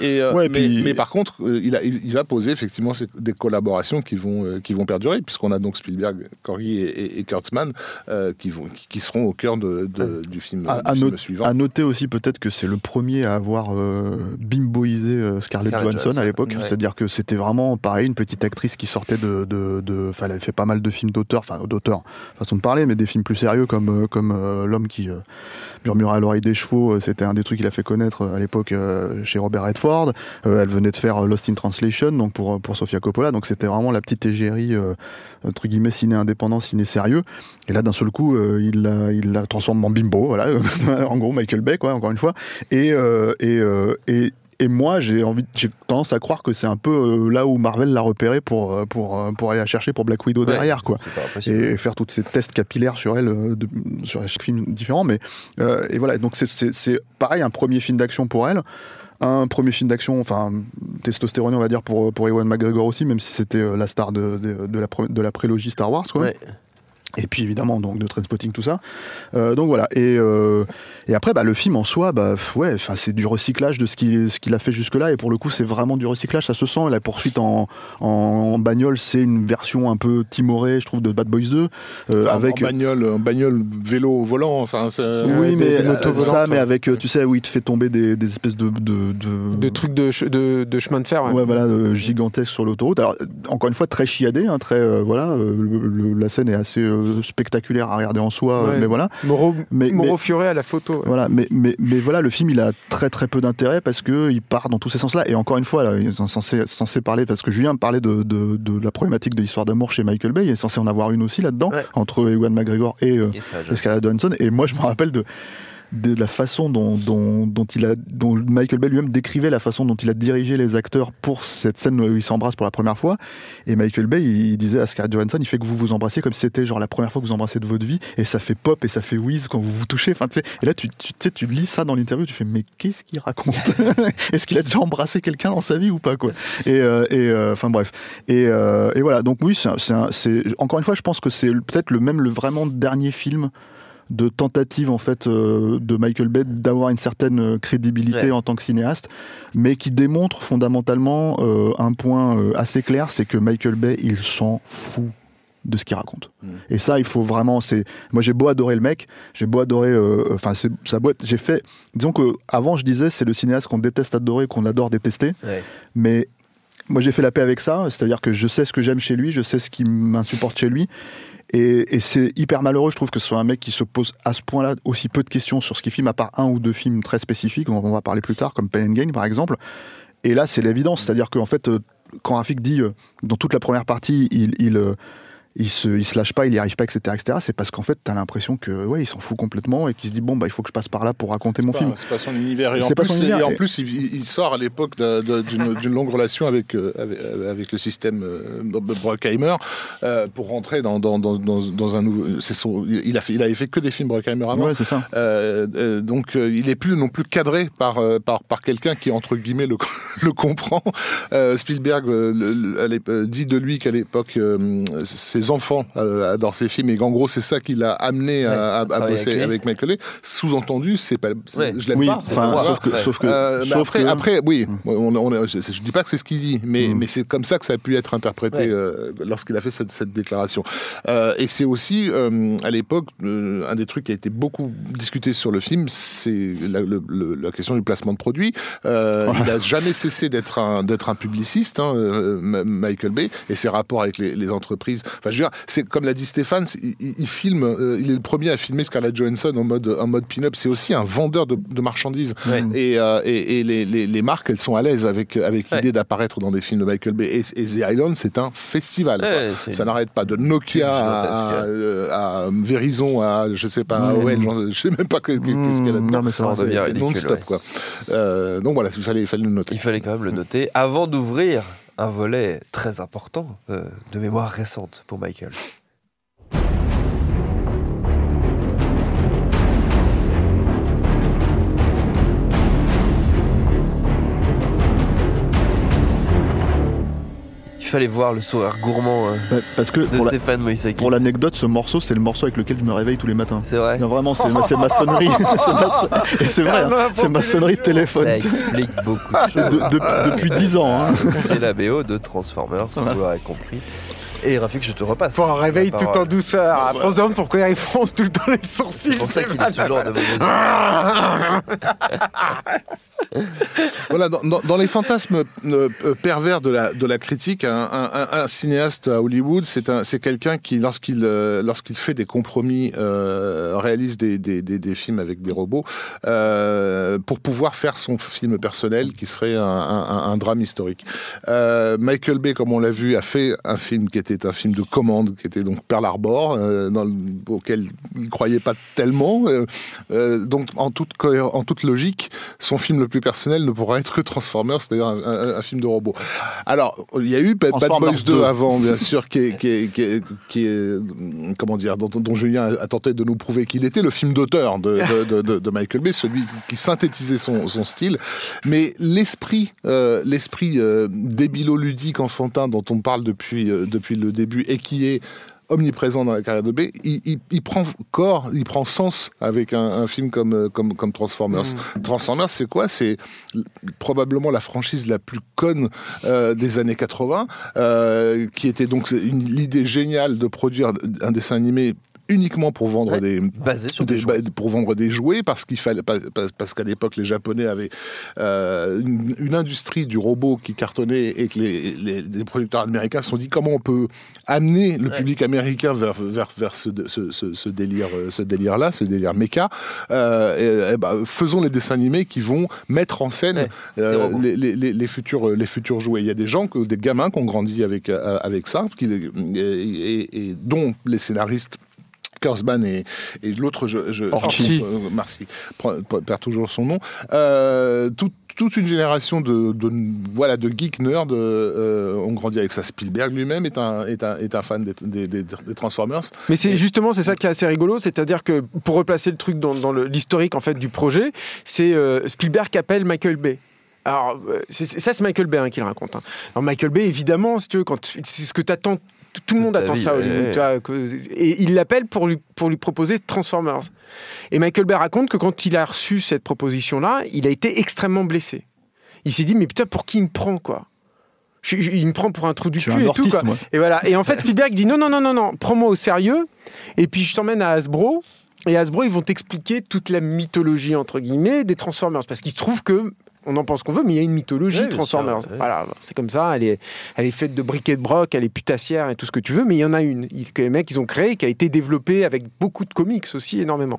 et, euh, Ouais, mais, puis- mais par contre, euh, il, a, il, va poser effectivement des collaborations qui vont, euh, qui vont perdurer, puisqu'on a donc Spielberg, Corey et, et, et Kurtzman euh, qui, vont, qui, qui seront au cœur de, de- du film, À- du à film note- suivant. À noter aussi peut-être que c'est le premier à avoir euh, bimboisé euh, Scarlett, Scarlett Johansson, Johansson, à l'époque. ouais. C'est-à-dire que c'était vraiment pareil, une petite actrice qui sortait de. de, elle avait fait pas mal de films d'auteur, enfin d'auteur, façon de parler, mais des films plus sérieux comme, euh, comme euh, L'homme qui euh, murmurait à l'oreille des chevaux. euh, C'était un des trucs qu'il a fait connaître euh, à l'époque euh, chez Robert Redford. Euh, elle venait de faire euh, Lost in Translation donc pour, pour Sofia Coppola. Donc c'était vraiment la petite égérie, euh, entre guillemets, ciné indépendant, ciné sérieux. Et là, d'un seul coup, euh, il la, il la transforme en bimbo, voilà, en gros Michael Bay, quoi, encore une fois. Et, euh, et, euh, et, et moi, j'ai envie, j'ai tendance à croire que c'est un peu euh, là où Marvel l'a repéré pour, euh, pour, euh, pour aller la chercher pour Black Widow Ouais. derrière, quoi. Et faire tous ces tests capillaires sur elle, euh, de- sur chaque film différent. Mais, euh, et voilà, donc c'est pareil, un premier film d'action pour elle. Un premier film d'action, enfin, testostéroné, on va dire, pour, pour Ewan McGregor aussi, même si c'était euh, la star de, de, la, de la prélogie Star Wars, quoi. Et puis évidemment donc de Trainspotting tout ça. Euh, donc voilà. Et, euh, et après bah, le film en soi, bah ouais, enfin c'est du recyclage de ce qu'il ce qu'il a fait jusque là. Et pour le coup c'est vraiment du recyclage. Ça se sent. La poursuite en, en, bagnole c'est une version un peu timorée, je trouve, de Bad Boys 2 euh, Enfin, avec. en bagnole, en bagnole vélo volant, enfin, oui, mais euh, ça, mais avec, tu sais, où il te fait tomber des, des espèces de, de, de, de trucs de, de, de chemin de fer. ouais. Ouais, voilà, euh, gigantesque sur l'autoroute. Alors, encore une fois, très chiadé, hein, très, euh, voilà, euh, le- le- la scène est assez euh, spectaculaire à regarder en soi, euh, Ouais. mais voilà. Moreau, Mais- Moreau mais- Furet à la photo. ouais. Voilà, mais, mais, mais voilà, le film, il a très très peu d'intérêt parce que il part dans tous ces sens-là. Et encore une fois, là, ils sont censés, censés parler, parce que Julien me parlait de, de, de la problématique de l'histoire d'amour chez Michael Bay, il est censé en avoir une aussi là-dedans, Ouais. entre Ewan McGregor et, euh, Scarlett Johansson. Et moi, je me rappelle de, de la façon dont, dont, il a, dont Michael Bay lui-même décrivait la façon dont il a dirigé les acteurs pour cette scène où ils s'embrassent pour la première fois. Et Michael Bay, il disait à Scarlett Johansson, il fait que vous vous embrassiez comme si c'était genre la première fois que vous embrassez de votre vie, et ça fait pop et ça fait whiz quand vous vous touchez. Enfin, et là, tu, tu, tu lis ça dans l'interview, tu fais, mais qu'est-ce qu'il raconte Est-ce qu'il a déjà embrassé quelqu'un dans sa vie ou pas quoi? Et, euh, euh, enfin bref. Et, euh, et voilà. Donc oui, c'est- encore une fois, je pense que c'est peut-être le même le vraiment dernier film de tentative en fait euh, de Michael Bay d'avoir une certaine euh, crédibilité Ouais. en tant que cinéaste, mais qui démontre fondamentalement euh, un point assez clair, c'est que Michael Bay il s'en fout de ce qu'il raconte. Mm. Et ça, il faut vraiment. C'est moi, j'ai beau adorer le mec, j'ai beau adorer. Enfin, sa boîte. J'ai fait. Disons que avant, je disais, c'est le cinéaste qu'on déteste adorer, qu'on adore détester. Ouais. Mais moi, j'ai fait la paix avec ça. C'est-à-dire que je sais ce que j'aime chez lui, je sais ce qui m'insupporte chez lui. Et, c'est hyper malheureux, je trouve, que ce soit un mec qui se pose à ce point-là aussi peu de questions sur ce qu'il filme, à part un ou deux films très spécifiques, dont on va parler plus tard, comme Pain and Gain, par exemple. Et là, c'est l'évidence. C'est-à-dire qu'en fait, euh, quand Rafik dit, euh, dans toute la première partie, il, il, euh, il, se, il se lâche pas, il y arrive pas, etc., etc., c'est parce qu'en fait, t'as l'impression que, ouais, il s'en fout complètement et qu'il se dit, bon, bah, il faut que je passe par là pour raconter mon C'est film. C'est pas son univers. Et en C'est pas plus, son univers. et en plus, il, il sort à l'époque d'une longue relation avec, euh, avec, avec le système euh, Bruckheimer euh, pour rentrer dans, dans, dans, dans, un nouveau. c'est Son, il, a fait, il avait fait que des films Bruckheimer avant. Ouais, c'est ça. Euh, euh, donc euh, il est plus non plus cadré par euh, par, par quelqu'un qui entre guillemets le, le comprend. Euh, Spielberg euh, le- le- euh, dit de lui qu'à l'époque euh, ses enfants euh, adorent ses films et qu'en gros c'est ça qui l'a amené à, Ouais, à- à travailler bosser avec Michael Bay. Sous-entendu c'est pas Ouais. je l'aime Oui, pas. enfin, sauf que, Ouais. sauf que, Euh, mais sauf après, que- après, oui, on, on- je, je dis pas que c'est ce qu'il dit, mais, Mm. mais c'est comme ça que ça a pu être interprété Ouais. euh, lorsqu'il a fait cette, cette déclaration. Euh, et c'est aussi, euh, à l'époque, euh, un des trucs qui a été beaucoup discuté sur le film, c'est la, le- le- la question du placement de produits. Euh, Il n'a jamais cessé d'être un, d'être un publiciste, hein, euh, Michael Bay, et ses rapports avec les, les entreprises. Enfin, je veux dire, c'est comme l'a dit Stéphane, il, il- il filme, euh, il est le premier à filmer Scarlett Johansson en mode, en mode pin-up. C'est aussi un vendeur de, de marchandises. Ouais. Et, euh, et, et les, les, les marques, elles sont à l'aise avec, avec Ouais. l'idée d'apparaître dans des films de Michael Bay. Et, et The Island, c'est un festival. quoi. Ouais, c'est Ça n'arrête pas de Nokia à, gigantesque, à, euh, à Verizon à je sais pas Ouais. je sais même pas que- que- qu'est-ce qu'elle a Mmh, dedans. non, mais ça en devient C'est ridicule, non-stop ouais. quoi. Euh, donc voilà, il fallait, il fallait le noter. Il fallait quand même le noter avant d'ouvrir un volet très important euh, de mémoire récente pour Michael. Fallait voir le sourire gourmand euh, Ouais, parce que de pour la- Stéphane Moïsaki. pour l'anecdote, ce morceau, c'est le morceau avec lequel je me réveille tous les matins. C'est vrai. Non, vraiment, c'est. C'est maçon- Et c'est vrai, hein, c'est maçonnerie de téléphone. Ça explique beaucoup de choses. De- de- depuis 10 ans. hein. C'est la BO de Transformers, si vous l'aurez compris. Et Rafik, je te repasse. Pour un réveil tout en douceur. Après, on se demande pourquoi il fronce tout le temps les sourcils. C'est pour ça qu'il est toujours de mauvaise Voilà, dans, dans- dans les fantasmes euh, euh, pervers de la, de la critique, un, un- un- un cinéaste à Hollywood, c'est un- c'est quelqu'un qui, lorsqu'il euh, lorsqu'il fait des compromis, euh, réalise des, des, des, des films avec des robots, euh, pour pouvoir faire son film personnel, qui serait un, un- un drame historique. Euh, Michael Bay, comme on l'a vu, a fait un film qui était un film de commande, qui était donc Pearl Harbor, euh, dans le- auquel il croyait pas tellement. Euh, euh, donc, en toute, en toute logique, son film le plus personnel ne pourra être que Transformers, c'est-à-dire un, un- un film de robot. Alors, il y a eu Bad, Bad Boys 2 2. avant, bien sûr, qui est, qui est- qui est- qui est, comment dire, dont, dont Julien a tenté de nous prouver qu'il était le film d'auteur de, de- de- de- de Michael Bay, celui qui synthétisait son, son style. Mais l'esprit, euh, l'esprit débilo-ludique, enfantin dont on parle depuis, depuis le début et qui est omniprésent dans la carrière de Bay, il, il- il prend corps, il prend sens avec un, un film comme, euh, comme, comme Transformers. Transformers, c'est quoi? C'est probablement la franchise la plus conne euh, des années 80, euh, qui était donc l'idée géniale de produire un dessin animé uniquement pour vendre Ouais, des, Basé sur des, des- jouets. bah, pour vendre des jouets parce qu'il fallait parce, qu'à l'époque les japonais avaient euh, une, une industrie du robot qui cartonnait et que les, les- les producteurs américains se sont dit comment on peut amener le Ouais. public américain vers vers, vers ce, ce, ce- ce délire euh, ce délire là ce délire méca euh, et, et bah, faisons les dessins animés qui vont mettre en scène Ouais, euh, les, futurs les futurs jouets il y a des gens des gamins qui ont grandi avec avec ça qui, et dont les scénaristes Kurzban et, et l'autre, je, je, Orchi. euh, merci, perd toujours son nom. Euh, tout- toute une génération de, de voilà de geeks nerds euh, ont grandi avec ça. Spielberg lui-même est un, est un, est un fan des, des- des- des Transformers. Mais c'est justement c'est ça qui est assez rigolo, c'est-à-dire que pour replacer le truc dans, dans l'historique en fait du projet, c'est euh, Spielberg qui appelle Michael Bay. Alors ça c'est Michael Bay hein, qui le raconte. hein. Alors Michael Bay évidemment, si tu veux, c'est ce que t'attends, tout- tout le monde attend vie, ça ouais, Hollywood, ouais. tu vois, que- et il l'appelle pour lui pour lui proposer Transformers. Et Michael Bay raconte que quand il a reçu cette proposition là, il a été extrêmement blessé. Il s'est dit mais putain pour qui il me prend quoi? Je- je- il me prend pour un trou du Je suis cul un et tout. Quoi. moi. Et voilà. Et en fait, Spielberg dit non, non, non, non, non, prends-moi au sérieux. Et puis je t'emmène à Hasbro. Et Hasbro, ils vont t'expliquer toute la mythologie entre guillemets des Transformers, parce qu'il se trouve que on en pense qu'on veut, mais il y a une mythologie Transformers. sûr. Voilà, c'est comme ça. Elle est, elle est faite de briquets de broc, elle est putassière et tout ce que tu veux, mais il y en a une il- que les mecs ils ont créé, qui a été développée avec beaucoup de comics aussi énormément.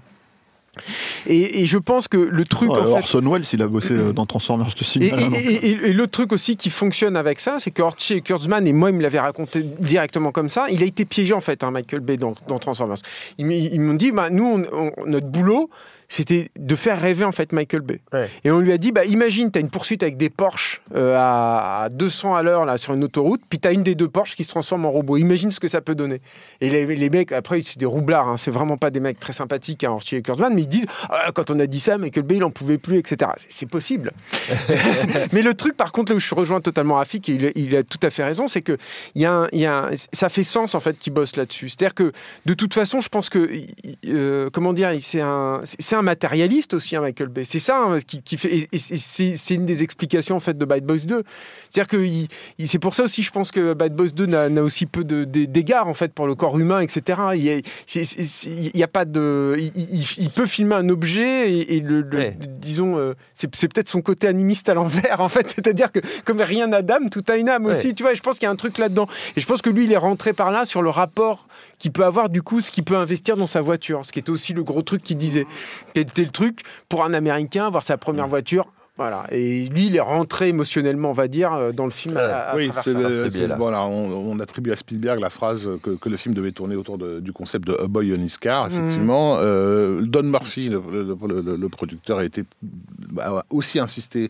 Et, et je pense que le truc Ouais, en fait, Orson Welles, il a bossé euh, dans Transformers de et, et- et- et- et l'autre truc aussi qui fonctionne avec ça, c'est que Archie et Kurtzman, et moi, il me l'avait raconté directement comme ça, il a été piégé en fait, hein, Michael Bay, dans, dans Transformers. Ils, ils m'ont dit, bah, nous, on- on- notre boulot, c'était de faire rêver en fait Michael Bay. Ouais. Et on lui a dit, bah, imagine, tu as une poursuite avec des Porsche euh, à, à 200 à l'heure là sur une autoroute, puis tu as une des deux Porsche qui se transforme en robot. Imagine ce que ça peut donner. Et les, les mecs, après, c'est des roublards, hein, c'est vraiment pas des mecs très sympathiques, hein, Archie et Kurtzman, mais ils disent, Ah, quand on a dit ça, Michael Bay, il en pouvait plus, etc. C'est- possible. Mais le truc, par contre, là où je suis rejoint totalement Rafik, et il, il a tout à fait raison, c'est que il y a un- y a un- ça fait sens en fait qu'il bosse là-dessus. C'est-à-dire que de toute façon, je pense que euh, comment dire, c'est un, c'est un matérialiste aussi, hein, Michael Bay. C'est ça hein, qui, qui fait, c'est une des explications en fait de Bad Boys 2. C'est-à-dire que il- il- c'est pour ça aussi, je pense que Bad Boys 2 n'a aussi peu de- de- d'égards en fait pour le corps humain, etc. Il y a, il y pas de, il, peut filmer un objet et, et le, le- Ouais. disons, euh, c'est c'est peut-être son côté animiste à l'envers en fait. C'est-à-dire que comme rien n'a d'âme, tout a une âme Ouais. aussi. Tu vois, je pense qu'il y a un truc là-dedans. Et je pense que lui, il est rentré par là sur le rapport qu'il peut avoir du coup, ce qu'il peut investir dans sa voiture, ce qui était aussi le gros truc qu'il disait. Qui était le truc pour un Américain avoir sa première voiture. Voilà. Et lui, il est rentré émotionnellement, on va dire, euh, dans le film à- à, Oui, travers c'est ça. biais-là. voilà, on, on attribue à Spielberg la phrase que, que le film devait tourner autour de- du concept de A Boy on His Car, effectivement. Euh, Don Murphy, le, le- le- le producteur, a été bah, a aussi insisté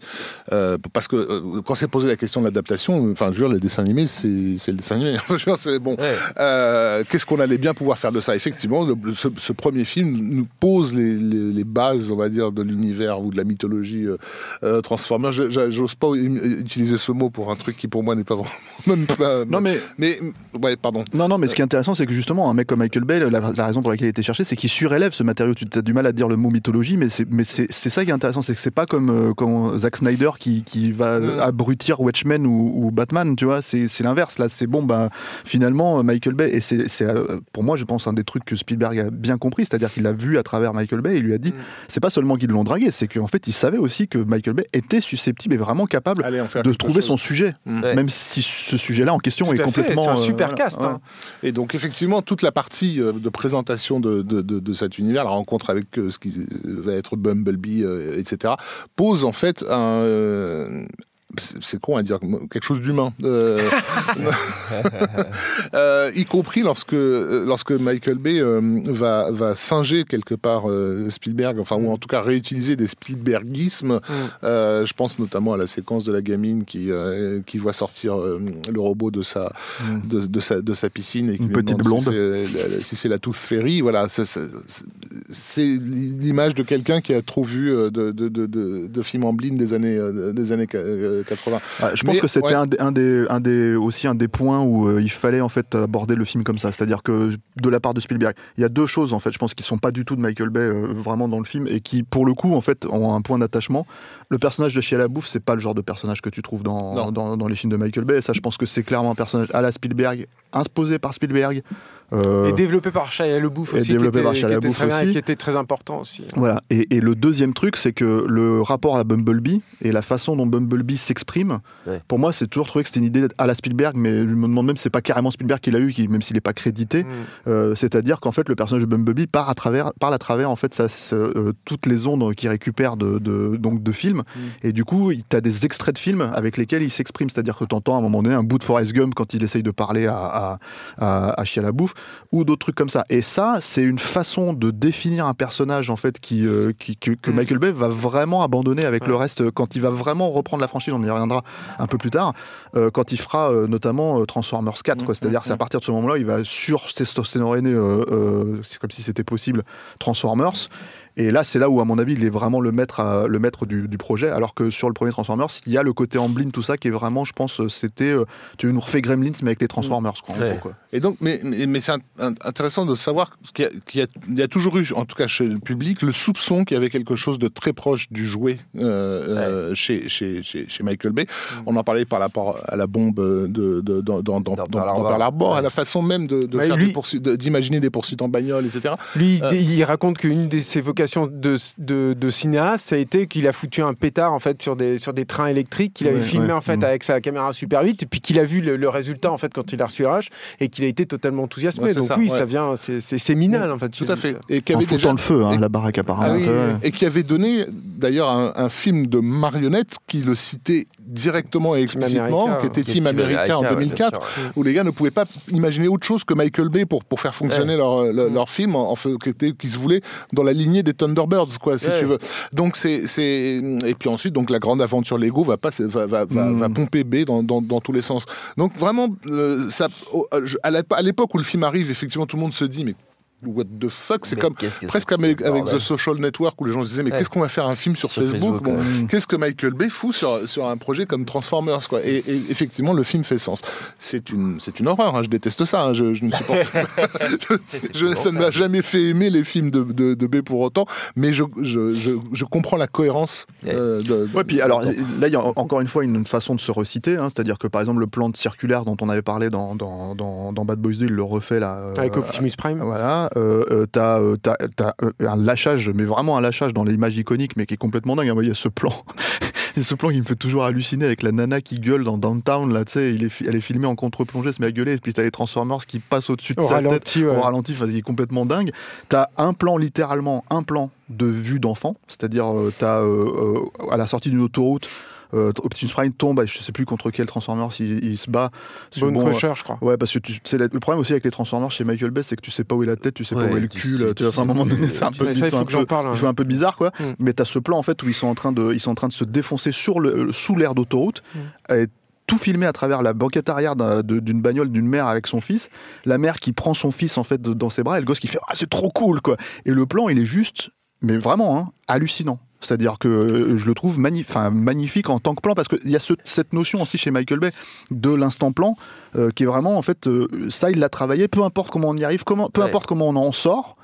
euh, parce que euh, quand s'est posé la question de l'adaptation, enfin, je veux dire, les dessins animés, c'est le dessin animé. C'est bon. Ouais. Euh, Qu'est-ce qu'on allait bien pouvoir faire de ça? Effectivement, le- ce, ce premier film nous pose les, les- les bases, on va dire, de l'univers ou de la mythologie euh, euh, Transformers. J'ose pas utiliser ce mot pour un truc qui, pour moi, n'est pas vraiment. même pas- Non, mais mais ouais, pardon. Non, non, mais ce qui est intéressant, c'est que justement, un mec comme Michael Bay, la, la raison pour laquelle il a été cherché, c'est qu'il surélève ce matériau. Tu as du mal à dire le mot mythologie, mais c'est mais c'est ça qui est intéressant, c'est que c'est pas comme, euh, Zack Snyder qui, qui va Mm. abrutir Watchmen ou, ou Batman, tu vois. C'est l'inverse. Là, c'est bon, bah, finalement, Michael Bay, et c'est c'est, euh, pour moi, je pense, un des trucs que Spielberg a bien compris, c'est-à-dire qu'il l'a vu à travers Michael Bay, et il lui a dit, c'est pas seulement qu'ils l'ont dragué, c'est qu'en fait, il savait aussi que Michael Bay était susceptible et vraiment capable Allez, de trouver chose. son sujet, Ouais. même si ce sujet-là en question Tout est complètement. c'est un euh, super voilà, cast. hein. Et donc, effectivement, toute la partie euh, de présentation de, de, de- de cet univers, la rencontre avec euh, ce qui va être Bumblebee, etc., pose en fait un. C'est con à dire, quelque chose d'humain. Euh, euh, y compris lorsque, euh, lorsque Michael Bay euh, va, va singer quelque part Spielberg, enfin, ou en tout cas réutiliser des Spielbergismes. Euh, je pense notamment à la séquence de la gamine qui, qui voit sortir le robot de sa, de, de sa, de sa piscine et qui Une petite blonde. si c'est la- si c'est la Tooth Fairy. Voilà, c'est l'image de quelqu'un qui a trop vu de, de, de, de, de films en blind des années, des années qua- 80. Ouais, je pense Mais, que c'était ouais. un, des, un, des, un des- aussi un des points où euh, il fallait en fait aborder le film comme ça. C'est-à-dire que de la part de Spielberg, il y a deux choses en fait, je pense, qui sont pas du tout de Michael Bay euh, vraiment dans le film et qui, pour le coup, en fait, ont un point d'attachement. Le personnage de Chia la bouffe, c'est pas le genre de personnage que tu trouves dans, dans, dans les films de Michael Bay. Et ça, je pense que c'est clairement un personnage à la Spielberg, imposé par Spielberg. Euh, Et développé par Shia LaBeouf et aussi, qui développé était, qui était très bien et aussi. qui était très important aussi. Voilà. Et, et le deuxième truc, c'est que le rapport à Bumblebee et la façon dont Bumblebee s'exprime, Ouais. pour moi, c'est toujours trouvé que c'était une idée à la Spielberg, mais je me demande même si c'est pas carrément Spielberg qui l'a eu, qui, même s'il n'est pas crédité. Mm. Euh, C'est-à-dire qu'en fait, le personnage de Bumblebee part à travers, parle à travers en fait, ça, euh, toutes les ondes qu'il récupère de, de- donc de films. Et du coup, tu as des extraits de films avec lesquels il s'exprime. C'est-à-dire que tu entends à un moment donné un bout de Forrest Gump quand il essaye de parler à, à, à, à Chia la bouffe, ou d'autres trucs comme ça. Et ça, c'est une façon de définir un personnage en fait qui, euh, qui- que, que Mm. Michael Bay va vraiment abandonner avec Ouais. le reste quand il va vraiment reprendre la franchise. On y reviendra un peu plus tard euh, quand il fera euh, notamment Transformers 4. quoi. Mm, C'est-à-dire mm, c'est à partir de ce moment-là, il va sur c'est comme si c'était possible, Transformers. Et là, c'est là où, à mon avis, il est vraiment le maître, à- le maître du, du projet. Alors que sur le premier Transformers, il y a le côté Amblin, tout ça, qui est vraiment, je pense, euh, c'était. euh, tu nous refais Gremlins, mais avec les Transformers, quoi, en Ouais. gros, quoi. Et donc, mais, mais, mais c'est int- int- intéressant de savoir qu'il y, a- y y toujours eu, en tout cas chez le public, le soupçon qu'il y avait quelque chose de très proche du jouet euh, chez, chez, chez, chez Michael Bay. On en parlait par rapport à la bombe de, de, dans, dans, dans, Dans dans- Pearl Harbor. À la façon même de, de Ouais, faire lui- des poursuites- de- d'imaginer des poursuites en bagnole, etc. Lui, Euh. il, il raconte qu'une de ses vocations de, de, de cinéaste, ça a été qu'il a foutu un pétard en fait sur des, sur des trains électriques qu'il avait Ouais, filmé ouais. en fait Mhm. avec sa caméra super vite, et puis qu'il a vu le, le résultat en fait quand il a reçu RH et qu'il a été totalement enthousiasmé. Ouais, Donc ça, oui, ouais. ça vient, c'est c'est séminal en fait. Tout à fait. ça. Et qui En avait foutant déjà le feu, hein, et- la baraque, apparemment. Ah oui, Ouais. oui, et qui avait donné d'ailleurs un, un film de marionnettes qui le citait directement et explicitement, America, qui était Team America en America, ouais, 2004, bien sûr. où les gars ne pouvaient pas imaginer autre chose que Michael Bay pour, pour faire fonctionner leur, leur, leur film, en, en fait, qui, était- qui se voulait dans la lignée des Thunderbirds, quoi, si Ouais. tu veux. Donc c'est, c'est et puis ensuite donc la grande aventure Lego va pas va, va, va, Mm. va pomper B dans, dans, dans tous les sens. Donc vraiment euh, ça la- à l'époque où le film arrive, effectivement tout le monde se dit mais what the fuck, c'est comme presque avec, avec The Social Network où les gens se disaient mais Ouais. qu'est-ce qu'on va faire un film sur, Sur Facebook, Facebook, Bon, ouais. Qu'est-ce que Michael Bay fout sur, sur un projet comme Transformers quoi et, et effectivement le film fait sens. C'est une c'est une horreur, hein, je déteste ça, hein, je, je ne supporte je, ça ne m'a jamais fait aimer les films de, de, de B pour autant, mais je, je, je, je comprends la cohérence. euh, de, Ouais, puis alors de- là, il y a encore une fois une façon de se reciter, hein, c'est-à-dire que par exemple le plan de circulaire dont on avait parlé dans, dans, dans, dans Bad Boys 2, il le refait là. euh, Avec Optimus Prime. Voilà, euh, euh, t'as euh, un lâchage, mais vraiment un lâchage dans l'image iconique, mais qui est complètement dingue. Moi, Il y a ce plan, ce plan qui me fait toujours halluciner avec la nana qui gueule dans Downtown, là, tu sais, est elle est filmée en contre-plongée, elle se met à gueuler, et puis t'as les Transformers qui passent au-dessus de Au sa tête ralenti, ouais. au ralenti, enfin, il est complètement dingue. T'as un plan, littéralement, un plan de vue d'enfant, c'est-à-dire t'as euh, à la sortie d'une autoroute, euh, Optimus Prime tombe, je sais plus contre quel Transformers il, il se bat. Bone bon, Crusher, je crois. Ouais, parce que tu, la- le problème aussi avec les Transformers chez Michael Bay, c'est que tu sais pas où est la tête, tu sais pas où est le tu cul. sais- là, tu vois, enfin, à un tu moment donné, c'est un peu, ça, il ils sont faut un que j'en peu- parle. il hein. fait un peu bizarre, quoi. Mm. Mais t'as ce plan en fait où ils sont en train de, ils sont en train de se défoncer sur le, sous l'air d'autoroute. Mm. Et tout filmé à travers la banquette arrière d'une bagnole d'une mère avec son fils. La mère qui prend son fils en fait dans ses bras et le gosse qui fait ah c'est trop cool quoi. Et le plan il est juste, mais vraiment hein, hallucinant. C'est-à-dire que euh, je le trouve magnifique en tant que plan parce qu'il y a ce- cette notion aussi chez Michael Bay de l'instant plan euh, qui est vraiment en fait euh, ça il l'a travaillé peu importe comment on y arrive comment peu Ouais. importe comment on en sort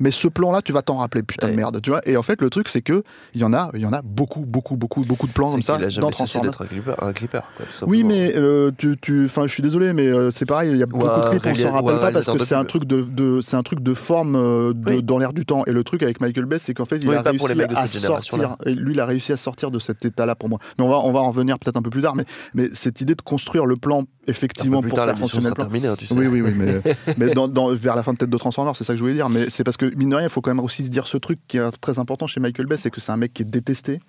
mais ce plan-là, tu vas t'en rappeler, putain de merde, tu vois. Et en fait, le truc, c'est que il y en a, il y en a beaucoup, beaucoup, beaucoup, beaucoup de plans comme ça a dans jamais d'être un clipper, un clipper quoi, tout Oui, mais euh, tu, tu, enfin, je suis désolé, mais euh, c'est pareil. Il y a beaucoup de clips, on s'en rappelle pas parce que c'est un truc de, de- c'est un truc de forme euh, de- Oui. dans l'air du temps. Et le truc avec Michael Bay, c'est qu'en fait, il Oui, a réussi à sortir. et lui, il a réussi à sortir de cet état-là pour moi. Mais on va, on va en revenir peut-être un peu plus tard. Mais, mais cette idée de construire le plan effectivement plus pour tard, faire la fonctionner le sera plan. terminée, tu sais. Oui, oui, oui, mais, mais dans, dans- vers la fin de Tête de Transformers, c'est ça que je voulais dire. Mais c'est parce que, mine de rien, il faut quand même aussi se dire ce truc qui est très important chez Michael Bay, c'est que c'est un mec qui est détesté.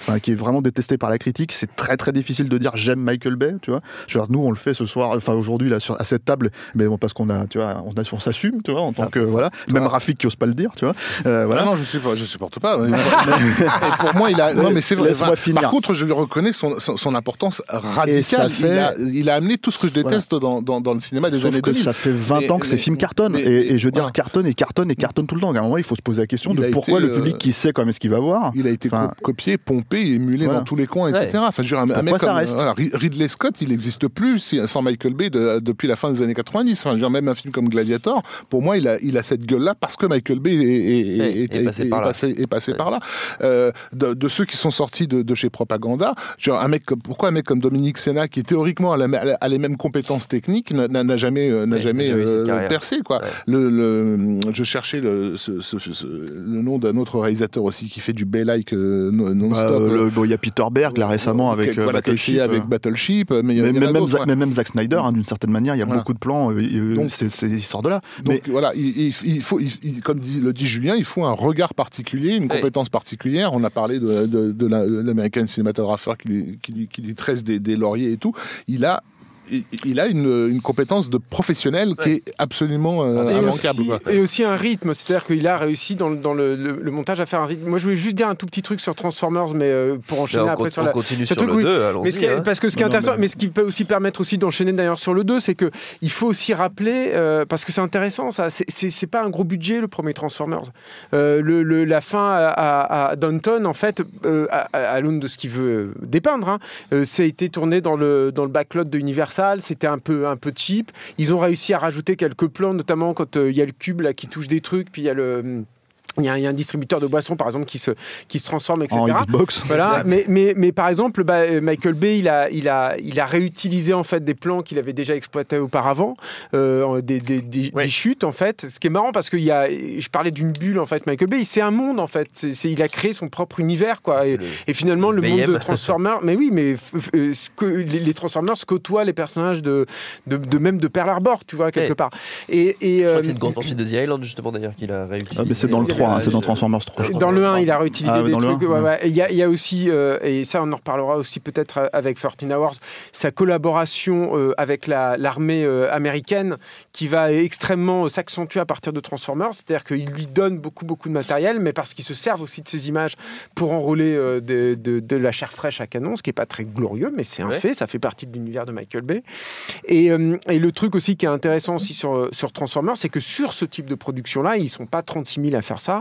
Enfin, qui est vraiment détesté par la critique. C'est très, très difficile de dire j'aime Michael Bay, tu vois. Je veux dire, nous, on le fait ce soir, enfin, aujourd'hui, là, sur, à cette table, mais bon, parce qu'on a, tu vois, on, a, on s'assume, tu vois, en tant que, voilà. Même Rafik qui ose pas le dire, tu vois. Euh, voilà. Ah non, je je supporte pas. et pour moi, il a. Non, mais c'est vrai. Laisse-moi Enfin, finir. Par contre, je lui reconnais son, son, son importance radicale. Il, a, il a amené tout ce que je déteste dans, dans, dans le cinéma des Sauf années que 2000. ça fait 20 Mais- ans que ces films cartonnent. mais- et, et je veux dire, voilà. cartonne et cartonne et cartonne tout le temps. À un moment, il faut se poser la question Il de pourquoi été, le public euh, qui sait quand même ce qu'il va voir. Il a été Enfin, co- copié, pompé, émulé Voilà. dans tous les coins, etc. Ouais. Enfin, je veux dire, un, mec comme voilà, Ridley Scott, il n'existe plus sans Michael Bay de- depuis la fin des années 90. Enfin, je veux dire, même un film comme Gladiator, pour moi, il a, il a cette gueule-là parce que Michael Bay est, est- Ouais, est- est passé par là. passé- est passé Ouais. par là. Euh, de, de ceux qui sont sortis de, de chez Propaganda, dire, un mec comme, pourquoi un mec comme Dominique Senna, qui théoriquement a, la- a les mêmes compétences techniques, n'a- jamais, euh, n'a jamais n'a jamais euh, percé, quoi. Ouais. Le, le- je cherchais le, ce- ce- ce- le nom d'un autre réalisateur aussi qui fait du Bay-like euh, non-stop. euh, bon, il y a Peter Berg là récemment avec euh, voilà, Battleship, avec euh, Battleship, mais il y a- mais, y même, ouais. mais même Zack Snyder, hein, d'une certaine manière, il y a Voilà. beaucoup de plans. Donc- c'est- c'est- il sort de là. Donc mais voilà, il, faut, il- il- comme dit, le dit Julien, il faut un regard particulier, une compétence particulière. On a parlé de, de, de la- de l'American Cinematographer qui lui tresse des, des lauriers et tout. Il a il, a une, une compétence de professionnel qui est absolument euh, et, immanquable. aussi, quoi. et aussi un rythme, c'est-à-dire qu'il a réussi dans, le, dans le, le- le montage à faire un rythme. Moi, je voulais juste dire un tout petit truc sur Transformers, mais euh, pour enchaîner on, après sur on la. continue ce sur truc, le oui. 2, allons-y. Mais ce qui est- hein. parce que ce qui est Non, non, intéressant, mais- mais ce qui peut aussi permettre aussi d'enchaîner d'ailleurs sur le 2, c'est que il faut aussi rappeler, euh, parce que c'est intéressant, ça, c'est- pas un gros budget le premier Transformers. Euh, le, le- la fin à, à- à Downton, en fait, euh, à, à- l'aune de ce qu'il veut dépeindre, hein, euh, ça a été tourné dans le, dans le backlot de C'était un peu, un peu cheap. Ils ont réussi à rajouter quelques plans, notamment quand euh, il y a le cube là, qui touche des trucs, puis il y a le. Il y, a un- il y a un distributeur de boissons, par exemple, qui se, qui se transforme, etc. En Xbox. Voilà, mais, mais, mais par exemple, bah, euh, Michael Bay, il a, il, a, il a réutilisé en fait des plans qu'il avait déjà exploités auparavant, euh, des, des, des- Ouais. des chutes en fait. Ce qui est marrant parce que il y a, je parlais d'une bulle en fait. Michael Bay, c'est un monde en fait. C'est, il a créé son propre univers quoi. Et, le- et finalement, le BM. monde de Transformers, mais oui, mais euh, ce que les, les Transformers côtoient les personnages de, de, de même de Pearl Harbor, tu vois quelque Ouais. part. Et, et, Je crois euh, que c'est une grande partie de The Island, justement, d'ailleurs, qu'il a réutilisé. Ah, mais c'est dans le 3, hein, c'est dans Transformers 3. je Dans le 1, il a réutilisé Ah, des trucs. 1, ouais, ouais. ouais. Et Il y, a- il y a aussi, euh, et ça on en reparlera aussi peut-être avec 13 Hours, sa collaboration euh, avec la- l'armée euh, américaine qui va extrêmement euh, s'accentuer à partir de Transformers. C'est-à-dire qu'il lui donne beaucoup, beaucoup de matériel, mais parce qu'ils se servent aussi de ces images pour enrôler euh, de, de- de la chair fraîche à canon, ce qui n'est pas très glorieux, mais c'est un Ouais. fait, ça fait partie de l'univers de Michael Bay. Et, euh, et le truc aussi qui est intéressant aussi sur, sur Transformers, c'est que sur ce type de production-là, ils sont pas 36 000 à faire ça.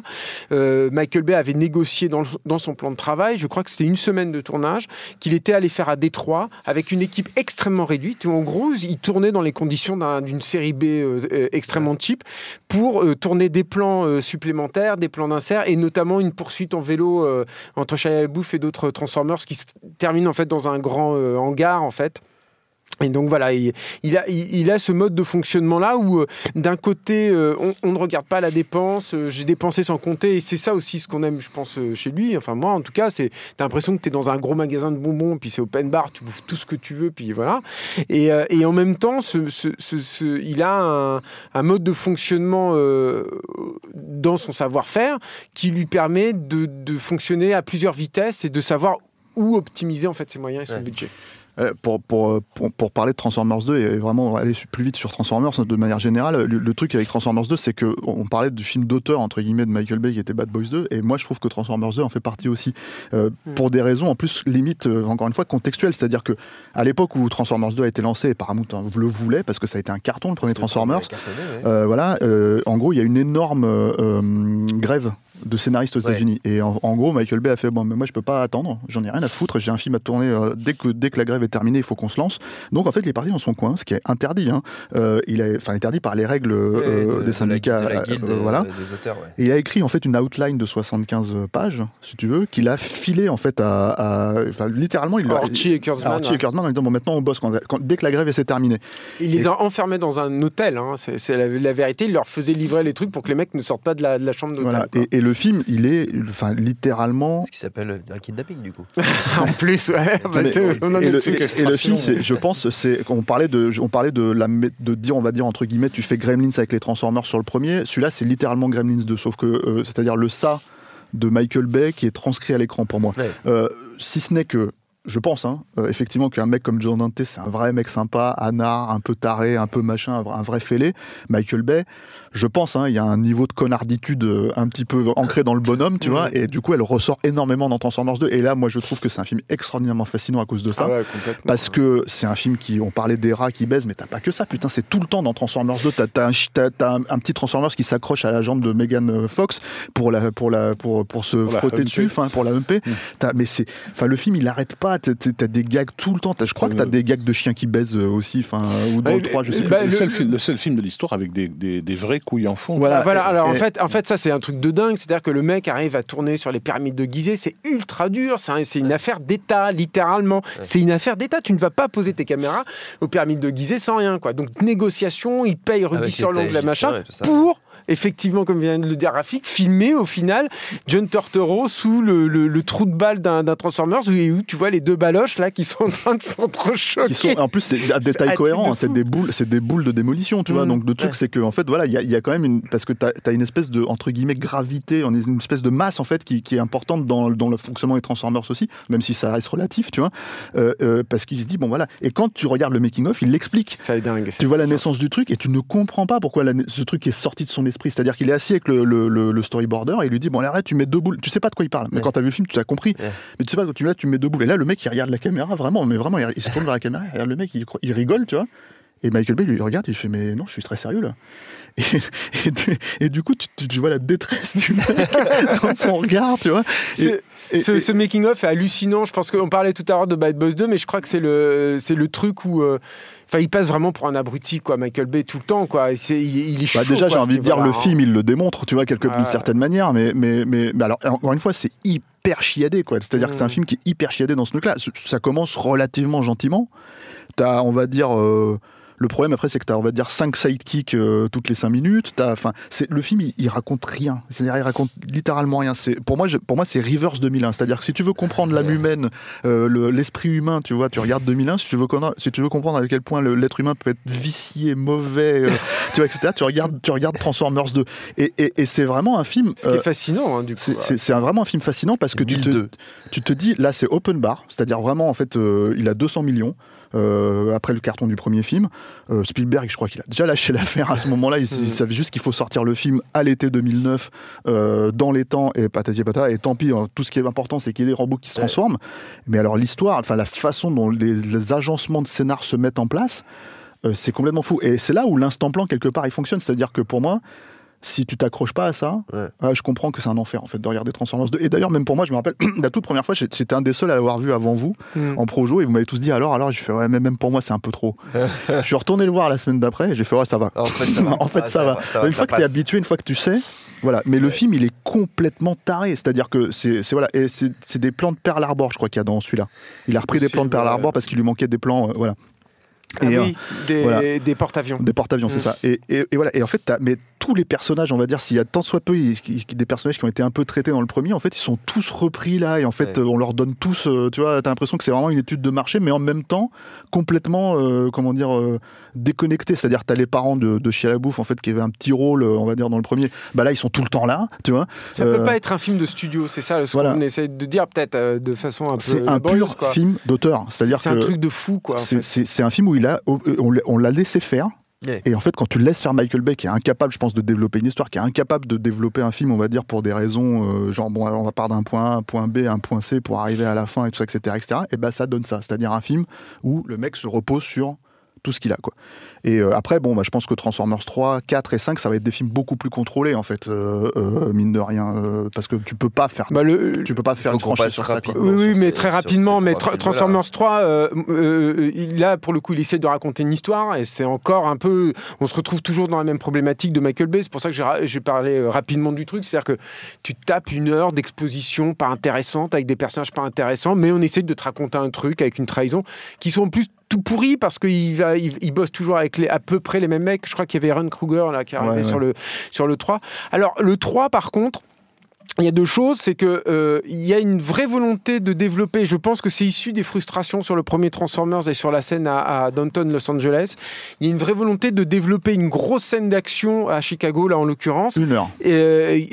Euh, Michael Bay avait négocié dans, le- dans son plan de travail, je crois que c'était une semaine de tournage, qu'il était allé faire à Détroit avec une équipe extrêmement réduite. Où en gros, il tournait dans les conditions d'un- d'une série B euh, euh, extrêmement cheap pour tourner des plans supplémentaires, des plans d'insert et notamment une poursuite en vélo entre Shia LaBeouf et d'autres Transformers qui se termine en fait dans un grand hangar en fait. Et donc voilà, il, il a, il, il a ce mode de fonctionnement là où euh, d'un côté euh, on, on ne regarde pas la dépense, euh, j'ai dépensé sans compter et c'est ça aussi ce qu'on aime je pense chez lui, enfin moi en tout cas c'est t'as l'impression que tu es dans un gros magasin de bonbons puis c'est open bar, tu bouffes tout ce que tu veux puis voilà. Et, et en même temps ce, ce- ce- ce- il a un, un mode de fonctionnement dans son savoir-faire qui lui permet de, de fonctionner à plusieurs vitesses et de savoir où optimiser en fait ses moyens et son Ouais. budget. Euh, Pour, pour, pour, pour parler de Transformers 2 et vraiment aller plus vite sur Transformers de manière générale, le, le truc avec Transformers 2, c'est que on parlait du film d'auteur entre guillemets de Michael Bay qui était Bad Boys 2, et moi je trouve que Transformers 2 en fait partie aussi euh, Hmm. pour des raisons en plus limite euh, encore une fois contextuelles, c'est-à-dire que à l'époque où Transformers 2 a été lancé, et Paramount hein, le voulait parce que ça a été un carton le premier Transformers. Euh, voilà, euh, en gros, il y a une énorme euh, euh, grève de scénaristes aux Ouais. États-Unis. Et en, en gros, Michael Bay a fait bon, mais moi je peux pas attendre, j'en ai rien à foutre, j'ai un film à tourner euh, dès que dès que la grève est terminée, il faut qu'on se lance. Donc en fait, il est parti dans son coin, ce qui est interdit. Hein. Euh, il est, enfin interdit par les règles euh, des syndicats. De la guilde voilà. des auteurs, ouais. Et il a écrit en fait une outline de 75 pages, si tu veux, qu'il a filé en fait à, à- enfin littéralement il l'a- Archie et Kurtzman, à Archie et ouais. Kurtzman en disant bon maintenant on bosse quand, quand- dès que la grève s'est terminée. Il les a enfermés dans un hôtel, hein. c'est la, la vérité. Il leur faisait livrer les trucs pour que les mecs ne sortent pas de la, de la chambre d'hôtel. Voilà. Et, et le film, il est, enfin littéralement. Ce qui s'appelle un kidnapping, du coup. en plus, ouais. bah, Mais- on et, le, dessus. et- et le film, je pense, c'est on parlait de, on parlait de la, de dire, on va dire entre guillemets, tu fais Gremlins avec les Transformers sur le premier. Celui-là, c'est littéralement Gremlins 2, sauf que, euh, c'est-à-dire le ça de Michael Bay qui est transcrit à l'écran pour moi. Ouais. Euh, si ce n'est que je pense, hein, euh, effectivement, qu'un mec comme John Dante, c'est un vrai mec sympa, anard, un peu taré, un peu machin, un vrai, un vrai fêlé. Michael Bay, je pense, hein, il y a un niveau de connarditude euh, un petit peu ancré dans le bonhomme, tu vois, et du coup, elle ressort énormément dans Transformers 2. Et là, moi, je trouve que c'est un film extraordinairement fascinant à cause de ça. Ah ouais. Parce que c'est un film qui, on parlait des rats qui baisent, mais t'as pas que ça, putain, c'est tout le temps dans Transformers 2. T'as, un, un, un petit Transformers qui s'accroche à la jambe de Megan Fox pour la, pour la, pour, pour se frotter dessus, enfin, pour la humper. T'as- mais c'est, enfin, le film, il arrête pas. T'as, des gags tout le temps. T'as- je crois que t'as Euh, des gags de chiens qui baisent euh, aussi, enfin, ou dans Ouais, le 3, je sais euh, plus. bah, le, seul le- film, le seul film de l'histoire avec des, des, des vrais couilles en fond. Voilà. Ah, voilà, alors en fait, en fait, ça c'est un truc de dingue, c'est-à-dire que le mec arrive à tourner sur les pyramides de Gizeh, c'est ultra dur, c'est un- c'est une affaire d'État, littéralement. C'est une affaire d'État, tu ne vas pas poser tes caméras aux pyramides de Gizeh sans rien, quoi. Donc négociation, il paye rubis Avec sur l'ongle, machin, pour effectivement, comme vient de le dire Rafik, filmer au final John Turturro sous le, le- le trou de balle d'un Transformers où, où tu vois les deux baloches là qui sont en train de s'entrechoquer. sont en plus c'est à de hein, c'est fou. des boules c'est des boules de démolition tu vois Mm. donc le truc Ouais. c'est que en fait voilà il y a, il y a quand même une parce que tu as, une espèce de entre guillemets gravité une espèce de masse en fait qui, qui est importante dans, dans le fonctionnement des Transformers aussi même si ça reste relatif tu vois Euh, euh, parce qu'il se dit bon voilà et quand tu regardes le making of il l'explique Ça est dingue. tu vois la naissance du truc et tu ne comprends pas pourquoi la ce truc est sorti de son esprit. C'est-à-dire qu'il est assis avec le, le- le- le storyboarder et il lui dit Bon, allez, arrête, tu mets deux boules. Tu sais pas de quoi il parle. Mais Ouais. quand tu as vu le film, tu as compris. Ouais. Mais tu sais pas, quand tu là, tu mets deux boules. Et là, le mec, il regarde la caméra, vraiment, mais vraiment, il, se tourne vers la caméra, il regarde le mec, il, il rigole, tu vois. Et Michael Bay lui regarde, il fait Mais non, je suis très sérieux là. Et, et tu- et du coup, tu, tu- tu vois la détresse du mec dans son regard, tu vois. Et- ce, et- ce making of est hallucinant. Je pense qu'on parlait tout à l'heure de Bad Boys 2, mais je crois que c'est le c'est le truc où euh, enfin il passe vraiment pour un abruti quoi, Michael Bay tout le temps quoi. Il, il est chaud. Bah déjà, j'ai envie de dire, le hein. film, il le démontre, tu vois, quelque d'une certaine manière, mais, mais, mais, mais alors, encore une fois, c'est hyper chiadé, quoi. C'est-à-dire que c'est un Mm. film qui est hyper chiadé dans ce truc-là. Ça commence relativement gentiment. T'as, on va dire, euh, le problème après, c'est que t'as, on va dire, 5 sidekicks euh, toutes les 5 minutes. T'as, enfin, c'est, le film, il, il raconte rien. C'est-à-dire, il raconte littéralement rien. C'est, pour moi, je- pour moi, c'est Rivers 2001. C'est-à-dire que si tu veux comprendre l'âme humaine, euh, le- l'esprit humain, tu vois, tu regardes 2001. Si tu veux, si tu veux comprendre à quel point l'être humain peut être vicié, mauvais, euh, tu vois, etc., tu regardes, tu regardes Transformers 2. Et, et, et c'est vraiment un film. Ce qui euh, est fascinant hein, du coup. c'est- un- vraiment un film fascinant parce que tu te, 1002. tu te dis, là c'est open bar, c'est-à-dire vraiment en fait euh, il a 200 millions euh, après le carton du premier film. Euh, Spielberg, je crois qu'il a déjà lâché l'affaire à ce moment-là, il, il savait juste qu'il faut sortir le film à l'été 2009 euh, dans les temps et patati patata, et tant pis, hein, tout ce qui est important c'est qu'il y ait des robots qui se transforment. Mais alors l'histoire, enfin la façon dont les, les agencements de scénar se mettent en place, c'est complètement fou. Et c'est là où l'instant plan quelque part il fonctionne, c'est-à-dire que pour moi, si tu t'accroches pas à ça, Ouais. ah, je comprends que c'est un enfer en fait de regarder Transformers 2. Et d'ailleurs même pour moi, je me rappelle la toute première fois, j'étais un des seuls à l'avoir vu avant vous Mm. en projo et vous m'avez tous dit alors alors j'ai fait ouais mais même pour moi c'est un peu trop. je suis retourné le voir la semaine d'après et j'ai fait ouais ça va. En fait, ça va. en fait Ah, ça, va. ça une ça fois que tu es habitué, une fois que tu sais, voilà. Mais le film il est complètement taré, c'est-à-dire que c'est voilà et c'est c'est des plans de Pearl Harbor je crois qu'il y a dans celui-là. Il a repris des plans de Pearl Harbor parce qu'il lui manquait des plans euh, voilà. Ah Et, oui, des, voilà. des porte-avions. Des porte-avions, c'est Mm. ça. Et, et- et voilà. Et en fait, mais tous les personnages, on va dire, s'il y a tant soit peu des personnages qui ont été un peu traités dans le premier, en fait, ils sont tous repris là. Et en fait, Ouais. on leur donne tous, euh, tu vois, t'as l'impression que c'est vraiment une étude de marché, mais en même temps, complètement, euh, comment dire, euh, déconnecté. C'est-à-dire, t'as les parents de, de LaBeouf, en fait, qui avaient un petit rôle, euh, on va dire, dans le premier. Bah là, ils sont tout le temps là, tu vois. Ça Euh, peut pas être un film de studio, c'est ça ce voilà. qu'on essaie de dire peut-être euh, de façon un peu C'est un pur quoi. film d'auteur. C'est-à-dire C'est un truc de fou quoi. c'est un film où il a, on l'a- on l'a laissé faire. Et en fait, quand tu laisses faire Michael Bay, qui est incapable, je pense, de développer une histoire, qui est incapable de développer un film, on va dire, pour des raisons, euh, genre, bon, alors on va part d'un point A, un point B, un point C pour arriver à la fin et tout ça, etc., etc., et ben ça donne ça. C'est-à-dire un film où le mec se repose sur tout ce qu'il a, quoi. Et euh, après, bon, bah, je pense que Transformers 3, 4 et 5, ça va être des films beaucoup plus contrôlés, en fait, euh, euh, mine de rien, euh, parce que tu peux pas faire, Bah, le, tu peux pas faire une franchise sur ça, quoi. Oui, oui, sur mais ces- très rapidement. Mais Tra-. Transformers 3, euh, euh, il- là, pour le coup, il essaie de raconter une histoire et c'est encore un peu. On se retrouve toujours dans la même problématique de Michael Bay. C'est pour ça que j'ai parlé rapidement du truc. C'est-à-dire que tu tapes une heure d'exposition pas intéressante avec des personnages pas intéressants, mais on essaie de te raconter un truc avec une trahison qui sont en plus tout pourris parce qu'il va, il, il bosse toujours avec les, à peu près les mêmes mecs. Je crois qu'il y avait Aaron Kruger là qui est arrivé Ouais, ouais. sur le sur le 3. Alors le 3 par contre. Il y a deux choses, c'est que euh, il y a une vraie volonté de développer. Je pense que c'est issu des frustrations sur le premier Transformers et sur la scène à, à Downton, Los Angeles. Il y a une vraie volonté de développer une grosse scène d'action à Chicago, là en l'occurrence, Une heure. et,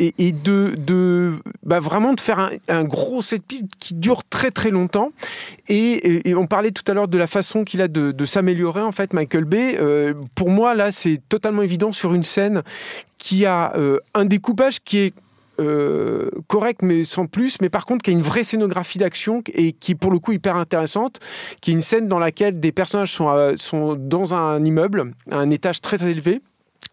et- et de, de bah, vraiment de faire un, un gros set piece qui dure très très longtemps. Et, on parlait tout à l'heure de la façon qu'il a de, de s'améliorer en fait, Michael Bay. Euh, pour moi là, c'est totalement évident sur une scène qui a euh, un découpage qui est euh, correct mais sans plus, mais par contre qui a une vraie scénographie d'action et qui pour le coup hyper intéressante, qui est une scène dans laquelle des personnages sont, euh, sont dans un immeuble, un étage très élevé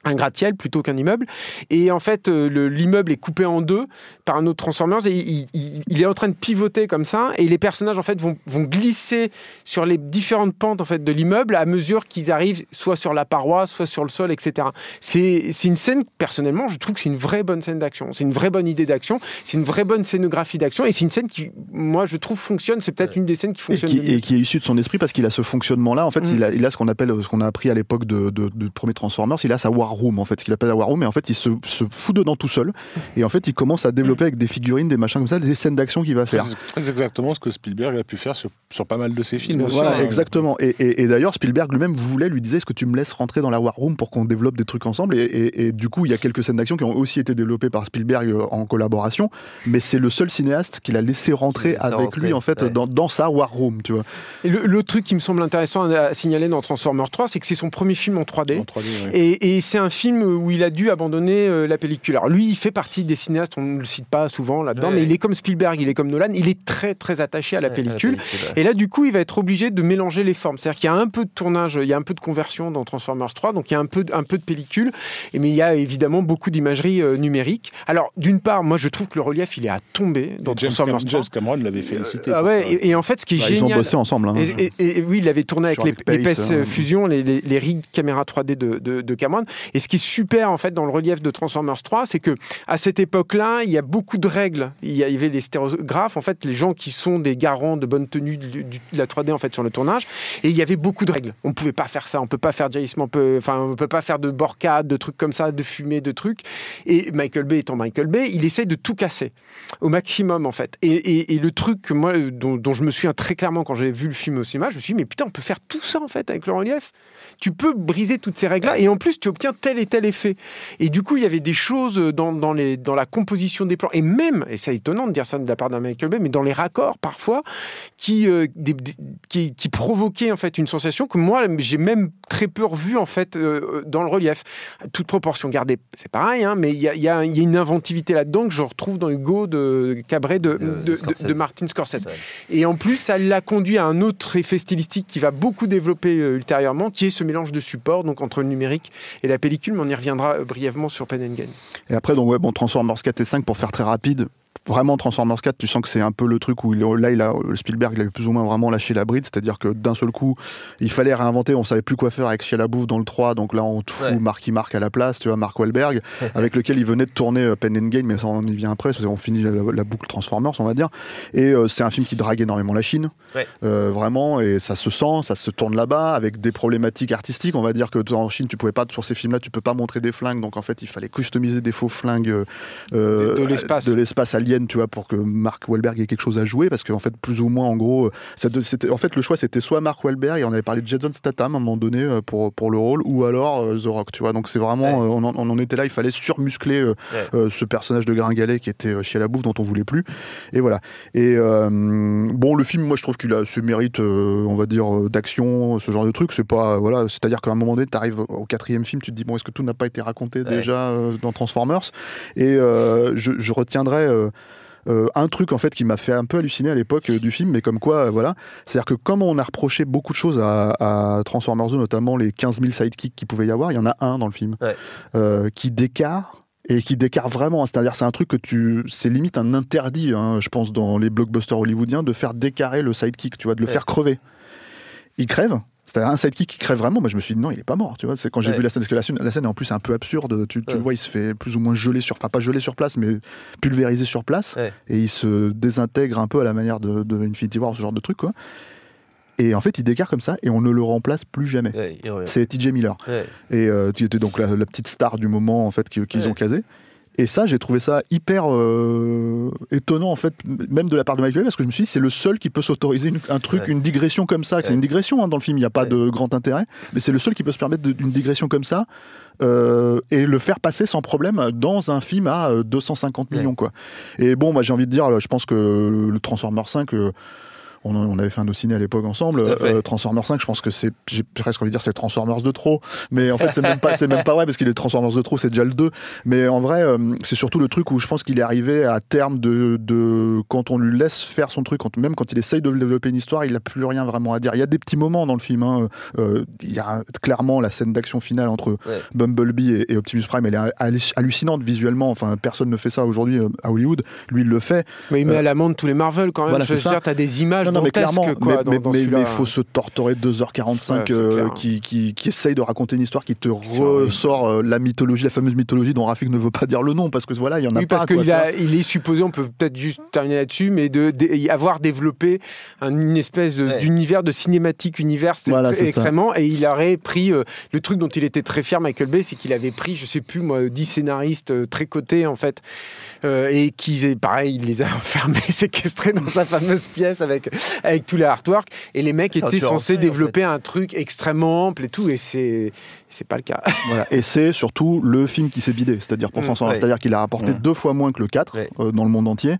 un gratte-ciel plutôt qu'un immeuble. Et en fait, euh, le- l'immeuble est coupé en deux par un autre Transformers et il, il- il est en train de pivoter comme ça. Et les personnages en fait vont, vont glisser sur les différentes pentes en fait de l'immeuble à mesure qu'ils arrivent soit sur la paroi, soit sur le sol, etc. C'est une scène personnellement, je trouve que c'est une vraie bonne scène d'action. C'est une vraie bonne idée d'action. C'est une vraie bonne scénographie d'action et c'est une scène qui, moi, je trouve fonctionne. C'est peut-être une des scènes qui Et fonctionne. qui, et qui est issu de son esprit parce qu'il a ce fonctionnement-là. En fait, Mm. il, a, il a ce qu'on appelle, ce qu'on a appris à l'époque de, de, de premier Transformers, il a sa war Room, en fait, ce qu'il appelle la War Room, et en fait, il se, se fout dedans tout seul, et en fait, il commence à développer avec des figurines, des machins comme ça, des scènes d'action qu'il va faire. C'est exactement ce que Spielberg a pu faire sur, sur pas mal de ses films. aussi, Voilà, exactement. Et, et- et d'ailleurs, Spielberg lui-même voulait, lui disait, est-ce que tu me laisses rentrer dans la War Room pour qu'on développe des trucs ensemble? Et, et- et du coup, il y a quelques scènes d'action qui ont aussi été développées par Spielberg euh, en collaboration, mais c'est le seul cinéaste qu'il a laissé rentrer laissé avec rentrer, lui, en fait, ouais. dans, dans sa War Room, tu vois. Et le- L'autre truc qui me semble intéressant à, signaler dans Transformers 3, c'est que c'est son premier film en 3D. En 3D, ouais. Et, et c'est un film où il a dû abandonner euh, la pellicule. Alors lui, il fait partie des cinéastes, on ne le cite pas souvent là-dedans, Ouais. mais il est comme Spielberg, il est comme Nolan, il est très très attaché à la Ouais, pellicule. ouais. Et là, du coup, il va être obligé de mélanger les formes. C'est-à-dire qu'il y a un peu de tournage, il y a un peu de conversion dans Transformers 3, donc il y a un peu, de- un peu de pellicule, et mais il y a évidemment beaucoup d'imagerie euh, numérique. Alors, d'une part, moi, je trouve que le relief, il est à tomber dans Et James, Transformers Cam- 3. James Cameron l'avait félicité. Ah pour ouais, et, et en fait, ce qui est Bah, ils ont génial. bossé ensemble. hein. Et, et- et oui, il avait tourné avec l'épaisse hein. fusion, les, les, les rigs caméra 3D de, de, de Cameron. Et ce qui est super en fait dans le relief de Transformers 3, c'est que à cette époque-là, il y a beaucoup de règles. Il y avait les stéréographes, en fait, les gens qui sont des garants de bonne tenue de la 3D en fait sur le tournage. Et il y avait beaucoup de règles. On pouvait pas faire ça, on peut pas faire de jaillissement, peut, enfin, on peut pas faire de borcade, de trucs comme ça, de fumée, de trucs. Et Michael Bay étant Michael Bay, il essaye de tout casser au maximum en fait. Et, le truc que moi, dont, dont je me souviens très clairement quand j'ai vu le film au cinéma, je me suis dit mais putain on peut faire tout ça en fait avec le relief. Tu peux briser toutes ces règles-là et en plus tu obtiens tel et tel effet. Et du coup il y avait des choses dans, dans, les, dans la composition des plans et même, et c'est étonnant de dire ça de la part d'un Michael Bay, mais dans les raccords parfois qui, euh, des- des- qui, qui provoquaient en fait une sensation que moi j'ai même très peu revu en fait euh, dans le relief. Toute proportion gardée, c'est pareil, hein, mais il y a, y a- y a une inventivité là-dedans que je retrouve dans Hugo de Cabret de, De- de, Martin Scorsese. Et en plus, ça l'a conduit à un autre effet stylistique qui va beaucoup développer euh, ultérieurement, qui est ce mélange de supports, donc entre le numérique et la mais on y reviendra euh, brièvement sur Pen Gain. Et après, donc, ouais, bon, Transformers 4 et 5, pour faire très rapide, vraiment, Transformers 4, tu sens que c'est un peu le truc où il, là, il a, Spielberg, il avait plus ou moins vraiment lâché la bride, c'est-à-dire que d'un seul coup, il fallait réinventer, on savait plus quoi faire avec Shia LaBeouf dans le 3, donc là, on te fout Ouais. Marky Mark à la place, tu vois, Mark Wahlberg, avec lequel il venait de tourner euh, Pen and Gain, mais ça, on y vient après, parce qu'on finit la, la boucle Transformers, on va dire. Et euh, c'est un film qui drague énormément la Chine, Ouais. euh, vraiment, et ça se sent, ça se tourne là-bas, avec des problématiques artistiques, on va dire que en Chine, tu pouvais pas, sur ces films-là, tu peux pas montrer des flingues, donc en fait, il fallait customiser des faux flingues euh, De- de l'espace. de l'espace alien, tu vois, pour que Mark Wahlberg ait quelque chose à jouer, parce qu'en fait, plus ou moins, en gros, ça de- c'était, en fait, le choix, c'était soit Mark Wahlberg, et on avait parlé de Jason Statham à un moment donné euh, pour, pour le rôle, ou alors euh, The Rock, tu vois. Donc c'est vraiment, Ouais. euh, on, en, on en était là, il fallait surmuscler euh, Ouais. euh, ce personnage de Gringalet qui était euh, chez la bouffe dont on voulait plus. Et voilà. Et euh, bon, le film, moi, je trouve qu'il a ce mérite, euh, on va dire, euh, d'action, ce genre de truc. C'est pas, voilà, c'est-à-dire qu'à un moment donné, tu arrives au quatrième film, tu te dis, bon, est-ce que tout n'a pas été raconté Ouais. déjà euh, dans Transformers? Et euh, je, je retiendrai. Euh, un truc en fait qui m'a fait un peu halluciner à l'époque euh, du film, mais comme quoi, euh, voilà, c'est-à-dire que comme on a reproché beaucoup de choses à, à Transformers 2, notamment les 15 000 sidekicks qu'il pouvait y avoir, il y en a un dans le film Ouais. qui décarre et qui décarre vraiment. C'est-à-dire, c'est un truc que tu, c'est limite un interdit, hein, je pense, dans les blockbusters hollywoodiens, de faire décarrer le sidekick, tu vois, de le Ouais. faire crever. Il crève. C'est-à-dire un sidekick qui crève vraiment. Moi, je me suis dit non, il est pas mort. Tu vois, c'est quand j'ai Ouais. vu la scène, parce que la scène, la scène est en plus un peu absurde. Tu, tu Ouais. le vois, il se fait plus ou moins geler sur, enfin pas geler sur place, mais pulvériser sur place, Ouais. et il se désintègre un peu à la manière de, de Infinity War, ce genre de truc, quoi. Et en fait, il décarre comme ça, et on ne le remplace plus jamais. C'est TJ Miller et euh, qui était donc la, la petite star du moment en fait qu'ils ont casé. Et ça, j'ai trouvé ça hyper euh, étonnant en fait, même de la part de Michael Bay, parce que je me suis dit c'est le seul qui peut s'autoriser une- un truc, Ouais. une digression comme ça. que C'est Ouais. une digression hein, dans le film, il n'y a pas Ouais. de grand intérêt, mais c'est le seul qui peut se permettre d'une digression comme ça. euh, et le faire passer sans problème dans un film à euh, 250 Ouais. millions quoi. Et bon, moi j'ai envie de dire, je pense que le Transformer 5, euh, on, on avait fait un ciné à l'époque ensemble. Euh, Transformers 5, je pense que c'est, j'ai presque envie de dire, c'est Transformers de trop. Mais en fait, c'est même pas, c'est même pas vrai parce qu'il est Transformers de trop, c'est déjà le 2. Mais en vrai, euh, c'est surtout le truc où je pense qu'il est arrivé à terme de, de, quand on lui laisse faire son truc, quand, même quand il essaye de développer une histoire, il n'a plus rien vraiment à dire. Il y a des petits moments dans le film. hein. Euh, il y a clairement la scène d'action finale entre Ouais. Bumblebee et, et Optimus Prime. Elle est hallu- hallucinante visuellement. Enfin, personne ne fait ça aujourd'hui euh, à Hollywood. Lui, il le fait. Mais il met Euh, à l'amende tous les Marvel quand même. voilà, je veux c'est ça. dire, t'as des images Non, non, mais clairement, quoi, mais, dans- mais- dans faut se torturer 2h45 Ouais, c'est euh, qui, qui, qui essaye de raconter une histoire qui te ressort euh, la mythologie, la fameuse mythologie dont Rafik ne veut pas dire le nom parce que voilà, il y en a Oui, pas. parce qu'il il est supposé, on peut peut-être juste terminer là-dessus, mais de, de- avoir développé un- une espèce d'univers, de cinématique univers Voilà, ça. extrêmement. Et il aurait pris euh, le truc dont il était très fier, Michael Bay, c'est qu'il avait pris, je sais plus moi, 10 scénaristes euh, très cotés en fait, et qu'ils pareil, il les a enfermés, séquestrés dans sa fameuse pièce avec avec tous les artworks. Et les mecs étaient censés en développer un truc extrêmement ample et tout, et c'est c'est pas le cas. Voilà. Et c'est surtout le film qui s'est bidé, c'est-à-dire pour Mm, Transformers, ouais. c'est-à-dire qu'il a rapporté Mm. deux fois moins que le 4 Ouais. euh, dans le monde entier.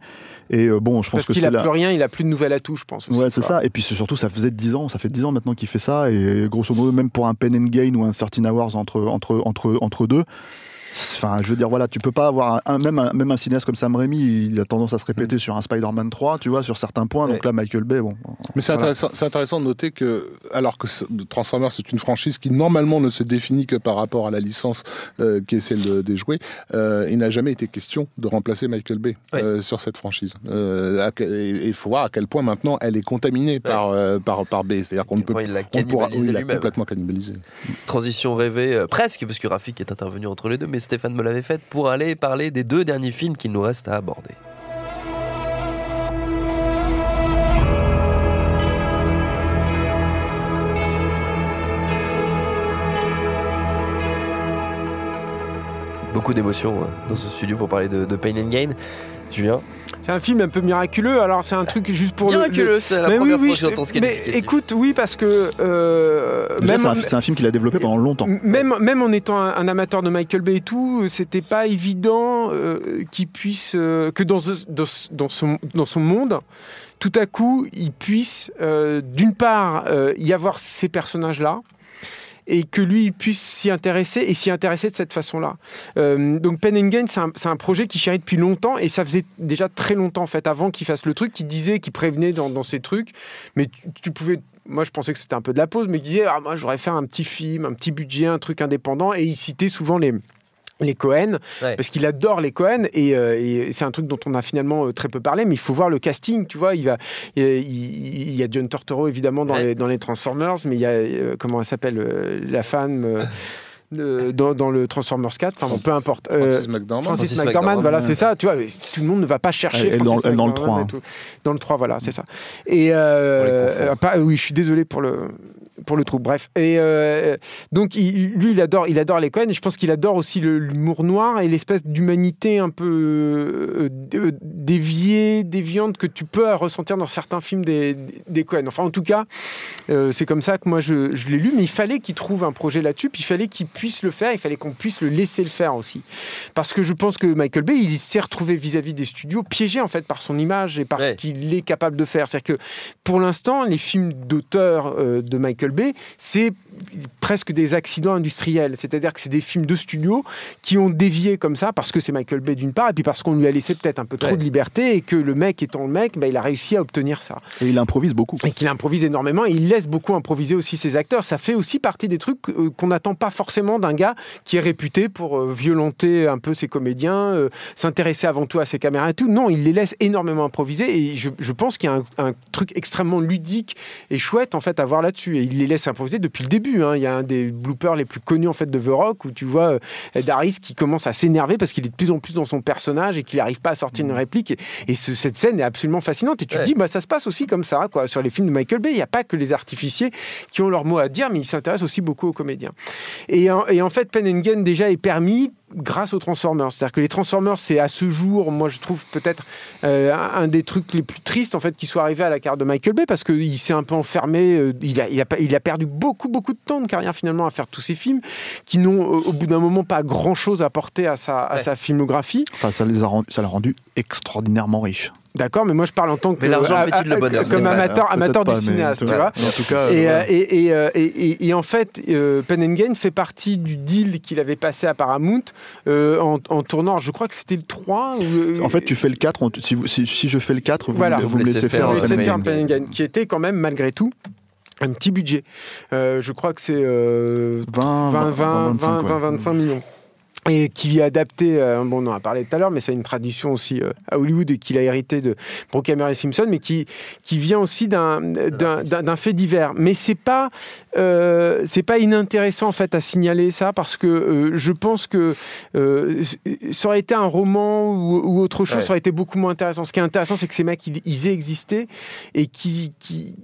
Et euh, bon, je pense Parce que qu'il a la- plus rien, il a plus de nouvelles atouts, je pense. aussi, Ouais, c'est ça. Et puis surtout, ça faisait 10 ans, ça fait 10 ans maintenant qu'il fait ça. Et grosso modo, même pour un Pen and Gain ou un 13 Hours entre, entre, entre, entre deux, enfin, je veux dire, voilà, tu peux pas avoir un, même, un, même un cinéaste comme Sam Raimi, il a tendance à se répéter sur un Spider-Man 3, tu vois, sur certains points. Donc là, Michael Bay, bon. Mais c'est Voilà. intéressant, c'est intéressant de noter que, alors que Transformers c'est une franchise qui normalement ne se définit que par rapport à la licence euh, qui est celle de- des jouets, euh, il n'a jamais été question de remplacer Michael Bay Ouais. euh, sur cette franchise. Euh, et il faut voir à quel point maintenant elle est contaminée par, euh, par, par Bay. C'est-à-dire qu'on ne peut Point, il l'a complètement cannibalisé. Transition rêvée, euh, presque, parce que Rafik est intervenu entre les deux, mais Stéphane me l'avait faite pour aller parler des deux derniers films qu'il nous reste à aborder. Beaucoup d'émotions euh, dans ce studio pour parler de, de Pain and Gain. Julien? C'est un film un peu miraculeux. Alors, c'est un truc juste pour le- le. Miraculeux, c'est la Mais première oui, oui, fois que j'entends ce je- Mais écoute, oui, parce que euh, Déjà, même, c'est un, film qu'il a développé pendant longtemps. même, même en étant un, un amateur de Michael Bay et tout, c'était pas évident euh, qu'il puisse euh, que dans, ce- dans, son, dans son monde, tout à coup, il puisse euh, d'une part euh, y avoir ces personnages-là. Et que lui puisse s'y intéresser et s'y intéresser de cette façon-là. Euh, donc Pen and Gain, c'est un, projet qui chérit depuis longtemps et ça faisait déjà très longtemps en fait avant qu'il fasse le truc, qu'il disait, qu'il prévenait dans, dans ces trucs, mais tu, tu pouvais. Moi, je pensais que c'était un peu de la pause, mais il disait ah, moi, j'aurais fait un petit film, un petit budget, un truc indépendant, et il citait souvent les les Cohen Ouais. parce qu'il adore les Cohen et, euh, et c'est un truc dont on a finalement euh, très peu parlé mais il faut voir le casting tu vois il va il, il- il y a John Turturro évidemment dans Ouais. les dans les Transformers mais il y a euh, comment elle s'appelle euh, la femme euh, dans, dans le Transformers 4 enfin bon, peu importe Euh, Francis McDormand. Francis, Francis McDormand, McDormand, voilà, ouais. c'est ça, tu vois, tout le monde ne va pas chercher Elle Francis dans- elle dans le McDormand 3, et hein. tout. Dans le 3, voilà, c'est ça. Et euh, euh, pas- oui, je suis désolé pour le pour le trou. Bref, et euh, donc il- lui, il adore, il adore les Cohen, et je pense qu'il adore aussi l'humour noir et l'espèce d'humanité un peu euh, euh, déviée, déviante que tu peux ressentir dans certains films des, des Cohen. Enfin, en tout cas, euh, c'est comme ça que moi je, je l'ai lu, mais il fallait qu'il trouve un projet là-dessus, puis il fallait qu'il puisse le faire, il fallait qu'on puisse le laisser le faire aussi. Parce que je pense que Michael Bay, il s'est retrouvé vis-à-vis des studios piégé en fait par son image et par ce qu'il est capable de faire. C'est-à-dire que pour l'instant, les films d'auteur de Michael Bay, c'est presque des accidents industriels. C'est-à-dire que c'est des films de studio qui ont dévié comme ça parce que c'est Michael Bay d'une part et puis parce qu'on lui a laissé peut-être un peu trop Ouais. de liberté et que le mec étant le mec, bah, il a réussi à obtenir ça Et il improvise beaucoup. et qu'il improvise énormément et il laisse beaucoup improviser aussi ses acteurs. Ça fait aussi partie des trucs euh, qu'on n'attend pas forcément d'un gars qui est réputé pour euh, violenter un peu ses comédiens, euh, s'intéresser avant tout à ses caméras et tout. Non, il les laisse énormément improviser et je, je pense qu'il y a un, un truc extrêmement ludique et chouette en fait à voir là-dessus. Et il les laisse improviser depuis le début. Hein. Il y a un des bloopers les plus connus en fait de The Rock où tu vois euh, Ed Harris qui commence à s'énerver parce qu'il est de plus en plus dans son personnage et qu'il n'arrive pas à sortir une réplique. Et, et ce- cette scène est absolument fascinante. Et tu te dis, bah, ça se passe aussi comme ça, quoi. Sur les films de Michael Bay, il n'y a pas que les artificiers qui ont leur mot à dire, mais ils s'intéressent aussi beaucoup aux comédiens. Et, en- et en fait, Pen and Gain déjà est permis grâce aux Transformers. C'est-à-dire que les Transformers, c'est à ce jour, moi je trouve peut-être euh, un des trucs les plus tristes en fait qui soit arrivé à la carrière de Michael Bay parce qu'il s'est un peu enfermé. euh, il, a, il, a, pas- il a perdu beaucoup beaucoup de temps de carrière finalement à faire tous ces films qui n'ont euh, au bout d'un moment pas grand-chose apporté à sa, à Ouais. sa filmographie. Enfin, ça les a rendu- ça l'a rendu extraordinairement riche. D'accord, mais moi je parle en tant que Mais l'argent euh, fait-il le euh, bonheur, comme Stéphane amateur, amateur du cinéaste, tu vois. En tout cas, Et, euh, euh, et, et, euh, et- et- et en fait, euh, Pen and Gain fait partie du deal qu'il avait passé à Paramount euh, en, en tournant, je crois que c'était le 3. ou, euh, En fait, tu fais le 4, on- si, vous- si, si je fais le 4, vous, Voilà. me- vous me laissez faire. euh, essaie de Pen faire and Pen and Gain, qui était quand même malgré tout un petit budget. Euh, je crois que c'est euh, 20, 20, 20, 25, 20, ouais. 25 millions. Et qui est adapté, euh, bon, on en a parlé tout à l'heure, mais c'est une tradition aussi euh, à Hollywood et qu'il a hérité de Brookhamer et Simpson, mais qui, qui vient aussi d'un, d'un, d'un- fait divers. Mais c'est pas, euh, c'est pas inintéressant en fait à signaler ça parce que euh, je pense que euh, ça aurait été un roman ou, ou autre chose, Ouais. ça aurait été beaucoup moins intéressant. Ce qui est intéressant, c'est que ces mecs, ils, ils aient existé et qui, qui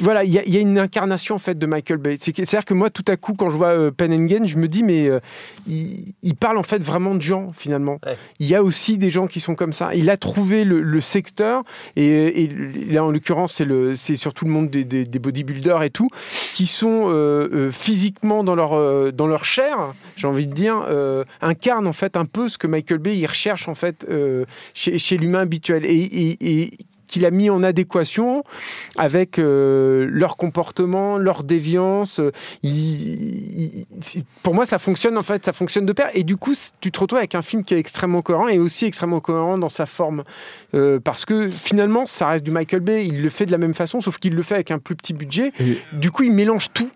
voilà, il y, a- il y a une incarnation en fait de Michael Bay. C'est que- C'est-à-dire que moi, tout à coup, quand je vois euh, Pen and Gain, je me dis, mais euh, il, il parle en fait vraiment de gens finalement. Ouais. Il y a aussi des gens qui sont comme ça. Il a trouvé le, le secteur, et, et là en l'occurrence, c'est le- c'est surtout le monde des, des- des bodybuilders et tout, qui sont euh, euh, physiquement dans leur, dans leur chair, j'ai envie de dire, incarnent en fait un peu ce que Michael Bay il recherche en fait chez, chez l'humain habituel. Et, et- et qu'il a mis en adéquation avec euh, leur comportement, leur déviance. euh, il- il- c'est- pour moi, ça fonctionne en fait, ça fonctionne de pair. Et du coup, tu te retrouves avec un film qui est extrêmement cohérent et aussi extrêmement cohérent dans sa forme, Euh, parce que finalement, ça reste du Michael Bay. Il le fait de la même façon, sauf qu'il le fait avec un plus petit budget. Et- Du coup, il mélange tout.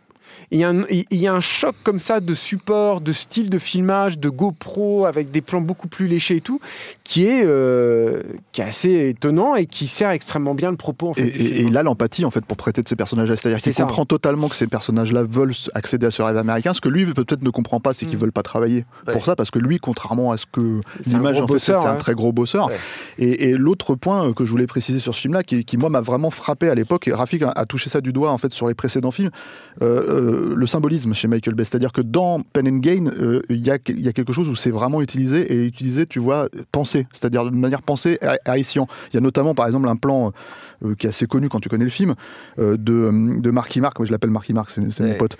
Il y, a un, il y a un choc comme ça de support, de style de filmage, de GoPro avec des plans beaucoup plus léchés et tout, qui est, euh, qui est assez étonnant et qui sert extrêmement bien le propos en fait, Et, du film. et il a l'empathie en fait pour prêter de ces personnages-là. C'est-à-dire C'est qu'il comprend totalement que ces personnages-là veulent accéder à ce rêve américain. Ce que lui peut-être ne comprend pas, c'est qu'ils Mm. veulent pas travailler Ouais. pour ça, parce que lui, contrairement à ce que l'image en fait, c'est un très gros bosseur. Ouais. Et, et l'autre point euh, que je voulais préciser sur ce film-là, qui, qui, moi m'a vraiment frappé à l'époque, et Rafik a, a touché ça du doigt en fait sur les précédents films, euh, le symbolisme chez Michael Bay. C'est-à-dire que dans Pen and Gain, euh, il y, a, il y a quelque chose où c'est vraiment utilisé et utilisé, tu vois, pensé, c'est-à-dire de manière pensée escient. Il y a notamment par exemple un plan euh, qui est assez connu quand tu connais le film euh, de, de Marky Mark, moi je l'appelle Marky Mark, c'est c'est mon Ouais. pote,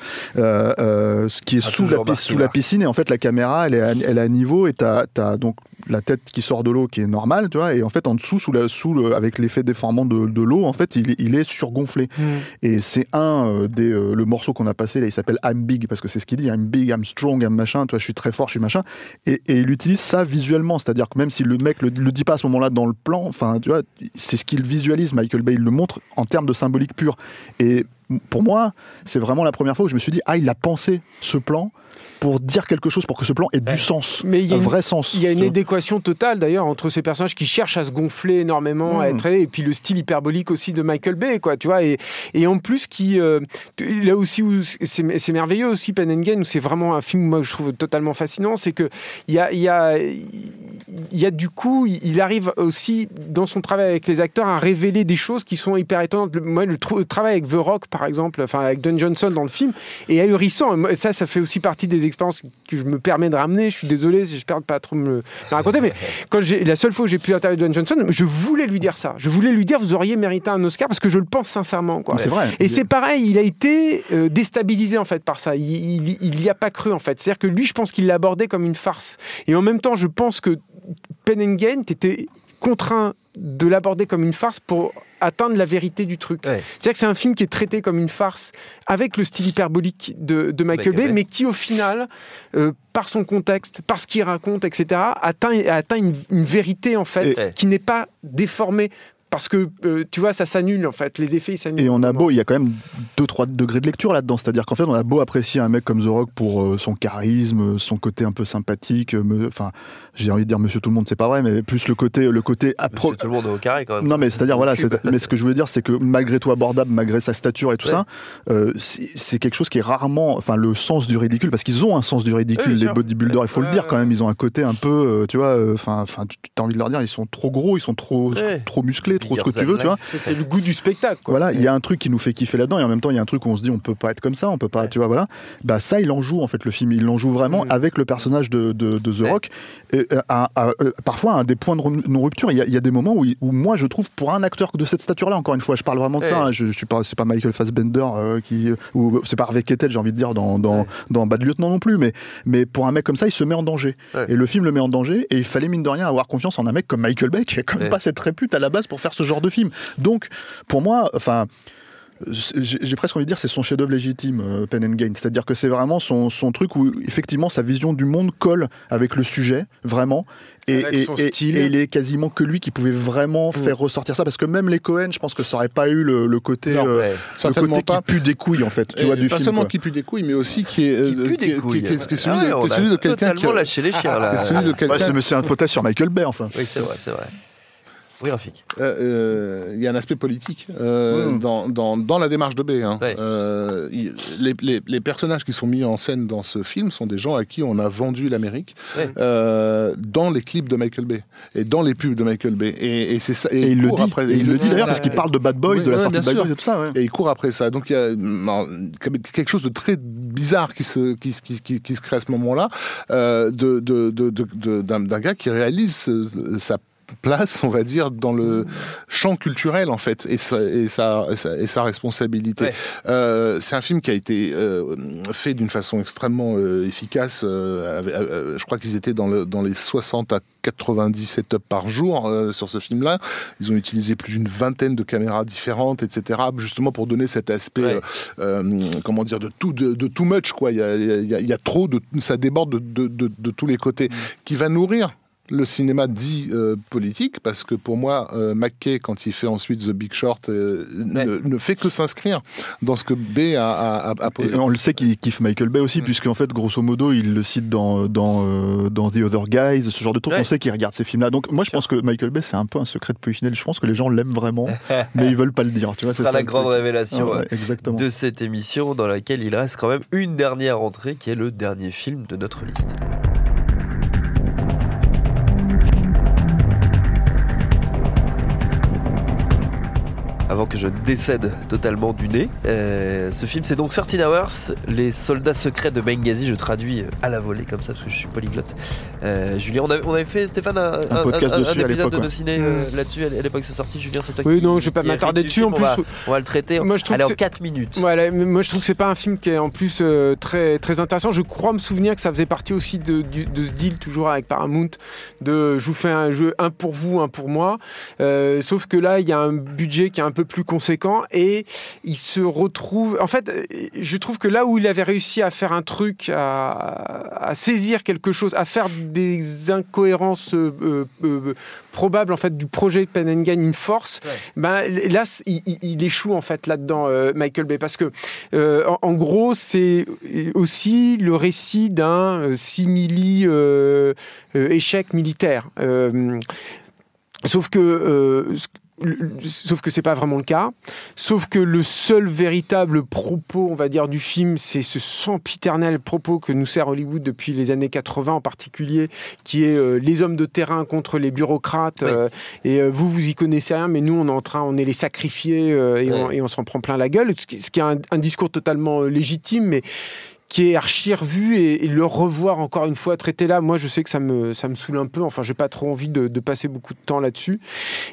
qui est sous, la, Marky sous piscine et en fait la caméra elle est à, elle est à niveau et t'as as donc la tête qui sort de l'eau qui est normale, tu vois, et en fait en dessous, sous la, sous le, avec l'effet déformant de, de l'eau, en fait il, est- il est surgonflé. Mm. Et c'est un euh, des euh, le morceau qu'on a passé il s'appelle I'm Big parce que c'est ce qu'il dit, I'm big, I'm strong, I'm machin, tu vois, je suis très fort, je suis machin. Et, et il utilise ça visuellement, c'est-à-dire que même si le mec le, le dit pas à ce moment-là dans le plan, enfin tu vois, c'est ce qu'il visualise. Michael Bay il le montre en termes de symbolique pure. Et pour moi, c'est vraiment la première fois où je me suis dit ah il a pensé ce plan pour dire quelque chose, pour que ce plan ait Ouais. du sens, Mais il y a un une- vrai sens. Il y a une adéquation totale d'ailleurs entre ces personnages qui cherchent à se gonfler énormément, à Mm. être et puis le style hyperbolique aussi de Michael Bay, quoi, tu vois, et, et en plus qui euh, là aussi où c'est merveilleux aussi Pen and Gain où c'est vraiment un film moi que je trouve totalement fascinant, c'est que il y a il y a il y a du coup il arrive aussi dans son travail avec les acteurs à révéler des choses qui sont hyper étonnantes. Le- Moi le, tr- le travail avec The Rock par exemple, enfin avec Don Johnson dans le film est ahurissant. Et ça ça fait aussi partie des expériences que je me permets de ramener. Je suis désolé, j'espère ne pas trop me, me raconter, mais quand la seule fois où j'ai pu interviewer Don Johnson, je voulais lui dire ça. Je voulais lui dire vous auriez mérité un Oscar parce que je le pense sincèrement. C'est vrai. Et c'est pareil, il a été euh, déstabilisé en fait par ça. Il, il, il y a pas cru en fait. C'est-à-dire que lui, je pense qu'il l'a abordé comme une farce. Et en même temps, je pense que Pen and Gain, t'étais contraint de l'aborder comme une farce pour atteindre la vérité du truc. Ouais. C'est-à-dire que c'est un film qui est traité comme une farce avec le style hyperbolique de, de Michael Bay, Bay. mais qui au final, euh, par son contexte, par ce qu'il raconte, etc., atteint, atteint une, une vérité en fait Et- qui n'est pas déformée. Parce que, euh, tu vois, ça s'annule en fait. Les effets, ils s'annulent. Et on a beau, il y a quand même 2-3 degrés de lecture là-dedans. C'est-à-dire qu'en fait, on a beau apprécier un mec comme The Rock pour euh, son charisme, son côté un peu sympathique. euh, Enfin, j'ai envie de dire Monsieur Tout le Monde, c'est pas vrai, mais plus le côté, le côté appro- Monsieur tout le monde est au carré quand même. Non, mais c'est-à-dire, voilà, mais ce que je veux dire, c'est que malgré tout abordable, malgré sa stature et tout Ouais. ça, euh, c'est c'est quelque chose qui est rarement, enfin, le sens du ridicule, parce qu'ils ont un sens du ridicule, Oui, les sûr. bodybuilders, il faut le dire quand même, ils ont un côté un peu, euh, tu vois, enfin, enfin, tu as envie de leur dire, ils sont trop gros, ils sont trop, Ouais. trop musclés, trop ce que tu veux, tu vois. C'est le goût du spectacle. Quoi. Voilà, il y a un truc qui nous fait kiffer là-dedans, et en même temps, il y a un truc où on se dit, on peut pas être comme ça, on peut pas, Ouais. tu vois, voilà. Bah, ça, il en joue, en fait, le film. Il en joue vraiment avec le personnage de, de, de The Ouais. Rock. Et, euh, à- à- euh, parfois, à des points de re- non-rupture, il y, a- il y a des moments où, où moi, je trouve, pour un acteur de cette stature-là, encore une fois, je parle vraiment de ça, hein, je, je suis pas, c'est pas Michael Fassbender, euh, qui, ou c'est pas Harvey Keitel, j'ai envie de dire, dans, dans, dans Bad Lieutenant non plus, mais, mais pour un mec comme ça, il se met en danger. Et le film le met en danger, et il fallait, mine de rien, avoir confiance en un mec comme Michael Bay, qui a quand même pas cette répute à la base pour faire ce genre de film. Donc, pour moi, enfin, j'ai presque envie de dire c'est son chef-d'œuvre légitime, euh, Pen and Gain. C'est-à-dire que c'est vraiment son, son truc où effectivement sa vision du monde colle avec le sujet, vraiment. Et, et- son et- style. et il est quasiment que lui qui pouvait vraiment Mm. faire ressortir ça, parce que même les Cohen, je pense que ça aurait pas eu le, le côté, Non, euh, le côté pas. qui pue des couilles en fait. Tu vois du pas film. seulement quoi. qui pue des couilles, mais aussi qui est, Qui euh, pue qui des est- couilles. qui celui Ah ouais, de- celui de quelqu'un qui totalement lâché les chiens là. celui mais c'est un potage sur Michael Bay enfin. Oui, c'est vrai, c'est vrai. Oui, Rafik. Euh, euh, il y a un aspect politique euh, Mm. dans, dans, dans la démarche de B. hein. Ouais. Euh, les, les- les personnages qui sont mis en scène dans ce film sont des gens à qui on a vendu l'Amérique Ouais. euh, dans les clips de Michael Bay et dans les pubs de Michael Bay. Et, et c'est ça. Et il le dit. après- et il le dit d'ailleurs voilà. parce qu'il parle de Bad Boys, Oui, de la ouais, sortie de Bad sûr. Boys et tout ça. ouais. Et il court après ça. Donc il y a mm, quelque chose de très bizarre qui se, qui, se- qui, qui- qui se crée à ce moment-là, euh, de, de, de- de- de- d'un, gars qui réalise sa place, on va dire, dans le champ culturel en fait, et sa, et sa, et sa, et sa responsabilité. Ouais. Euh, c'est un film qui a été euh, fait d'une façon extrêmement euh, efficace. avec- je crois qu'ils étaient dans, le, dans les 60 à 90 setups par jour sur ce film-là. Ils ont utilisé plus d'une vingtaine de caméras différentes, etc., justement pour donner cet aspect, Ouais. comment dire, de tout, de, de too much, quoi. Il y a, il y a- il y a trop, de, ça déborde de, de, de- de tous les côtés, qui va nourrir le cinéma dit euh, politique, parce que pour moi, euh, McKay, quand il fait ensuite The Big Short, euh, Ouais. ne, ne fait que s'inscrire dans ce que B a, a, a- a posé. Et on le sait qu'il kiffe Michael Bay aussi, Mm. puisqu'en fait, grosso modo, il le cite dans, dans, euh, dans The Other Guys, ce genre de. Ouais. On sait qu'il regarde ces films-là. Donc, moi, je pense que Michael Bay, c'est un peu un secret de Polichinelle. Je pense que les gens l'aiment vraiment, mais ils veulent pas le dire. Tu vois, Ce c'est sera ça la grande truc. révélation Ah ouais, exactement. de cette émission dans laquelle il reste quand même une dernière entrée qui est le dernier film de notre liste. Avant que je décède totalement du nez, euh, ce film c'est donc 13 Hours, les soldats secrets de Benghazi. Je traduis euh, à la volée comme ça parce que je suis polyglotte. Euh, Julien, on avait, on avait fait Stéphane un, Un podcast dessus à épisode de nos ciné euh, là-dessus à l'époque c'est sorti. Julien, c'est toi Oui, qui. non, je vais pas m'attarder dessus. En On plus, va, on va le traiter. Moi, je trouve Allez, que en 4 minutes. Voilà, moi je trouve que c'est pas un film qui est en plus euh, très très intéressant. Je crois me souvenir que ça faisait partie aussi de, de ce deal toujours avec Paramount de je vous fais un jeu un pour vous, un pour moi. Euh, sauf que là il y a un budget qui est un peu plus conséquent et il se retrouve. En fait, je trouve que là où il avait réussi à faire un truc, à, à saisir quelque chose, à faire des incohérences euh, euh, euh, probables en fait du projet de Pen and Gain une force. Ouais. Ben, là, il, échoue en fait là-dedans, euh, Michael Bay, parce que en, en gros, c'est aussi le récit d'un simili échec militaire. Sauf que euh, Sauf que c'est pas vraiment le cas. Sauf que le seul véritable propos, on va dire, du film, c'est ce sempiternel propos que nous sert Hollywood depuis les années 80 en particulier, qui est euh, les hommes de terrain contre les bureaucrates. Oui. euh, et euh, vous, vous y connaissez rien, mais nous, on est en train, on est les sacrifiés et, on, s'en prend plein la gueule. Ce qui, est un, un discours totalement légitime, mais qui est archi revu et, et le revoir encore une fois traité là, moi je sais que ça me, ça me saoule un peu, enfin j'ai pas trop envie de, de passer beaucoup de temps là-dessus.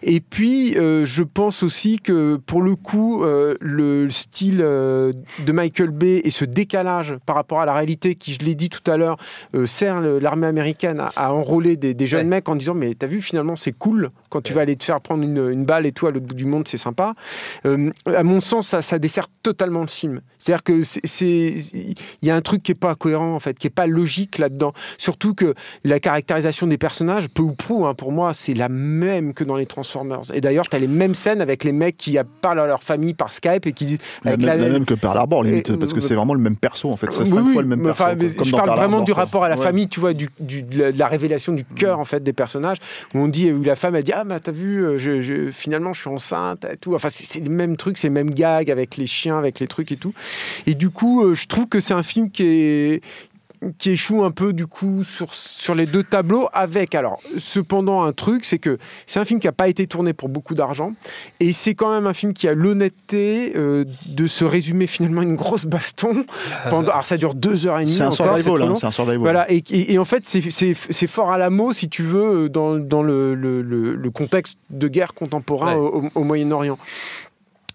Et puis euh, je pense aussi que pour le coup, euh, le style euh, de Michael Bay et ce décalage par rapport à la réalité qui, je l'ai dit tout à l'heure, sert l'armée américaine à, à enrôler des, des jeunes Ouais. mecs en disant mais t'as vu finalement c'est cool quand tu vas aller te faire prendre une, une balle et tout à l'autre bout du monde c'est sympa. À mon sens ça, ça dessert totalement le film. C'est-à-dire que c'est il y a un truc qui est pas cohérent en fait, qui est pas logique là-dedans. Surtout que la caractérisation des personnages, peu ou prou, hein, pour moi, c'est la même que dans les Transformers. Et d'ailleurs, tu as les mêmes scènes avec les mecs qui parlent à leur famille par Skype et qui disent La, avec même, la même que Pearl Harbor, limite, Et- parce que c'est vraiment le même perso, en fait. C'est Oui, cinq oui, fois le même perso. comme je parle Pearl vraiment du quoi. rapport à la Ouais. famille, tu vois, du, du- de, la, de la révélation du cœur en fait des personnages, où on dit où la femme a dit ah mais t'as vu, euh, je, je- finalement je suis enceinte et tout. Enfin c'est c'est les mêmes trucs, c'est les mêmes gags avec les chiens, avec les trucs et tout. Et du coup, euh, je trouve que c'est un film qui est qui échoue un peu du coup sur, sur les deux tableaux avec alors cependant un truc c'est que c'est un film qui n'a pas été tourné pour beaucoup d'argent et c'est quand même un film qui a l'honnêteté euh, de se résumer finalement une grosse baston pendant alors ça dure deux heures et demie C'est un survival, hein, c'est un survival. Voilà, et, et- et en fait, c'est- fort à la mot, si tu veux, dans, dans le, le- le- le contexte de guerre contemporain Ouais. au, au Moyen-Orient.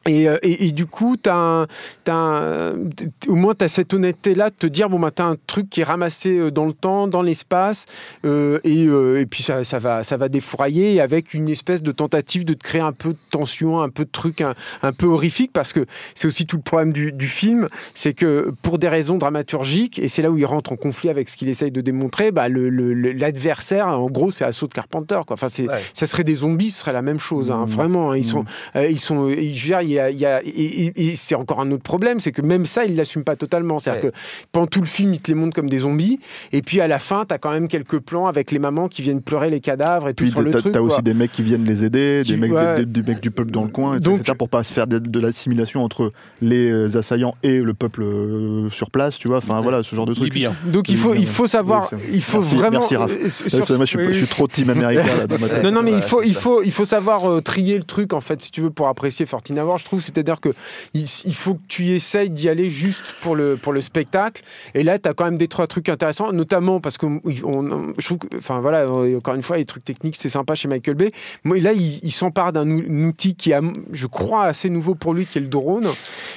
Et, euh, et, et du coup, un- un- t- au moins, tu as cette honnêteté-là de te dire bon, bah, tu as un truc qui est ramassé euh, dans le temps, dans l'espace, euh, et, euh, et puis ça, ça, va, ça va défourailler avec une espèce de tentative de te créer un peu de tension, un peu de truc un, un peu horrifique, parce que c'est aussi tout le problème du, du film, c'est que pour des raisons dramaturgiques, et c'est là où il rentre en conflit avec ce qu'il essaye de démontrer, bah, le- le- le- l'adversaire, en gros, c'est Assaut de Carpenter. Quoi. Enfin, c'est, Ouais. ça serait des zombies, ce serait la même chose, hein, vraiment. hein. Ils sont, euh, ils sont, je veux dire, il y a, il y a- et, et- et c'est encore un autre problème, c'est que même ça, il l'assume pas totalement. C'est-à-dire Ouais. que pendant tout le film, il te les montre comme des zombies, et puis à la fin, tu as quand même quelques plans avec les mamans qui viennent pleurer les cadavres et tout Puis sur le truc. t'as aussi des mecs qui viennent les aider, des mecs, ouais. des, des mecs du peuple dans le coin, etc. Donc- pour pas se faire de, de l'assimilation entre les euh, assaillants et le peuple euh, sur place, tu vois. Enfin voilà, ce genre de truc. Libyen. Donc il faut, il faut savoir, Oui, il faut Merci- vraiment. merci, Raph. euh, Ouais, sur- c'est- moi, je, suis, oui, je suis trop team américain là dans ma tête. Non, non, mais il faut, c'est il ça. faut, il faut savoir euh, trier le truc, en fait, si tu veux, pour apprécier 14 Hours, je trouve. C'est-à-dire que il, il faut que tu essayes d'y aller juste pour le, pour le spectacle. Et là, tu as quand même des trois trucs intéressants, notamment parce que on- on- je trouve que, enfin voilà, encore une fois, les trucs techniques, c'est sympa chez Michael Bay. Moi, là, il, il s'empare d'un ou- un outil qui est, je crois, assez nouveau pour lui, qui est le drone.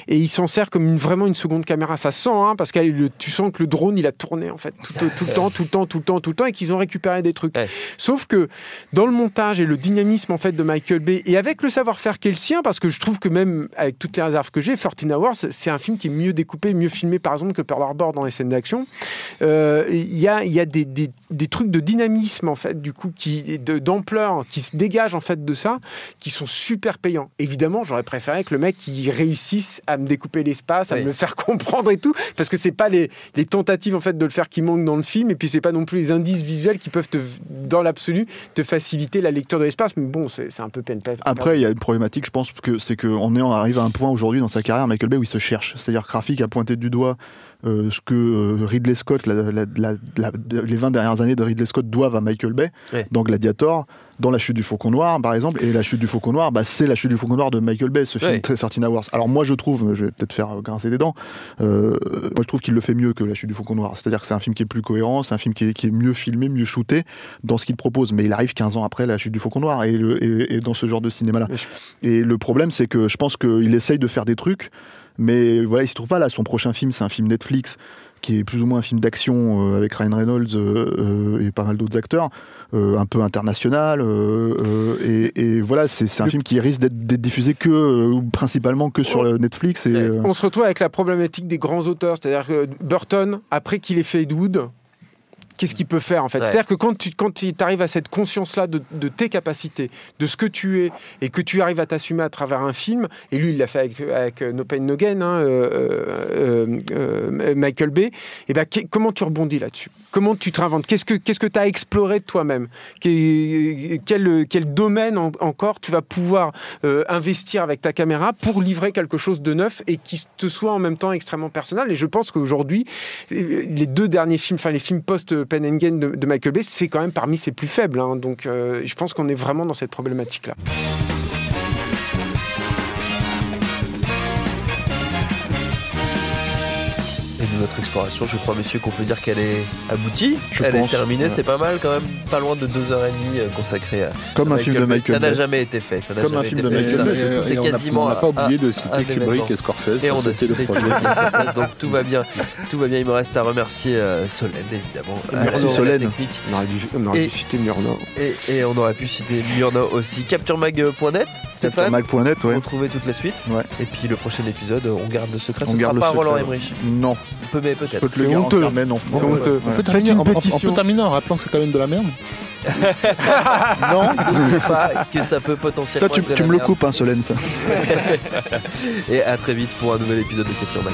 Et il s'en sert comme une, vraiment une seconde caméra. Ça sent, hein, parce que le- tu sens que le drone, il a tourné, en fait, tout, tout le temps, tout le temps, tout le temps, tout le temps, et qu'ils ont récupéré des trucs. Ouais. Sauf que dans le montage et le dynamisme en fait de Michael Bay et avec le savoir-faire qui est le sien, parce que je trouve que même avec toutes les réserves que j'ai, 14 Hours, c'est un film qui est mieux découpé, mieux filmé par exemple que Pearl Harbor dans les scènes d'action. Euh, Il y a, il y a des, des- des trucs de dynamisme en fait, du coup, qui d'ampleur qui se dégagent en fait de ça, qui sont super payants. Évidemment, j'aurais préféré que le mec il réussisse à me découper l'espace, à Oui. me le faire comprendre et tout, parce que c'est pas les, les tentatives en fait de le faire qui manquent dans le film, et puis c'est pas non plus les indices visuels qui peuvent te, dans l'absolu te faciliter la lecture de l'espace. Mais bon, c'est un peu peine. Après, il y a une problématique, je pense, que c'est qu'on est on arrive à un point aujourd'hui dans sa carrière, Michael Bay, où il se cherche. C'est-à-dire que Rafik a pointé du doigt euh, ce que euh, Ridley Scott, la- la- la- la- les 20 dernières années de Ridley Scott doivent à Michael Bay, Ouais. dans Gladiator, dans La chute du Faucon Noir, par exemple. Et La chute du Faucon Noir, bah, c'est La chute du Faucon Noir de Michael Bay, ce film très 13 Hours. Alors moi, je trouve, je vais peut-être faire grincer des dents, euh, moi je trouve qu'il le fait mieux que La chute du Faucon Noir. C'est-à-dire que c'est un film qui est plus cohérent, c'est un film qui est, qui est mieux filmé, mieux shooté dans ce qu'il propose. Mais il arrive 15 ans après La chute du Faucon Noir et, le- et- et dans ce genre de cinéma-là. Et le problème, c'est que je pense qu'il essaye de faire des trucs, mais voilà, il se trouve pas là. Son prochain film, c'est un film Netflix qui est plus ou moins un film d'action euh, avec Ryan Reynolds euh, euh, et pas mal d'autres acteurs, un peu international. et, et voilà, c'est un film qui risque d'être diffusé que, principalement que sur Netflix. Et, On se retrouve avec la problématique des grands auteurs, c'est-à-dire que Burton, après qu'il ait fait Ed Wood, qu'est-ce qu'il peut faire en fait Ouais. C'est-à-dire que quand tu quand tu arrives à cette conscience-là de, de tes capacités, de ce que tu es, et que tu arrives à t'assumer à travers un film, et lui il l'a fait avec, avec euh, No Pain No Gain, hein, euh, euh, Michael Bay, et ben, qu'est- comment tu rebondis là-dessus? Comment tu te réinventes? Qu'est-ce que qu'est-ce que tu as exploré de toi-même quel, quel domaine en- encore tu vas pouvoir euh, investir avec ta caméra pour livrer quelque chose de neuf et qui te soit en même temps extrêmement personnel? Et je pense qu'aujourd'hui, les deux derniers films, enfin les films post-Pen and Gain de, de Michael Bay, c'est quand même parmi ses plus faibles. hein. Donc euh, je pense qu'on est vraiment dans cette problématique-là. Notre exploration, je crois, messieurs, qu'on peut dire qu'elle est aboutie. Je Elle pense, est terminée, ouais. c'est pas mal quand même. Pas loin de 2h30 consacrées à comme un film de Bay. Michael Ça n'a jamais été fait. Ça n'a Comme un jamais film été de fait. Michael C'est Bay. Et quasiment. On n'a pas un- oublié de citer. Kubrick et Scorsese. Et on a C'était le cité projet. Kubrick et Scorsese, donc tout va bien. Tout va bien. Il me reste à remercier euh, Solène, évidemment. Et merci, la Solène. On aurait dû, on aurait Et- dû citer Murnau. Et, et on aurait pu citer Murnau aussi. CaptureMag.net, Stéphane. Mac.net, ouais. Retrouver toute la suite. Ouais. Et puis le prochain épisode, on garde le secret. On Ce garde sera pas Roland. Emmerich. Non, On peut, mais peut-être. C'est honteux. mais non. C'est honteux. On peut terminer, une on- on- on pétition. peut terminer en rappelant que c'est quand même de la merde. Non, pas que ça peut ça potentiellement. tu, être de tu me le coupes, hein, Solène, ça. Et à très vite pour un nouvel épisode de Capture Mag.